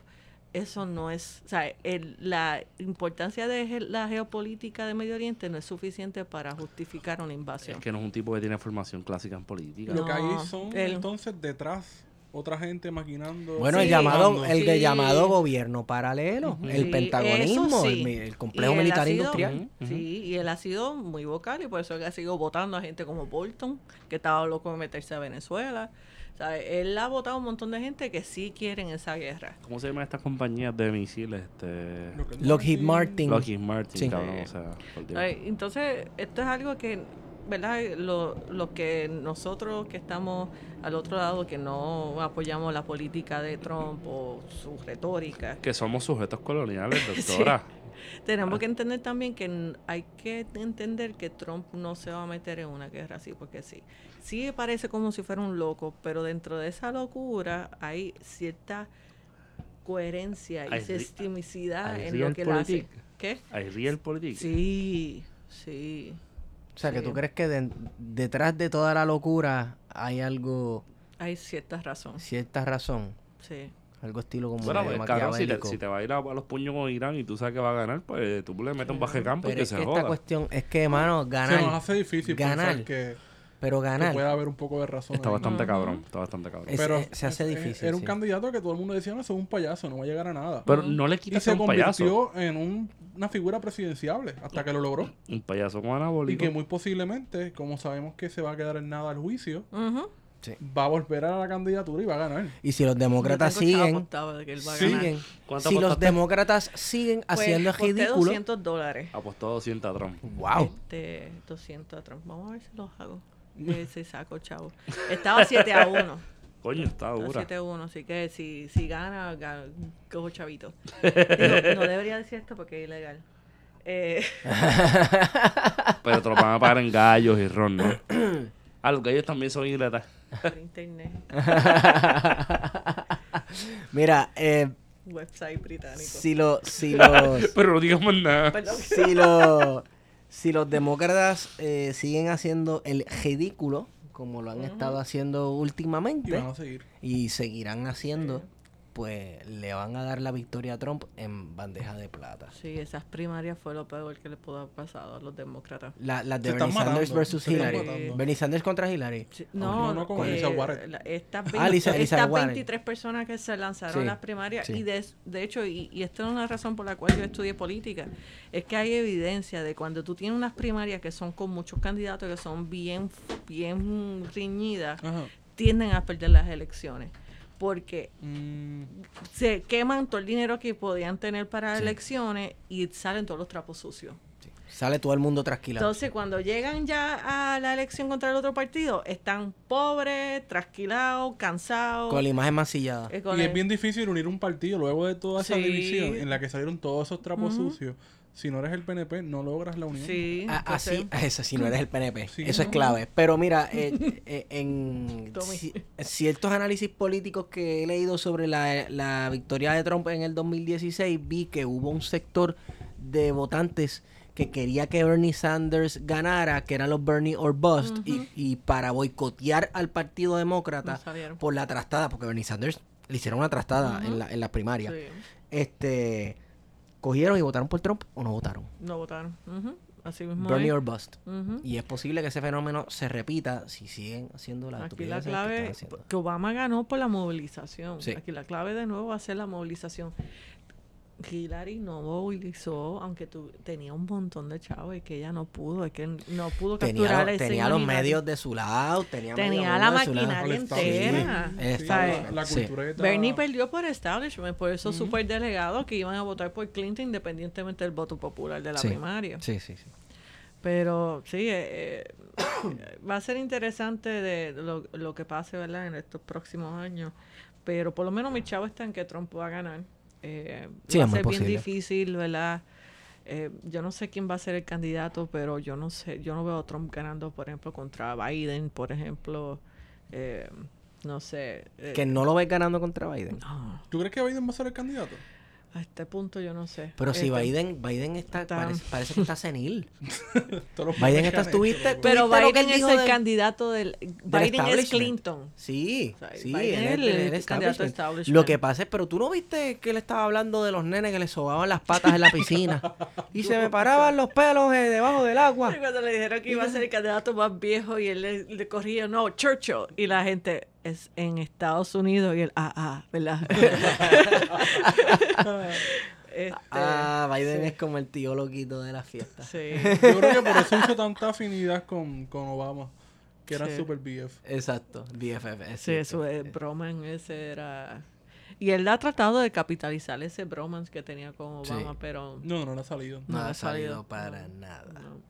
eso no es. O sea, el- la importancia de la geopolítica de Medio Oriente no es suficiente para justificar una invasión. Es que no es un tipo que tiene formación clásica en política. Lo que hay No, son entonces detrás otra gente maquinando. Bueno, el llamado, el de llamado gobierno paralelo, el Sí, pentagonismo, el, complejo militar sido- industrial. Sí, y él ha sido muy vocal y por eso él ha sido votando a gente como Bolton, que estaba loco de meterse a Venezuela. Él ha votado a un montón de gente que sí quieren esa guerra. ¿Cómo se llaman estas compañías de misiles? Este... Lockheed Martin. Lockheed Martin, Sí. cabrón, o sea, Entonces, esto es algo que, ¿verdad? Lo, lo que nosotros que estamos al otro lado, que no apoyamos la política de Trump o su retórica, Que somos sujetos coloniales, doctora. tenemos que entender también que hay que entender que Trump no se va a meter en una guerra así, porque sí. Sí parece como si fuera un loco, pero dentro de esa locura hay cierta coherencia y sistemicidad en lo que él hace. ¿Qué? Hay real politics. Sí, sí. O sea, que tú crees que de- detrás de toda la locura hay algo, Hay cierta razón. cierta razón, Sí. algo estilo como Bueno, pues, cabrón, si te, si te va a ir a, a los puños con Irán y tú sabes que va a ganar, pues tú le metes un baje campo y que es se que joda. esta cuestión es que, mano, Se ganar, nos hace difícil Ganar. pensar que, pero ganar, puede haber un poco de razón. Está ahí. bastante cabrón, está bastante cabrón. Es- Pero eh, se hace es- difícil, Era un sí. candidato que todo el mundo decía, no, es un payaso, no va a llegar a nada. Pero no le y quitas se un payaso. convirtió en un- una figura presidenciable hasta que lo logró. Un payaso con Y anabólico. que muy posiblemente, como sabemos que se va a quedar en nada al juicio, va a volver a la candidatura y va a ganar. y si los demócratas siguen, apostado de que él va a ganar. siguen, ¿Cuánto si los demócratas siguen Pues, haciendo ridículo, 200 dólares. Apostó 200 a Trump. wow, Este, 200 a Trump. Vamos a ver si los hago. Si saco, chavo. Estaba 7 a 1. Coño, está Estaba dura. 7 a 1. Así que si, si gana, gana cojo chavito. Digo, no debería decir esto porque es ilegal. Eh, Pero te lo van a pagar en gallos y ron, ¿no? Ah, los gallos también son ingletas. Por internet, Mira, eh, website británico. si, lo, si los... Pero no digamos nada. Perdón. si, lo- si los demócratas eh, siguen haciendo el ridículo, como lo han estado haciendo Y últimamente, van a seguir. y seguirán haciendo, pues le van a dar la victoria a Trump en bandeja de plata. Sí, esas primarias fue lo peor que le pudo haber pasado a los demócratas. La- Las de Bernie Sanders matando, versus Hillary. Bernie Sanders contra Hillary. Sí, no, no, no, con eh, Elizabeth Warren. estas, Ah, 20 Lisa- Elizabeth estas Warren. 23 personas que se lanzaron Sí, las primarias, sí. y de, de hecho, y, y esto es una razón por la cual yo estudié política, es que hay evidencia de cuando tú tienes unas primarias que son con muchos candidatos que son bien, bien riñidas, Ajá. tienden a perder las elecciones. Porque Mm, se queman todo el dinero que podían tener para elecciones y salen todos los trapos sucios. Sale todo el mundo trasquilado. Entonces, cuando llegan ya a la elección contra el otro partido, están pobres, trasquilados, cansados. Con la imagen mancillada. eh, y el- es bien difícil unir un partido luego de toda esa Sí. división en la que salieron todos esos trapos sucios. Si no eres el PNP, no logras la unión. Sí, Ah, Así, eso si no eres el PNP. Sí. Eso es clave. Pero mira, eh, eh, en ci- ciertos análisis políticos que he leído sobre la, la victoria de Trump en el 2016, vi que hubo un sector de votantes que quería que Bernie Sanders ganara, que eran los Bernie or Bust, y, y para boicotear al Partido Demócrata por la trastada, porque Bernie Sanders le hicieron una trastada en, la, en la primaria. Sí, Este, cogieron y votaron por Trump o no votaron. no votaron. Ujú, Así mismo. Bernie or Bust. Y es posible que ese fenómeno se repita si siguen haciendo la Aquí la que clave, haciendo. que Obama ganó por la movilización. Sí. Aquí la clave de nuevo va a ser la movilización. Hillary no movilizó, aunque tu, tenía un montón de chavos y que ella no pudo, es que no pudo Tenía, capturar los- ese tenía los medios de su lado, tenía, Tenía la maquinaria entera. Sí, la, la Sí. Bernie perdió por establishment, por esos superdelegados que iban a votar por Clinton independientemente del voto popular de la Sí. primaria. Sí, sí, sí. Pero sí, eh, eh, va a ser interesante de lo, lo que pase, ¿verdad? En estos próximos años. Pero por lo menos mi chavo está en que Trump va a ganar. Eh, Sí, va es a muy ser bien difícil, ¿verdad? Eh, yo no sé quién va a ser el candidato, pero yo no sé, yo no veo a Trump ganando, por ejemplo, contra Biden, por ejemplo. Eh, no sé. eh, Que no lo ves ganando contra Biden. no, ¿Tú crees que Biden va a ser el candidato? A este punto yo no sé. Pero si Este, Biden, Biden está, está- parece, parece que está senil. Biden está, que han hecho, tuviste, loco. Pero ¿Tuviste lo que Biden él es el del- candidato del... Biden es? Clinton. Sí, O sea, sí, Biden él es el el- el candidato establishment. establishment. Lo que pasa es, pero tú no viste que él estaba hablando de los nenes que le sobaban las patas en la piscina y se me paraban los pelos eh, debajo del agua. Y Cuando le dijeron que iba a ser el candidato más viejo y él le, le corría, no, Churchill. Y la gente es en Estados Unidos y él, ah, ah, ¿verdad? Este, Ah, Biden sí. es como el tío loquito de la fiesta. sí. Yo creo que por eso hizo tanta afinidad con, con Obama, que era Sí. super BF. Exacto, BFF. es Sí, eso es broman ese era... Y él ha tratado de capitalizar ese bromance que tenía con Obama, Sí. pero No, no le ha salido. No, no le ha ha salido salido. para No, nada. no.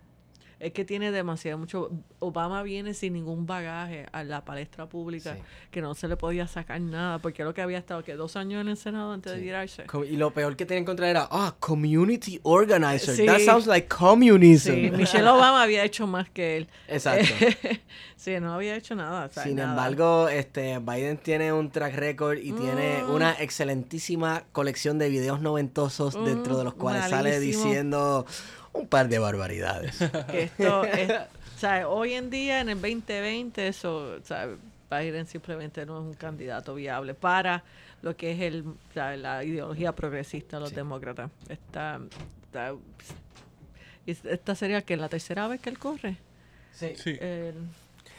Es que tiene demasiado mucho. Obama viene sin ningún bagaje a la palestra pública, Sí. que no se le podía sacar nada, porque lo que había estado que dos años en el Senado antes de Sí. tirarse. Co- Y lo peor que tenía en contra era, ah, community organizer. Sí. That sounds like communism. Michelle Obama había hecho más que él. Exacto. sí, no había hecho nada. o sea, Sin nada. embargo, este Biden tiene un track record y tiene Mm. una excelentísima colección de videos noventosos dentro de los Mm, cuales sale malísimo. diciendo un par de barbaridades. esto es, o sea, hoy en día en el 2020 eso, sea, Biden simplemente no es un candidato viable para lo que es el, sea, la ideología progresista de los Sí. demócratas. Esta, esta, esta sería que la tercera vez que él corre. Sí. El-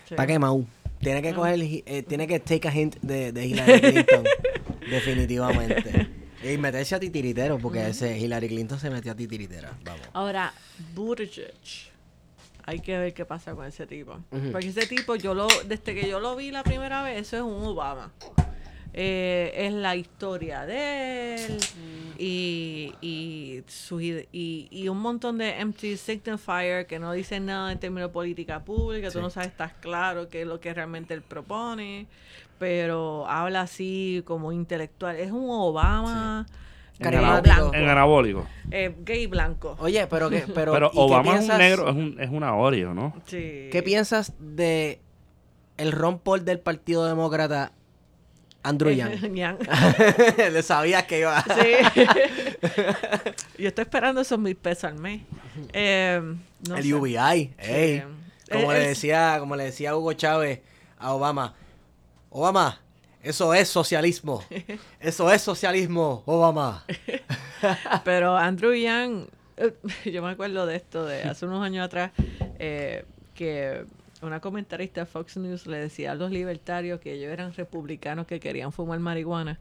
sí. Está quemado. Tiene Mm. que coger, eh, tiene que take a hint de, de Hillary Clinton. definitivamente. Y meterse a titiritero, porque ese Hillary Clinton se metió a titiritera. Vamos. Ahora, Buttigieg. Hay que ver qué pasa con ese tipo. Porque ese tipo, yo lo, desde que yo lo vi la primera vez, eso es un Obama. Eh, es la historia de él y, y, su y, y un montón de empty signifier que no dicen nada en términos de política pública. Tú Sí. no sabes, estás claro qué es lo que realmente él propone, pero habla así como intelectual. Es un Obama En, Carismático. anabólico. en anabólico. eh, gay blanco. Oye, pero que, pero, Pero ¿y qué Obama es un negro, es, un, es una Oreo, ¿no? Sí. ¿Qué piensas de el Ron Paul del Partido Demócrata, Andrew Yang. Yang. Le sabías que iba. Sí. Yo estoy esperando esos mil pesos al mes. Eh, no el sé. UBI. ey. Como, le decía, como le decía Hugo Chávez a Obama. Obama, eso es socialismo. Eso es socialismo, Obama. Pero Andrew Yang, eh, yo me acuerdo de esto de hace unos años atrás, eh, que una comentarista de Fox News le decía a los libertarios que ellos eran republicanos que querían fumar marihuana.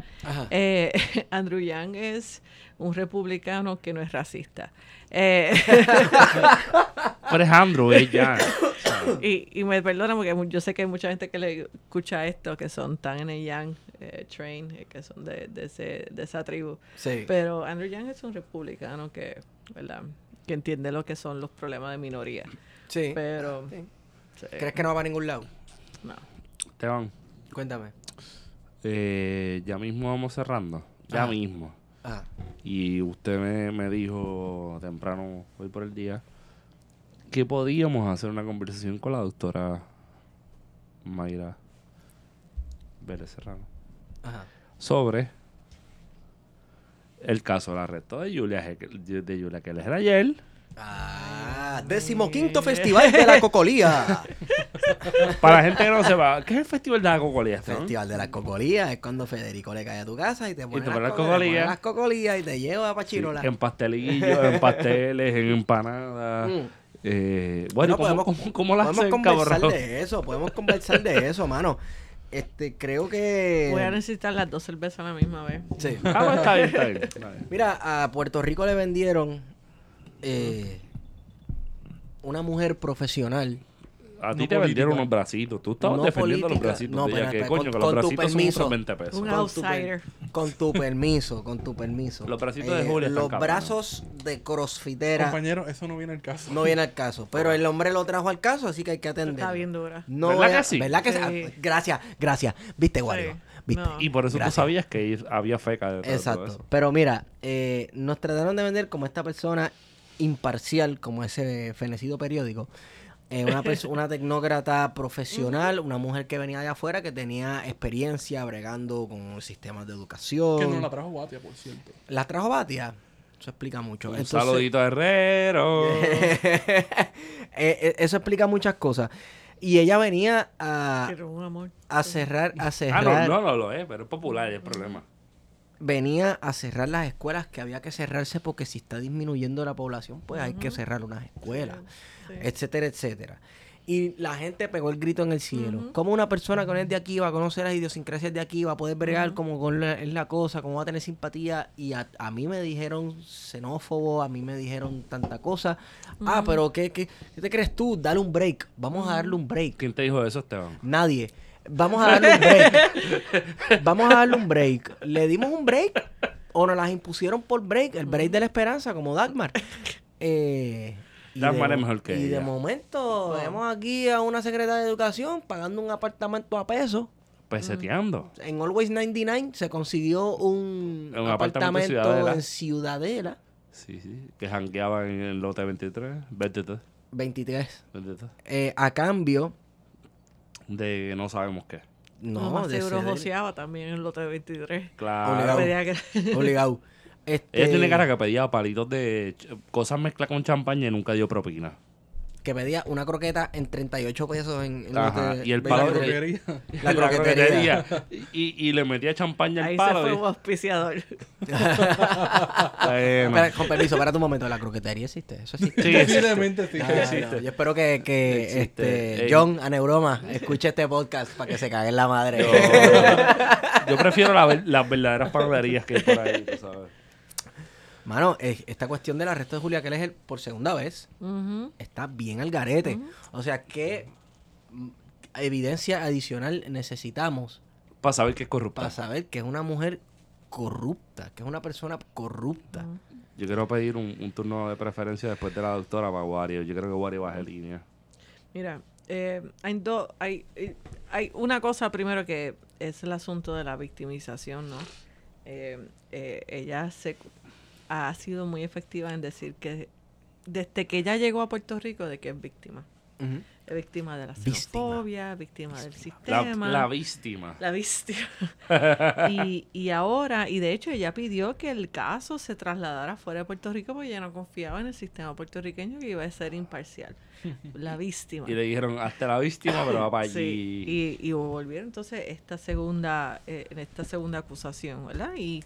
Eh, Andrew Yang es un republicano que no es racista. Eh, Pero es Andrew, es Jan. y, y me perdona porque yo sé que hay mucha gente que le escucha esto, que son tan en el Yang eh, Train, eh, que son de, de, ese, de esa tribu. Sí. Pero Andrew Yang es un republicano que, ¿verdad? que entiende lo que son los problemas de minoría. Sí. Pero, Sí. sí, ¿Crees que no va para ningún lado? no. Esteban, Cuéntame. eh, ya mismo vamos cerrando. Ya Ajá. mismo. Ajá. Y usted me, me dijo temprano, hoy por el día, que podíamos hacer una conversación con la doctora Mayra Vélez Serrano Ajá. sobre el caso del arresto de Julia, He- de Julia Keller ayer. Ah, decimoquinto festival de la cocolía. Para la gente que no sepa, ¿qué es el Festival de la Cocolía? Festival de la cocolía es cuando Federico le cae a tu casa y te pone, te pone las, las co- cocolías. las cocolías y te lleva para Sí, Chirola. en pastelillos, en pasteles, en empanadas. Mm. Eh, bueno, No, ¿cómo, cómo, cómo la podemos hacen, conversar cabrón? de eso, podemos conversar de eso, mano. Este, creo que... Voy a necesitar las dos cervezas a la misma vez. Sí. Ah, pues está bien. está bien. Mira, a Puerto Rico le vendieron eh, una mujer profesional. A ti No te vendieron unos bracitos. Tú estabas No defendiendo los bracitos No, de ella. Que coño, con- que los tu bracitos permiso. son otros 20 pesos. Un Con tu outsider. Con tu permiso, con tu permiso. Eh, Los bracitos de Julia están Los brazos de crossfitera Compañero, eso no viene al caso. no viene al caso. Pero el hombre lo trajo al caso, así que hay que atender. Está bien dura. No ¿Verdad que sí? ¿Verdad que sí? Sí. Ah, Gracias, gracias. Viste, Wario. Sí. Viste. No. Y por eso Gracias. tú sabías que había feca de todo Exacto. eso. Pero mira, eh, nos trataron de vender como esta persona imparcial, como ese fenecido periódico. Eh, una, una tecnócrata profesional, una mujer que venía de afuera que tenía experiencia bregando con sistemas de educación. Que no la trajo Batia, por cierto. ¿La trajo Batia? Eso explica mucho. Un Entonces- saludito a Herrero. Eh, eh, eso explica muchas cosas. Y ella venía a, Pero un amor. a cerrar, a ah, cerrar, no, no, no lo es, pero es popular, el problema. Venía a cerrar las escuelas que había que cerrarse porque si está disminuyendo la población, pues hay que cerrar unas escuelas, Sí. etcétera, etcétera. Y la gente pegó el grito en el cielo. ¿Cómo una persona que no es de aquí va a conocer las idiosincrasias de aquí, va a poder bregar como con la, es la cosa, cómo va a tener simpatía? Y a, a mí me dijeron xenófobo, a mí me dijeron tanta cosa. Ah, pero ¿qué, qué, qué te crees tú? Dale un break. Vamos a darle un break. ¿Quién te dijo eso, Esteban? Nadie. Vamos a darle un break. Vamos a darle un break. ¿Le dimos un break? ¿O nos las impusieron por break? El break de la esperanza, como Dagmar. Eh, Dagmar de- es mejor que Y de momento vemos aquí a una secretaria de educación pagando un apartamento a peso. Peseteando. En Always 99 se consiguió un, Un apartamento apartamento, en Ciudadela. en Ciudadela. Sí, sí. Que jangueaba en el lote 23, 23, 23. 23. Eh, a cambio, De no sabemos qué. No, no, más de seguro joseaba también en lote 23. Claro. Obligado. Que- obligado. Este, Ella tiene cara que pedía palitos de cosas mezcladas con champaña y nunca dio propina. Que pedía una croqueta en 38 pesos en, en Ajá, y el 23. palo de- Croquería. La croquetería. Y, y le metía champaña al Ahí se palo. fue y- un auspiciador. Espera, con permiso, espérate un momento. ¿La croquetería existe? ¿Eso existe? Sí, existe. Posiblemente sí. Ah, existe. no, Yo espero que, que Existe. este, Ey. John Aneuroma escuche este podcast para que se cague en la madre. Yo, yo prefiero la las verdaderas panaderías que hay por ahí, tú sabes. Mano, eh, esta cuestión del arresto de Julia Keller por segunda vez está bien al garete. O sea, ¿qué evidencia adicional necesitamos Para saber que es corrupta. para saber que es una mujer corrupta, que es una persona corrupta? Yo quiero pedir un, un turno de preferencia después de la doctora para Wario. Yo creo que Wario baje línea. Mira, eh, hay, dos hay, eh, hay una cosa primero que es el asunto de la victimización, ¿no? Eh, eh, ella se, ha sido muy efectiva en decir que desde que ella llegó a Puerto Rico de que es víctima. Es víctima de la xenofobia, víctima del La, sistema. la víctima. La víctima. y, y ahora, y de hecho ella pidió que el caso se trasladara fuera de Puerto Rico porque ella no confiaba en el sistema puertorriqueño que iba a ser imparcial. La víctima. Y le dijeron, hasta la víctima, pero va para allí. Sí, y, y volvieron entonces esta segunda, eh, en esta segunda acusación, ¿verdad? Y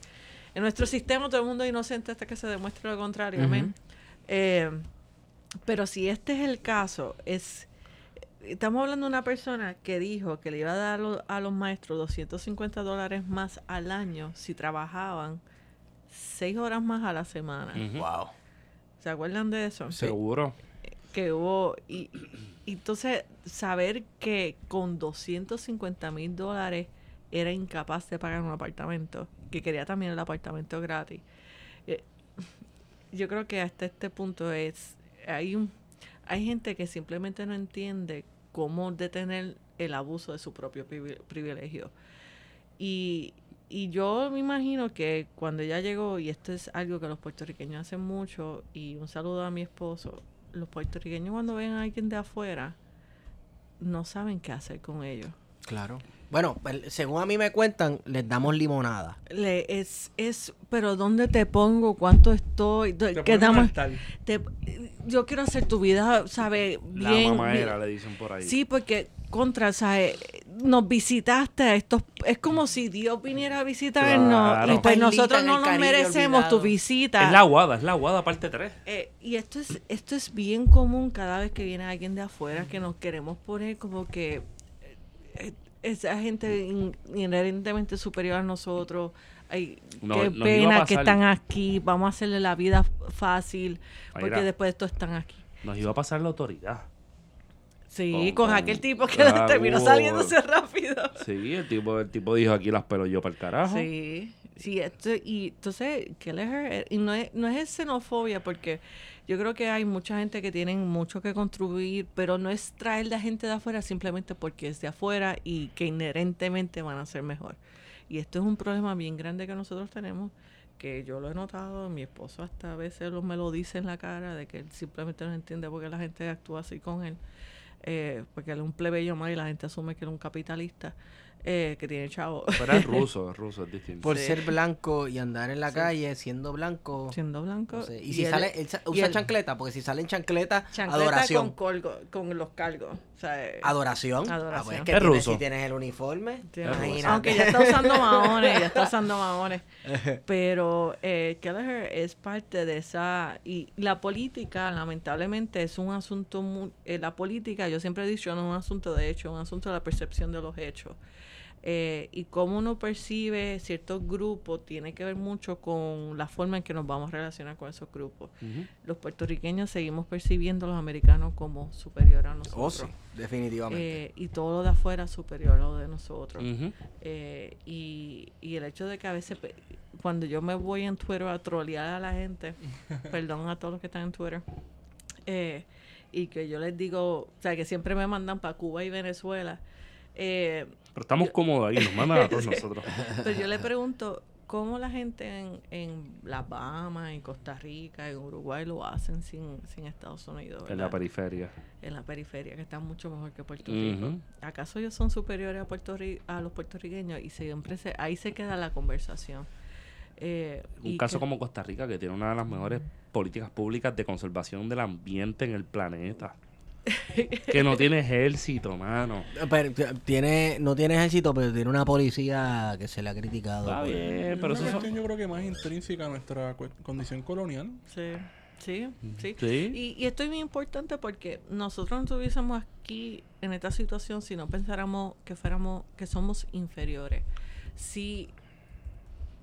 en nuestro sistema todo el mundo es inocente hasta que se demuestre lo contrario, amén. Eh, pero si este es el caso, es estamos hablando de una persona que dijo que le iba a dar a lo- a los maestros 250 dólares más al año si trabajaban seis horas más a la semana. Wow. ¿Se acuerdan de eso? Seguro. que hubo y, y entonces saber que con 250 mil dólares era incapaz de pagar un apartamento que quería también el apartamento gratis Eh, yo creo que hasta este punto es hay un hay gente que simplemente no entiende cómo detener el abuso de su propio privi- privilegio y, y yo me imagino que cuando ella llegó, y esto es algo que los puertorriqueños hacen mucho, y un saludo a mi esposo, los puertorriqueños cuando ven a alguien de afuera, no saben qué hacer con ellos. Claro. Bueno, según a mí me cuentan, les damos limonada. Le, es, es, pero ¿dónde te pongo? ¿Cuánto estoy? Te ¿Qué damos? Te- yo quiero hacer tu vida, ¿sabes? La Bien. mamadera, bien- le dicen por ahí. Sí, porque contra, ¿sabes? Nos visitaste a estos. Es como si Dios viniera a visitarnos Claro. y pues nosotros no nos merecemos tu visita. Es la aguada, es la aguada parte 3. Eh, y esto es, esto es bien común cada vez que viene alguien de afuera que nos queremos poner como que esa gente in- inherentemente superior a nosotros. Ay, No- qué pena que están aquí. Vamos a hacerle la vida fácil porque después de esto están aquí. Nos iba a pasar la autoridad. Sí, Con- con, con- aquel tipo que Ah, terminó hubo- saliéndose rápido. Sí, el tipo, el tipo dijo aquí las pelo yo para el carajo. Sí, sí, esto, y entonces, Kelleher, eh, y no es, no es xenofobia, porque yo creo que hay mucha gente que tienen mucho que construir, pero no es traer la gente de afuera simplemente porque es de afuera y que inherentemente van a ser mejor. Y esto es un problema bien grande que nosotros tenemos, que yo lo he notado, mi esposo hasta a veces me lo dice en la cara, de que él simplemente no entiende por qué la gente actúa así con él, eh, porque él es un plebeyo más y la gente asume que él es un capitalista eh, que tiene chavo. Pero es ruso, es ruso, es distinto. Por Sí. ser blanco y andar en la calle siendo blanco. siendo blanco. no sé. Y, si él- sale, él usa él- chancleta, porque si sale en chancleta, chancleta adoración. Con, colgo- con los cargos. O sea, eh, Adoración. Adoración. Ah, pues es que Es tienes- ruso. si tienes el uniforme. Es aunque ya está usando maones, ya está usando maones. Pero eh, Kelleher es parte de esa. Y la política, lamentablemente, es un asunto. mu- eh, la política, yo siempre he dicho, no es un asunto de hecho, es un asunto de la percepción de los hechos. Eh, y cómo uno percibe ciertos grupos tiene que ver mucho con la forma en que nos vamos a relacionar con esos grupos. Los puertorriqueños seguimos percibiendo a los americanos como superior a nosotros. Oh, sí, definitivamente. Eh, y todo lo de afuera superior a lo de nosotros. Eh, y, y el hecho de que a veces, cuando yo me voy en Twitter a trolear a la gente, perdón a todos los que están en Twitter, eh, y que yo les digo, o sea, que siempre me mandan para Cuba y Venezuela, eh, Pero estamos cómodos ahí, nos mandan a todos nosotros. pero yo le pregunto, ¿cómo la gente en, en las Bahamas, en Costa Rica, en Uruguay lo hacen sin, sin Estados Unidos? En la periferia. en la periferia, que están mucho mejor que Puerto. Rico. ¿Acaso ellos son superiores a, Puerto a los puertorriqueños? Y siempre se, ahí se queda la conversación. Eh, Un caso que- como Costa Rica, que tiene una de las mejores políticas públicas de conservación del ambiente en el planeta. Que no tiene ejército, mano. Pero, tiene, no tiene ejército, pero tiene una policía que se le ha criticado. Está bien, Es pero eso son- yo creo que más intrínseca a nuestra condición colonial. Sí, sí, sí. Sí. Y, y esto es muy importante porque nosotros no estuviésemos aquí en esta situación si no pensáramos que fuéramos, que somos inferiores. Si,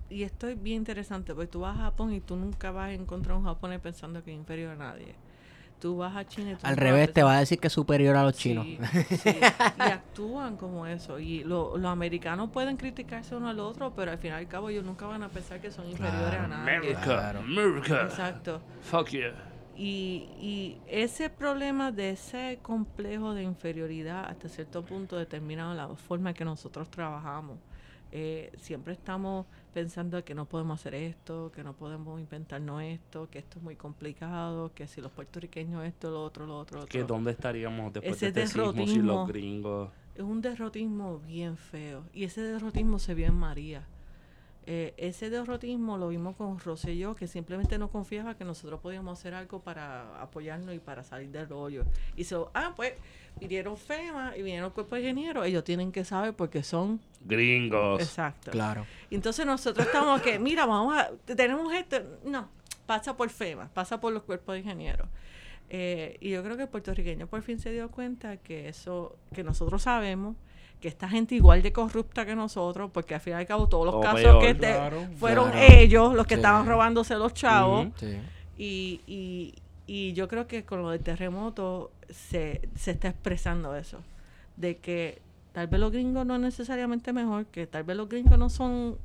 y esto es bien interesante porque tú vas a Japón y tú nunca vas a encontrar un japonés pensando que es inferior a nadie. Tú vas a China y tú Al revés, te va a decir que es superior a los chinos. Sí. Y actúan como eso. Y lo- los americanos pueden criticarse uno al otro, pero al fin y al cabo ellos nunca van a pensar que son inferiores a nadie. America, Claro. America. Exacto. Fuck yeah. Y, y ese problema de ese complejo de inferioridad hasta cierto punto determina la forma en que nosotros trabajamos. eh, siempre estamos pensando que no podemos hacer esto, que no podemos inventarnos esto, que esto es muy complicado, que si los puertorriqueños esto, lo otro, lo otro, lo Que otro. dónde estaríamos después Ese de este sismo si los gringos... Es un derrotismo bien feo. Y ese derrotismo se vio en María. Eh, ese derrotismo lo vimos con Rosselló, que simplemente no confiaba que nosotros podíamos hacer algo para apoyarnos y para salir del rollo. Y se, ah, pues, vinieron FEMA y vinieron el cuerpo de ingenieros, ellos tienen que saber porque son... Gringos. Exacto. Claro. Y Entonces nosotros estamos que, mira, vamos a, tenemos esto, no, pasa por FEMA, pasa por los cuerpos de ingenieros. Eh, y yo creo que el puertorriqueño por fin se dio cuenta que eso, que nosotros sabemos, que esta gente igual de corrupta que nosotros, porque al fin y al cabo todos los O casos peor. que te- Claro, fueron claro. ellos los que Sí. estaban robándose los chavos. Sí. Y, y, y yo creo que con lo del terremoto se, se está expresando eso. De que tal vez los gringos no es necesariamente mejor, que tal vez los gringos no son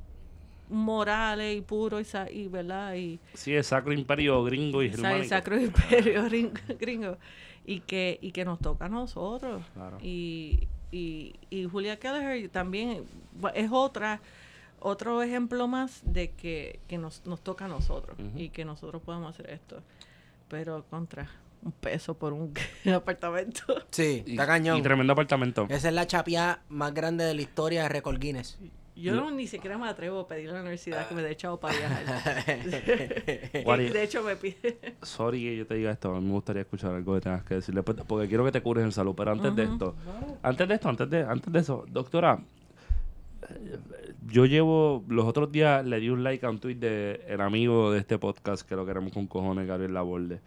morales y puros y, verdad y Sí, el sacro imperio gringo y sa- el germánico. sacro imperio ring- gringo y que y que nos toca a nosotros Claro. y, y, y Julia Kelleher también es otra otro ejemplo más de que, que nos, nos toca a nosotros y que nosotros podemos hacer esto pero contra un peso por un apartamento Sí, está cañón. Y tremendo apartamento. Esa es la chapia más grande de la historia de Record Guinness. Yo no, ni siquiera me atrevo a pedirle a la universidad que me dé chavo para viajar. De hecho me pide. Sorry que yo te diga esto, a mí me gustaría escuchar algo que tengas que decirle, pues, porque quiero que te cures en salud, pero antes de esto, antes de esto, antes de, antes de eso, doctora, yo llevo, los otros días le di un like a un tweet de el amigo de este podcast, que lo queremos con cojones, Gabriel Laborde,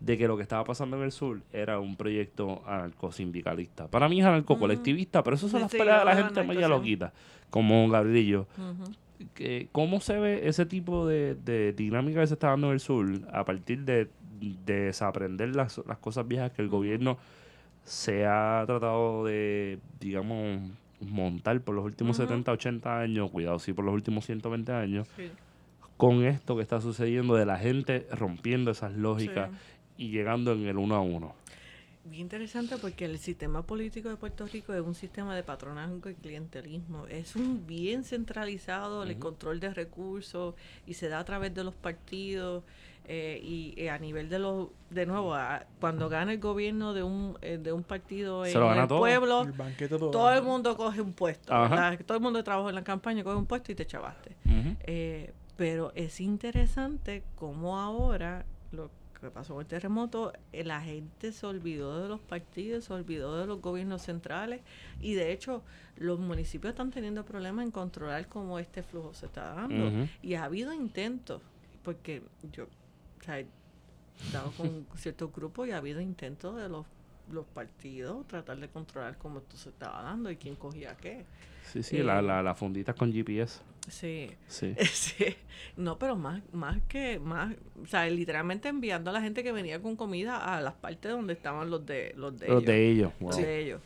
de que lo que estaba pasando en el sur era un proyecto anarcosindicalista. Para mí es anarcocolectivista, pero eso son Sí, las sí, peleas de la gente media loquita, como Gabriel Ujú. que- ¿cómo se ve ese tipo de, de dinámica que se está dando en el sur a partir de, de desaprender las, las cosas viejas que el gobierno se ha tratado de, digamos, montar por los últimos Ujú. 70, 80 años, cuidado, sí, por los últimos 120 años, Sí. con esto que está sucediendo de la gente rompiendo esas lógicas Sí. Y llegando en el uno a uno? Bien interesante porque el sistema político de Puerto Rico es un sistema de patronazgo y clientelismo. Es un bien centralizado el control de recursos y se da a través de los partidos eh, y eh, a nivel de los, de nuevo, a- cuando gana el gobierno de un, eh, de un partido Se en lo gana el todo. pueblo, El banquete todo. todo el mundo coge un puesto. Todo el mundo que trabajó en la campaña coge un puesto y te chavaste. Eh, pero es interesante cómo ahora lo que pasó con el terremoto, eh, la gente se olvidó de los partidos, se olvidó de los gobiernos centrales y de hecho los municipios están teniendo problemas en controlar cómo este flujo se está dando. Y ha habido intentos, porque yo o sea, he estado con ciertos grupos y ha habido intentos de los, los partidos tratar de controlar cómo esto se estaba dando y quién cogía qué. Sí, sí, Eh, la, la, las funditas con GPS. Sí. Sí. Sí. No, pero más, más que, más, o sea, literalmente enviando a la gente que venía con comida a las partes donde estaban los de, los de Los ellos. de ellos. Wow. Los de ellos.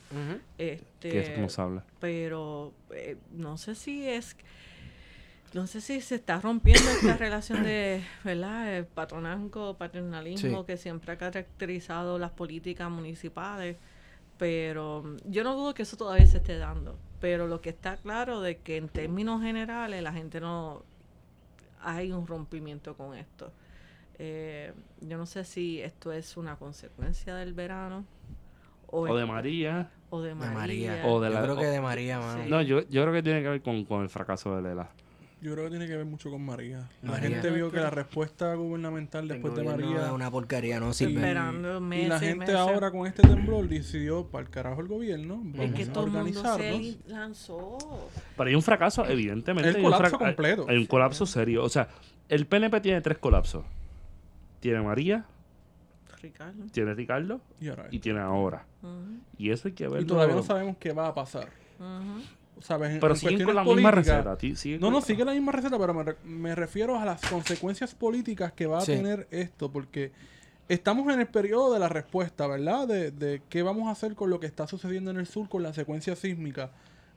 Este, Qué responsable. pero eh, no sé si es, no sé si se está rompiendo esta relación de, ¿verdad? El patronazgo, paternalismo Sí. que siempre ha caracterizado las políticas municipales. Pero yo no dudo que eso todavía se esté dando. Pero lo que está claro de que en términos generales la gente no hay un rompimiento con esto. Eh, yo no sé si esto es una consecuencia del verano o, O de María. o de De María. O de Yo la- creo que de María, mano. Sí. No, yo, yo creo que tiene que ver con, con el fracaso de Lela. Yo creo que tiene que ver mucho con María. La María. gente vio que la respuesta gubernamental después de María es una porquería, no y, sirve. Esperando y la gente meses. ahora con este temblor decidió para el carajo el gobierno, Es que a todo el mundo se lanzó. Pero hay un fracaso, evidentemente. El hay un colapso completo. Hay, un colapso serio. O sea, el PNP tiene tres colapsos. Tiene María, Ricardo. tiene Ricardo Y, ahora y tiene ahora. Y eso hay que y verlo. todavía no sabemos qué va a pasar. ujú. ¿Sabes? Pero en siguen con la misma receta. siguen No, no, sigue la misma receta, pero me, re- me refiero a las consecuencias políticas que va a Sí. tener esto, porque estamos en el periodo de la respuesta, ¿verdad? De, de qué vamos a hacer con lo que está sucediendo en el sur con la secuencia sísmica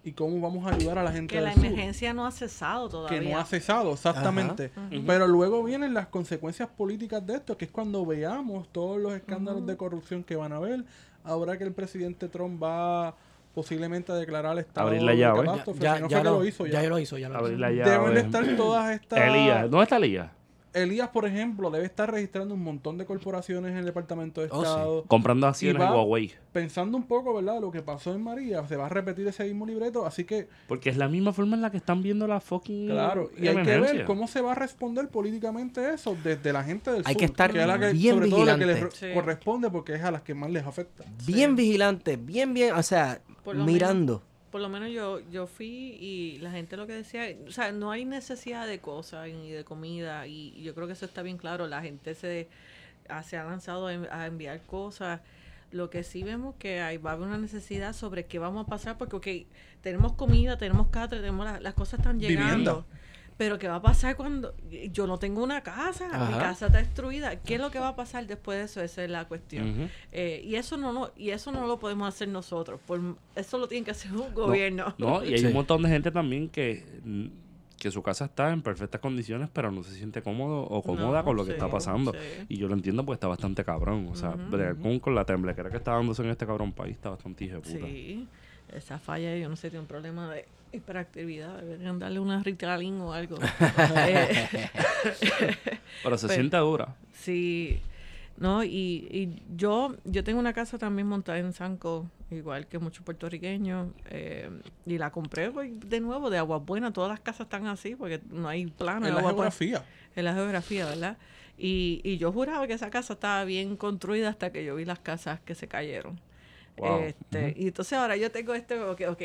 y cómo vamos a ayudar a la gente Que la del sur. emergencia no ha cesado todavía. que no ha cesado, exactamente. Pero luego vienen las consecuencias políticas de esto, que es cuando veamos todos los escándalos de corrupción que van a haber. Ahora que el presidente Trump va posiblemente a declarar estado Abrir la de llave. Ya, si no ya que lo, lo hizo ya ya. lo hizo, ya lo Abrir hizo. la Deben de llave. estar todas estas... Elías, ¿dónde está Elías? Elías, por ejemplo, debe estar registrando un montón de corporaciones en el Departamento de Oh, sí. Estado. Comprando acciones en Huawei. Pensando un poco, ¿verdad? Lo que pasó en María, se va a repetir ese mismo libreto, así que, Porque es la misma forma en la que están viendo la fucking claro, y hay que emergencia. ver cómo se va a responder políticamente eso desde la gente del Hay sur. que estar es la que, bien sobre todo la que les vigilante. Sí. corresponde porque es a las que más les afecta. Bien vigilante, bien, bien, o sea, Por lo mirando. Por lo menos yo, yo fui y la gente lo que decía, o sea, no hay necesidad de cosas ni de comida y yo creo que eso está bien claro. La gente se, ah, se ha lanzado a, en- a enviar cosas. Lo que sí vemos que hay, va a haber una necesidad sobre qué vamos a pasar porque, ok, tenemos comida, tenemos catre, tenemos la- las cosas están Vivienda. Pero ¿qué va a pasar cuando yo no tengo una casa? Mi casa está destruida. ¿Qué es lo que va a pasar después de eso? Esa es la cuestión. Eh, y eso no, no y eso no lo podemos hacer nosotros. Por, eso lo tiene que hacer un gobierno. No, y hay Sí. un montón de gente también que, que su casa está en perfectas condiciones, pero no se siente cómodo o cómoda No, con lo que está pasando. sí. Y yo lo entiendo porque está bastante cabrón. O sea, bregar con, con la temblequera que está dándose en este cabrón país está bastante hijo de puta. Sí, esa falla, yo no sé, tiene un problema de hiperactividad. Deberían darle una Ritalin o algo. Eh, Pero se siente dura. sí, no, y, y yo yo tengo una casa también montada en Sanco, igual que muchos puertorriqueños, eh, y la compré pues, de nuevo de agua buena. Todas las casas están así porque no hay plano En la buena. geografía. en la geografía, ¿verdad? Y, y yo juraba que esa casa estaba bien construida hasta que yo vi las casas que se cayeron. Wow. Este, Y entonces ahora yo tengo este, ok, ok,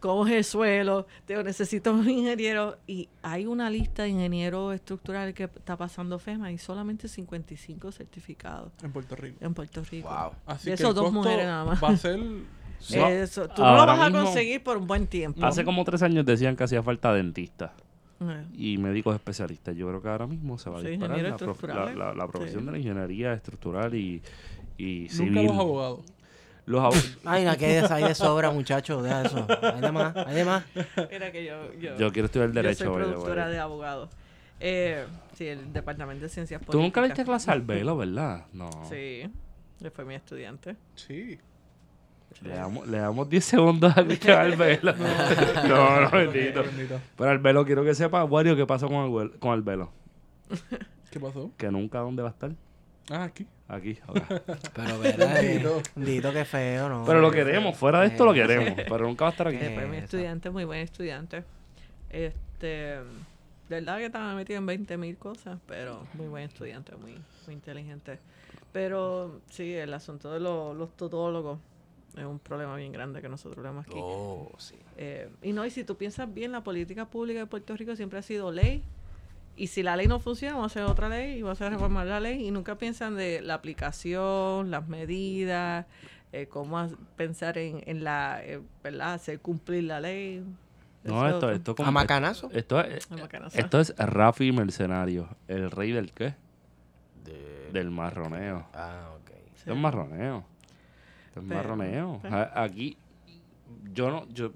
¿cómo es el suelo? Tengo, necesito un ingeniero. Y hay una lista de ingenieros estructurales que está pasando FEMA y solamente 55 certificados En Puerto Rico. en Puerto Rico. Wow. Así De que esos el dos costo mujeres nada más. Va a ser Eso, tú no lo vas a conseguir por un buen tiempo. Hace como tres años decían que hacía falta dentistas Eh, y médicos especialistas. Yo creo que ahora mismo se va a disparar la, prof- la, estructurales. la- la profesión Sí. de la ingeniería estructural y, y nunca los abogados. Los abogados. Ay, no, que hay de, hay de sobra, muchachos, deja eso. Hay de más, hay de más. Mira que yo, yo, Yo quiero estudiar derecho. yo soy productora de abogados. Eh, sí, el Departamento de Ciencias Tú nunca le Políticas. diste clase al velo, ¿verdad? No. Sí, él fue mi estudiante. Sí. Le damos, le damos 10 segundos a escuchar al velo. no, no, bendito. Bendito. Pero al velo quiero que sepa, Wario, qué pasó con el, con el velo. ¿Qué pasó? Que nunca dónde va a estar. Ah, aquí. Aquí. ahora. Pero, ¿verdad? Eh, Bendito. Bendito, qué feo, ¿no? Pero lo queremos, fuera de esto lo Eh, queremos. Pero nunca va a estar aquí. Él fue mi estudiante, muy buen estudiante. Este, de verdad que estaba metido en 20 mil cosas, pero muy buen estudiante, muy, muy inteligente. Pero sí, el asunto de los, los todólogos es un problema bien grande que nosotros vemos aquí. Oh, sí. Eh, y no, y si tú piensas bien, la política pública de Puerto Rico siempre ha sido ley. Y si la ley no funciona, vamos a hacer otra ley y vamos a reformar la ley. Y nunca piensan de la aplicación, las medidas, eh, cómo pensar en, en la, eh, ¿verdad? Hacer cumplir la ley. No, Eso- esto, esto, como- ¿A macanazo? esto, es, Ah, bacanazo. esto es Rafi Mercenario. El rey del qué? De- Del marroneo. Ah, ok. Esto es marroneo. Es Pero, marroneo. Aquí, yo no, yo,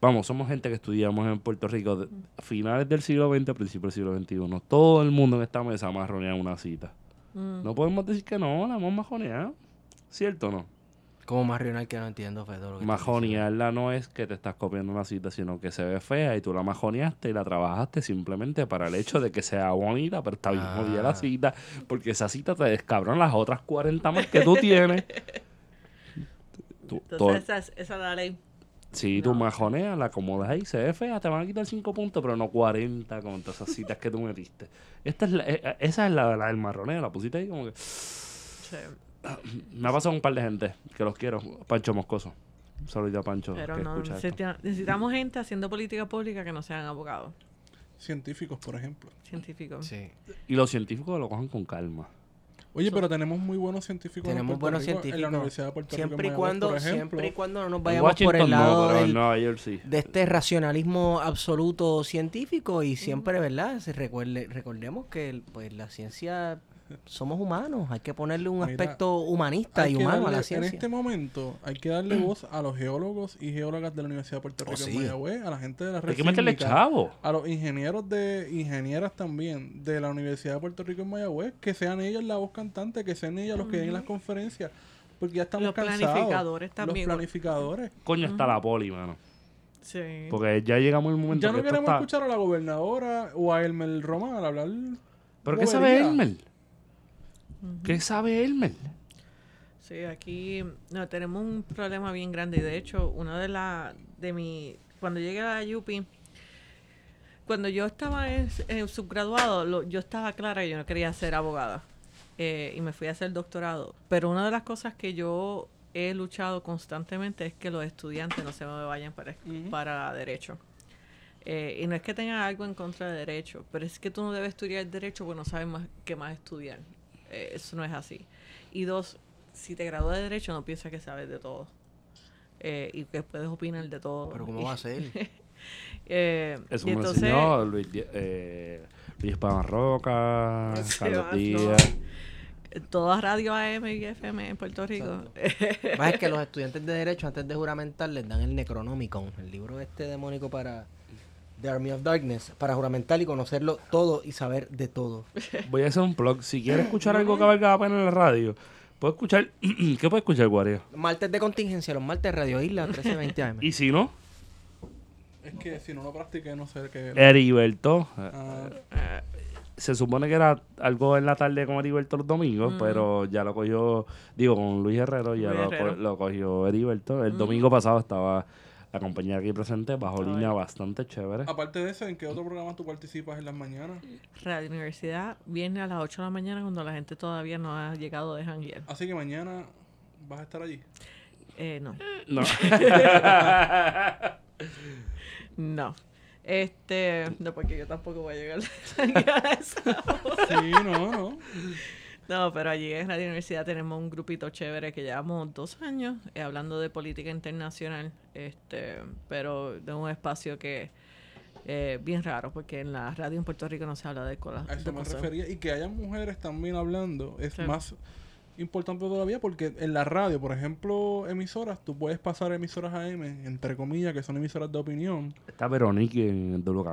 vamos, somos gente que estudiamos en Puerto Rico de finales del siglo XX, principios del siglo XXI. Todo el mundo en esta mesa marronea una cita. Mm. No podemos decir que no, la hemos majoneado. ¿Cierto o no? Como marional que no entiendo, tú Majonearla no es que te estás copiando una cita, sino que se ve fea y tú la majoneaste y la trabajaste simplemente para el hecho de que sea bonita, pero está bien Ah. jodida la cita, porque esa cita te descabran las otras 40 más que tú tienes. Tú- Entonces, esa es, esa es la ley. Si tú majoneas, la acomodas ahí, se ve fea, te van a quitar 5 puntos, pero no 40 con todas esas citas que tú metiste. Esta es la- eh, eh, esa es la, la del marroneo, la pusiste ahí como que... Sí. Me ha pasado un par de gente que los quiero. Pancho Moscoso. Un saludito a Pancho Pero que no, escucha esto. necesita- necesitamos gente haciendo política pública que no sean abogados, Científicos, por ejemplo. científicos. Sí. Y los científicos lo cojan con calma. Oye, pero tenemos muy buenos científicos Tenemos en buenos Rico, científicos. en la Universidad de Puerto siempre Rico. y Mayagüez, cuando, por ejemplo. siempre y cuando no nos vayamos por el lado no, del- sí. de este racionalismo absoluto científico y siempre, ¿verdad? Se recuerde, recordemos que pues la ciencia somos humanos, hay que ponerle un Mira, aspecto humanista y humano a la En ciencia. este momento hay que darle voz a los geólogos y geólogas de la Universidad de Puerto Oh, Rico sí. en Mayagüez, a la gente de la red Hay que meterle sísmica, chavo. a los ingenieros de ingenieras también de la Universidad de Puerto Rico en Mayagüez, que sean ellos la voz cantante, que sean ellos los que den las conferencias, Porque ya estamos Los cansados. planificadores también. Los planificadores. Coño, está la poli, mano. Sí. Porque ya llegamos al momento Ya no que queremos está... escuchar a la gobernadora o a Elmer Román hablar. ¿Pero qué sabe ¿Qué sabe Elmer? Sí, aquí no, tenemos un problema bien grande y de hecho, una de las de mi cuando llegué a la UPI cuando yo estaba en, en subgraduado, lo- yo estaba clara que yo no quería ser abogada eh, y me fui a hacer doctorado. Pero una de las cosas que yo he luchado constantemente es que los estudiantes no se me vayan para, para derecho. Eh, y no es que tenga algo en contra de derecho, pero es que tú no debes estudiar derecho porque no sabes más qué más estudiar. Eh, eso no es así. Y dos, si te gradúas de derecho no piensas que sabes de todo. Eh, y que puedes opinar de todo. Pero ¿cómo va a ser? Eh, Eso y me entonces, enseñó Luis, eh, Luis Pan Roca, Carlos va, no. Díaz. todas radio AM y FM en Puerto Rico. Más es que los estudiantes de Derecho, antes de juramentar, les dan el Necronomicon, el libro este demónico para The Army of Darkness, para juramentar y conocerlo todo y saber de todo. Voy a hacer un blog. Si quieres escuchar algo que valga la pena en la radio, puedes escuchar... ¿Qué puedes escuchar, Guario? Martes de contingencia, los martes Radio Isla, 1320 AM. Y si no, Es que si no lo practiqué, no sé qué. Heriberto. Ah, Se supone que era algo en la tarde con Heriberto los domingos, pero ya lo cogió, digo, con Luis Herrero, ya Luis lo, co- Herrero. lo cogió Heriberto. El domingo pasado estaba la compañía aquí presente, bajo línea bastante chévere. aparte de eso, ¿en qué otro programa tú participas en las mañanas? Radio Universidad viene a las 8 de la mañana cuando la gente todavía no ha llegado de janguear. Así que mañana vas a estar allí. Eh, no. No. No. Este, no, porque yo tampoco voy a llegar a esa hora. Sí, no, no. No, pero allí en Radio Universidad tenemos un grupito chévere que llevamos dos años eh, hablando de política internacional, este, pero de un espacio que eh, bien raro, porque en la radio en Puerto Rico no se habla de cosas. A eso me cosas. refería. Y que haya mujeres también hablando es Sí. más importante todavía porque en la radio, por ejemplo, emisoras, tú puedes pasar emisoras AM, entre comillas, que son emisoras de opinión. Está Veronique en el Dolo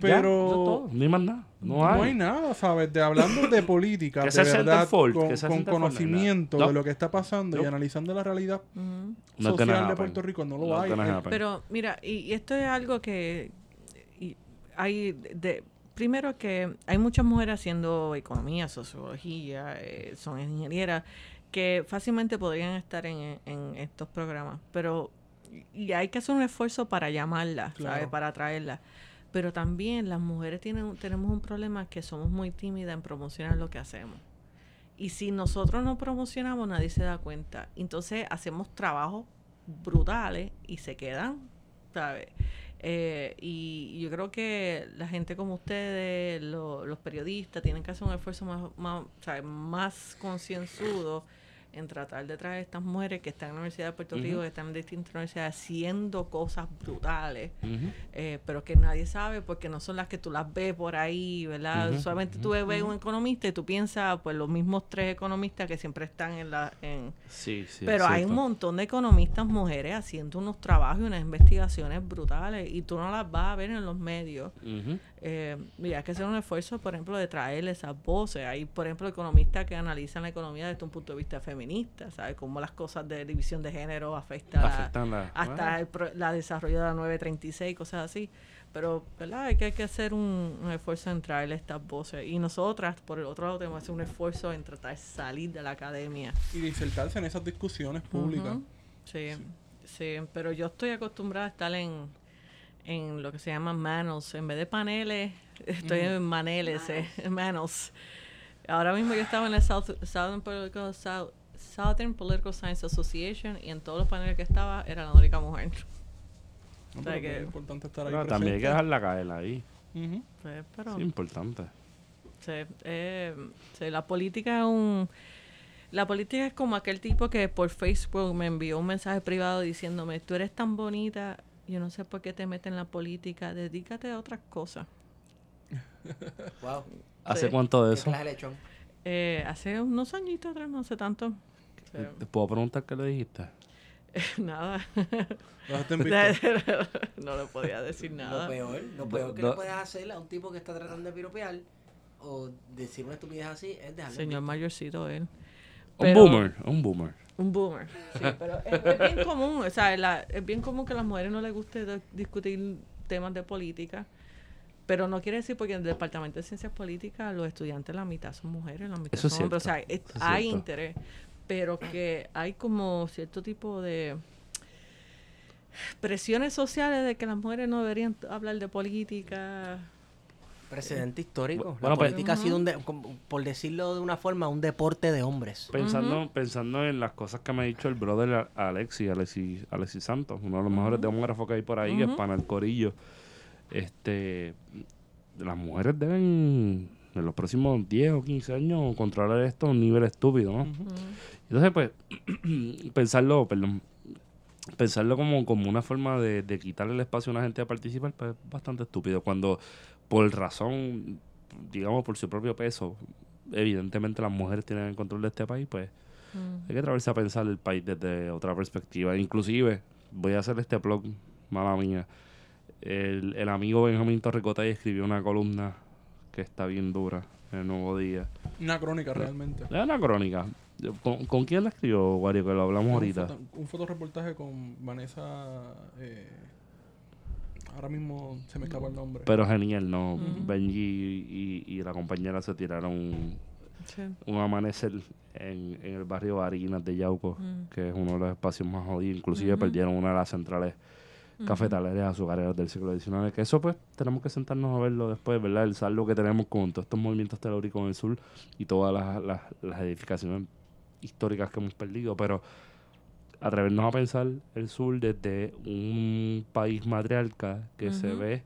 Ya, Pero no hay más nada. No, no hay. hay nada, ¿sabes? De hablando de política, de verdad, con, conocimiento no. de lo que está pasando y analizando la realidad Ujú. No social de happen. Puerto Rico, no lo hay. happen. Pero mira, y, y esto es algo que y hay de primero que hay muchas mujeres haciendo economía, sociología, eh, son ingenieras que fácilmente podrían estar en, en estos programas, pero y hay que hacer un esfuerzo para llamarlas, ¿sabes? Para atraerlas. Pero también las mujeres tienen tenemos un problema que somos muy tímidas en promocionar lo que hacemos. Y si nosotros no promocionamos, nadie se da cuenta. Entonces hacemos trabajos brutales y se quedan, ¿sabes? Eh, y yo creo que la gente como ustedes, lo- los periodistas, tienen que hacer un esfuerzo más, más, más concienzudo en tratar de traer a estas mujeres que están en la Universidad de Puerto Rico, que están en distintas universidades haciendo cosas brutales, eh, pero que nadie sabe porque no son las que tú las ves por ahí, ¿verdad? Solamente tú ves un economista y tú piensas, pues los mismos tres economistas que siempre están en la... En, Sí, sí. pero hay un montón de economistas mujeres haciendo unos trabajos y unas investigaciones brutales y tú no las vas a ver en los medios. Eh, y hay que hacer un esfuerzo, por ejemplo, de traer esas voces. Hay, por ejemplo, economistas que analizan la economía desde un punto de vista feminista, ¿sabes? Cómo las cosas de división de género afectan a- Afectan la- hasta bueno. el pro- la desarrollo de la 936, cosas así. Pero, ¿verdad? Hay que, hay que hacer un, un esfuerzo en traerle estas voces. Y nosotras, por el otro lado, tenemos que hacer un esfuerzo en tratar de salir de la academia. Y disertarse en esas discusiones públicas. Ujú. sí, sí, pero yo estoy acostumbrada a estar en, en lo que se llama manos. En vez de paneles, estoy en maneles, eh, manos. Ahora mismo yo estaba en la South, Southern, Political, South- Southern Political Science Association y en todos los paneles que estaba era la única mujer. No, O sea pero que- es importante estar ahí Pero también hay que dejarla caer ahí. Ujú. Pues, pero Es importante. sí, eh, sí, la política es un... La política es como aquel tipo que por Facebook me envió un mensaje privado diciéndome, tú eres tan bonita, yo no sé por qué te metes en la política, dedícate a otras cosas. Wow. ¿Hace Sí. cuánto de ¿Qué eso? Eh, hace unos añitos atrás, no hace tanto. Sí. ¿Te puedo preguntar qué le dijiste? Nada. No le podía decir Lo nada. peor, lo peor que No. le puedes hacer a un tipo que está tratando de piropear o decir una estupidez así es dejarlo Señor mayorcito él. Un boomer, un boomer. Un boomer, sí, pero es, es bien común, o sea, la- es bien común que a las mujeres no les guste discutir temas de política, pero no quiere decir porque en el Departamento de Ciencias Políticas los estudiantes la mitad son mujeres, la mitad Eso es son hombres, o sea, es- hay cierto. interés, pero que hay como cierto tipo de presiones sociales de que las mujeres no deberían hablar de política. Precedente histórico. Bueno, la pues- política ha sido, un de- como- por decirlo de una forma, un deporte de hombres. Pensando, pensando en las cosas que me ha dicho el brother Alexi, Alexi, Alexi Santos, uno de los mejores demógrafos que hay por ahí, que es pana el corillo. Este, las mujeres deben, en los próximos 10 o 15 años, controlar esto a un nivel estúpido, ¿no? Entonces, pues, pensarlo, perdón, pensarlo como, como una forma de, de quitarle el espacio a una gente a participar, pues es bastante estúpido. Cuando, por razón, digamos, por su propio peso, evidentemente las mujeres tienen el control de este país, pues hay que atreverse a pensar el país desde otra perspectiva. Inclusive, voy a hacer este blog, mala mía. El, el amigo Benjamín Torricotay escribió una columna que está bien dura en el Nuevo Día. Una crónica realmente. Es una crónica. ¿Con, con quién la escribió, Wario? Que lo hablamos Un, ahorita. foto- un fotoreportaje con Vanessa. eh, ahora mismo se me escapa el nombre. Pero genial, ¿no? Benji y, y la compañera se tiraron un, Sí. un amanecer en, en el barrio Barinas de Yauco, que es uno de los espacios más jodidos. Inclusive perdieron una de las centrales cafetaleras azucareras del siglo XIX. Que eso, pues, tenemos que sentarnos a verlo después, ¿verdad? El saldo que tenemos con todos estos movimientos telúricos en el sur y todas las, las, las edificaciones históricas que hemos perdido. Pero atrevernos a pensar el sur desde un país matriarca que se ve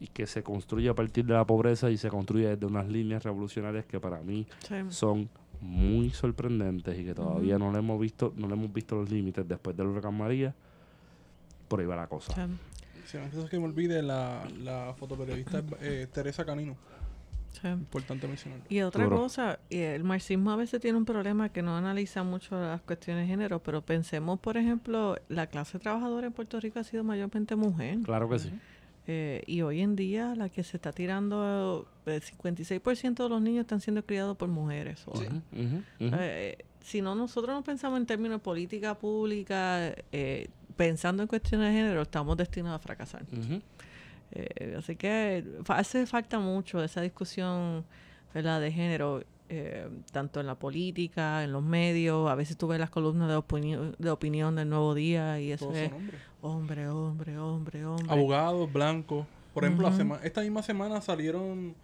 y que se construye a partir de la pobreza y se construye desde unas líneas revolucionarias que para mí Sí. son muy sorprendentes y que todavía no le hemos visto no le hemos visto los límites después del huracán María por ahí va la cosa Sí. Si antes de que me olvide, la, la fotoperiodista es, eh, Teresa Canino. Sí. Importante mencionar. Y otra Duro. cosa, y el marxismo a veces tiene un problema que no analiza mucho las cuestiones de género, pero pensemos, por ejemplo, la clase trabajadora en Puerto Rico ha sido mayormente mujer. claro que sí Eh, y hoy en día la que se está tirando, el 56% de los niños están siendo criados por mujeres. ujú. Eh, si no, nosotros no pensamos en términos de política pública, eh, pensando en cuestiones de género, estamos destinados a fracasar. Ujú. Eh, así que hace falta mucho esa discusión ¿verdad? de género, eh, tanto en la política, en los medios. A veces tú ves las columnas de, opinión de opinión del Nuevo Día y eso Todos es son hombres. hombre, hombre, hombre, hombre. Abogados, blancos. Por ejemplo, esta misma semana salieron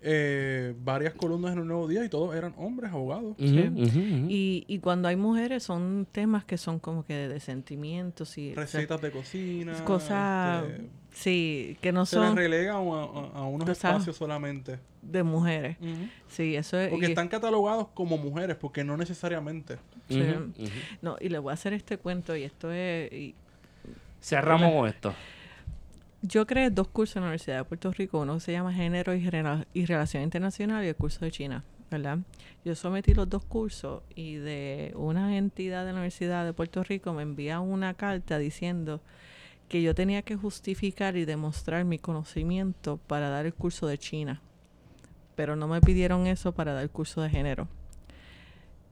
eh, varias columnas en el Nuevo Día y todos eran hombres, abogados. Y, y cuando hay mujeres son temas que son como que de sentimientos y o sea, Recetas de cocina. cosas, este, sí, que no se les son relega a, a- a unos espacios solamente. de mujeres. Sí, eso es. Porque y- están catalogados como mujeres, porque no necesariamente. sí. No, y le voy a hacer este cuento y esto es... y cerramos con esto yo creé dos cursos en la Universidad de Puerto Rico, uno que se llama Género y, Rela- y Relación Internacional y el curso de China, ¿verdad? Yo sometí los dos cursos y de una entidad de la Universidad de Puerto Rico me envía una carta diciendo que yo tenía que justificar y demostrar mi conocimiento para dar el curso de China, pero no me pidieron eso para dar el curso de género.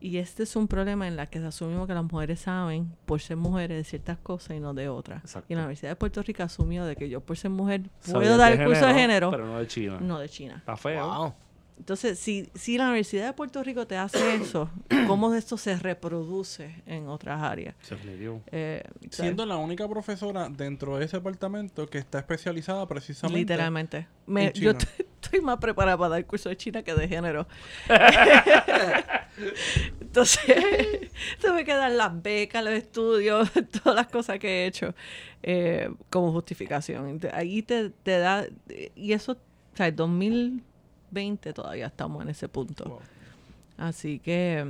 Y este es un problema en la que asumimos que las mujeres saben por ser mujeres de ciertas cosas y no de otras. Exacto. Y la Universidad de Puerto Rico asumió de que yo por ser mujer puedo dar el curso de género, pero no de China no de China. está feo Wow. Entonces, si, si la Universidad de Puerto Rico te hace eso, ¿cómo esto se reproduce en otras áreas? Se le eh, Siendo la única profesora dentro de ese departamento que está especializada precisamente. Literalmente. Me, en China. Yo estoy, más preparada para dar curso de China que de género. Entonces, tuve que dar las becas, los estudios, todas las cosas que he hecho eh, como justificación. Ahí te, te da. Y eso, o sea, 2000. 20 todavía estamos en ese punto. Así que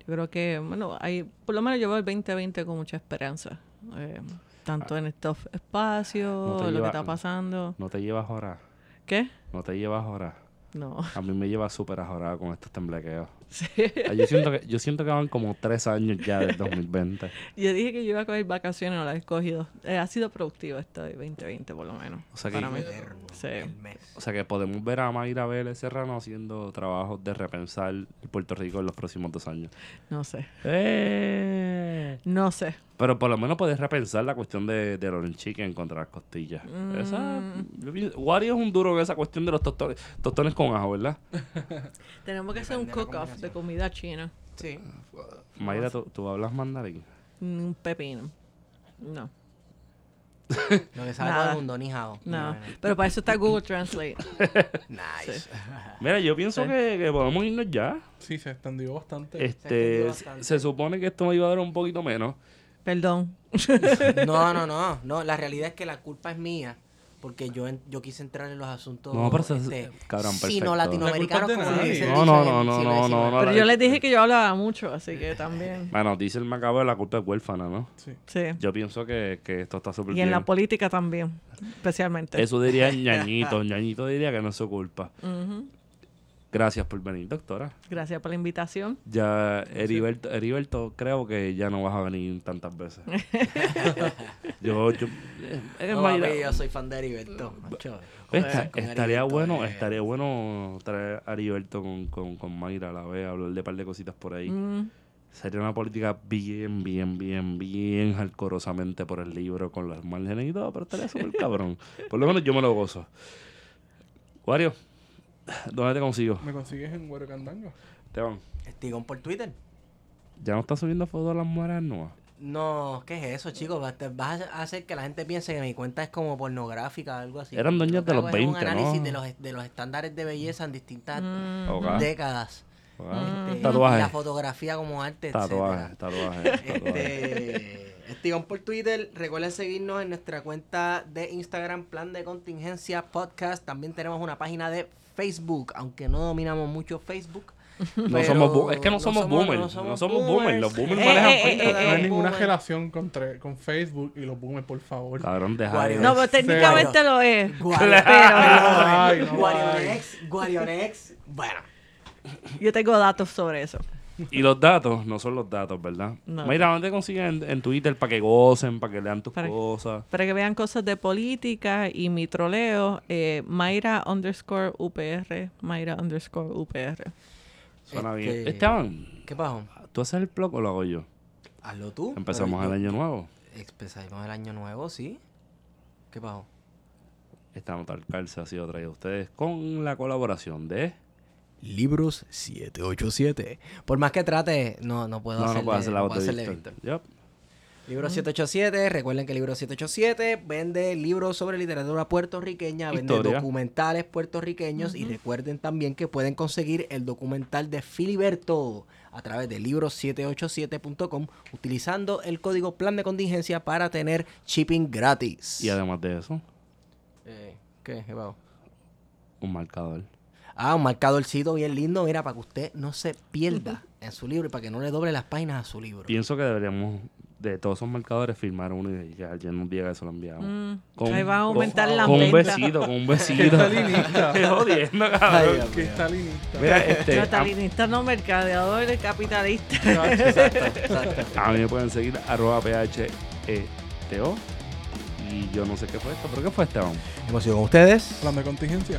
yo creo que, bueno, hay, por lo menos llevo veo el 2020 con mucha esperanza. Eh, tanto ah. en estos espacios, lo que está pasando. No, te llevas horas. ¿Qué? No te llevas horas. No. A mí me lleva súper a jorar con estos temblequeos. Ah, Yo, siento que, yo siento que van como tres años ya del 2020. Yo dije que yo iba a coger vacaciones, no las he escogido. Eh, ha sido productivo este 2020, por lo menos. O sea que- para mí. Eterno, Sí. el mes. O sea que podemos ver a Mayra Vélez Serrano haciendo trabajos de repensar Puerto Rico en los próximos dos años. No sé. ¡Eh! No sé. Pero por lo menos puedes repensar la cuestión de, de Orange Chicken contra las costillas. Esa, Mm. Wario es un duro en esa cuestión de los tostones, tostones con ajo, ¿verdad? Tenemos que hacer un la cook-off de comida china. Sí. Mayra, ¿tú, tú hablas mandarín? Un pepino. No. No le sabe todo el mundo, ni jao. No. Pero para eso está Google Translate. Nice. Mira, yo pienso Sí. que, que podemos irnos ya. Sí, se extendió bastante. Este, extendió se, bastante. se supone que esto me iba a dar un poquito menos. Perdón. No, no, no, no. La realidad es que la culpa es mía. Porque yo, en- yo quise entrar en los asuntos No, pero eso es- este, cabrón, sino latinoamericanos de como nadie. dice No, no, no, no, no, no, no. Pero la- yo les dije que yo hablaba mucho, así que también. Bueno, dice el macabro la culpa es huérfana, ¿no? Sí. Sí. Yo pienso que, que esto está súper Y en la política también, especialmente. Eso diría ñañito. ñañito diría que no es su culpa. Ujú. Gracias por venir, doctora. Gracias por la invitación. Ya, Heriberto, Heriberto, creo que ya no vas a venir tantas veces. yo, yo, eh, eh, No, Mayra, papi, yo soy fan de Heriberto. macho. esta- estaría Heriberto, bueno, eh. estaría bueno traer a Heriberto con, con, con Mayra a la vez, hablar de un par de cositas por ahí. Mm, Sería una política bien, bien, bien, bien hardcorosamente por el libro, con los márgenes y todo, pero estaría súper cabrón. Por lo menos yo me lo gozo. Wario, ¿dónde te consigo? ¿Me consigues en Huerocandanga? Esteban, Estigón por Twitter. ¿ya no estás subiendo fotos de las mujeres nuevas? No, ¿qué es eso, chicos? Vas- te- a hacer que la gente piense que mi cuenta es como pornográfica o algo así. Eran dueñas de los es un 20, ¿no? análisis de los, de los estándares de belleza en distintas mm. Décadas. Ah, Este, Tatuaje. La fotografía como arte, Tatuaje, etcétera. tatuaje, tatuaje. Este, Estigón por Twitter. Recuerden seguirnos en nuestra cuenta de Instagram, Plan de Contingencia Podcast. También tenemos una página de Facebook, aunque no dominamos mucho Facebook. No somos es que no somos boomers, no somos boomers, los boomers Eh, manejan eh, Facebook. eh, No eh, hay ninguna relación contra, con Facebook y los boomers, por favor. Cabrón, deja. No, pero técnicamente lo es. No, Guarionex, Guarionex. Bueno, Yo tengo datos sobre eso. Y los datos no son los datos, ¿verdad? No. Mira, ¿dónde consiguen en, en Twitter para que gocen, para que lean tus Para- cosas? Para que vean cosas de política y mi troleo, eh, Mayra underscore UPR, Mayra underscore UPR. Suena Este- bien. Esteban, ¿qué pasó? ¿tú haces el blog o lo hago yo? Hazlo tú. Empezamos el yo- año nuevo. Empezamos el año nuevo, sí. ¿Qué pasó? Esta nota al calce ha sido traída a ustedes con la colaboración de... Libros 787. Por más que trate, no, no puedo No, no puedo hacer la no voz puedo de hacerle Víctor. Víctor. Yup. Libro 787, recuerden que el libro 787 vende libros sobre literatura puertorriqueña, vende Historia. documentales puertorriqueños y recuerden también que pueden conseguir el documental de Filiberto a través de libros787.com utilizando el código plan de contingencia para tener shipping gratis. Y además de eso, Eh, ¿Qué? ¿Qué pasó? un marcador. Ah, un marcadorcito bien lindo, mira, para que usted no se pierda en su libro y para que no le doble las páginas a su libro. Pienso que deberíamos, de todos esos marcadores, firmar uno y que alguien nos diga que se lo enviamos. Mm, Con- ahí va a aumentar la Con un besito, con un Qué besito. Qué jodiendo, cabrón. Dios Qué mío. stalinista. Mira, este, No, a, talinista no, mercadeador, capitalista. Exacto, exacto. a mí me pueden seguir arroba PHETO. Y yo no sé qué fue esto, pero ¿qué fue Esteban? Hemos sido con ustedes. Plan de contingencia.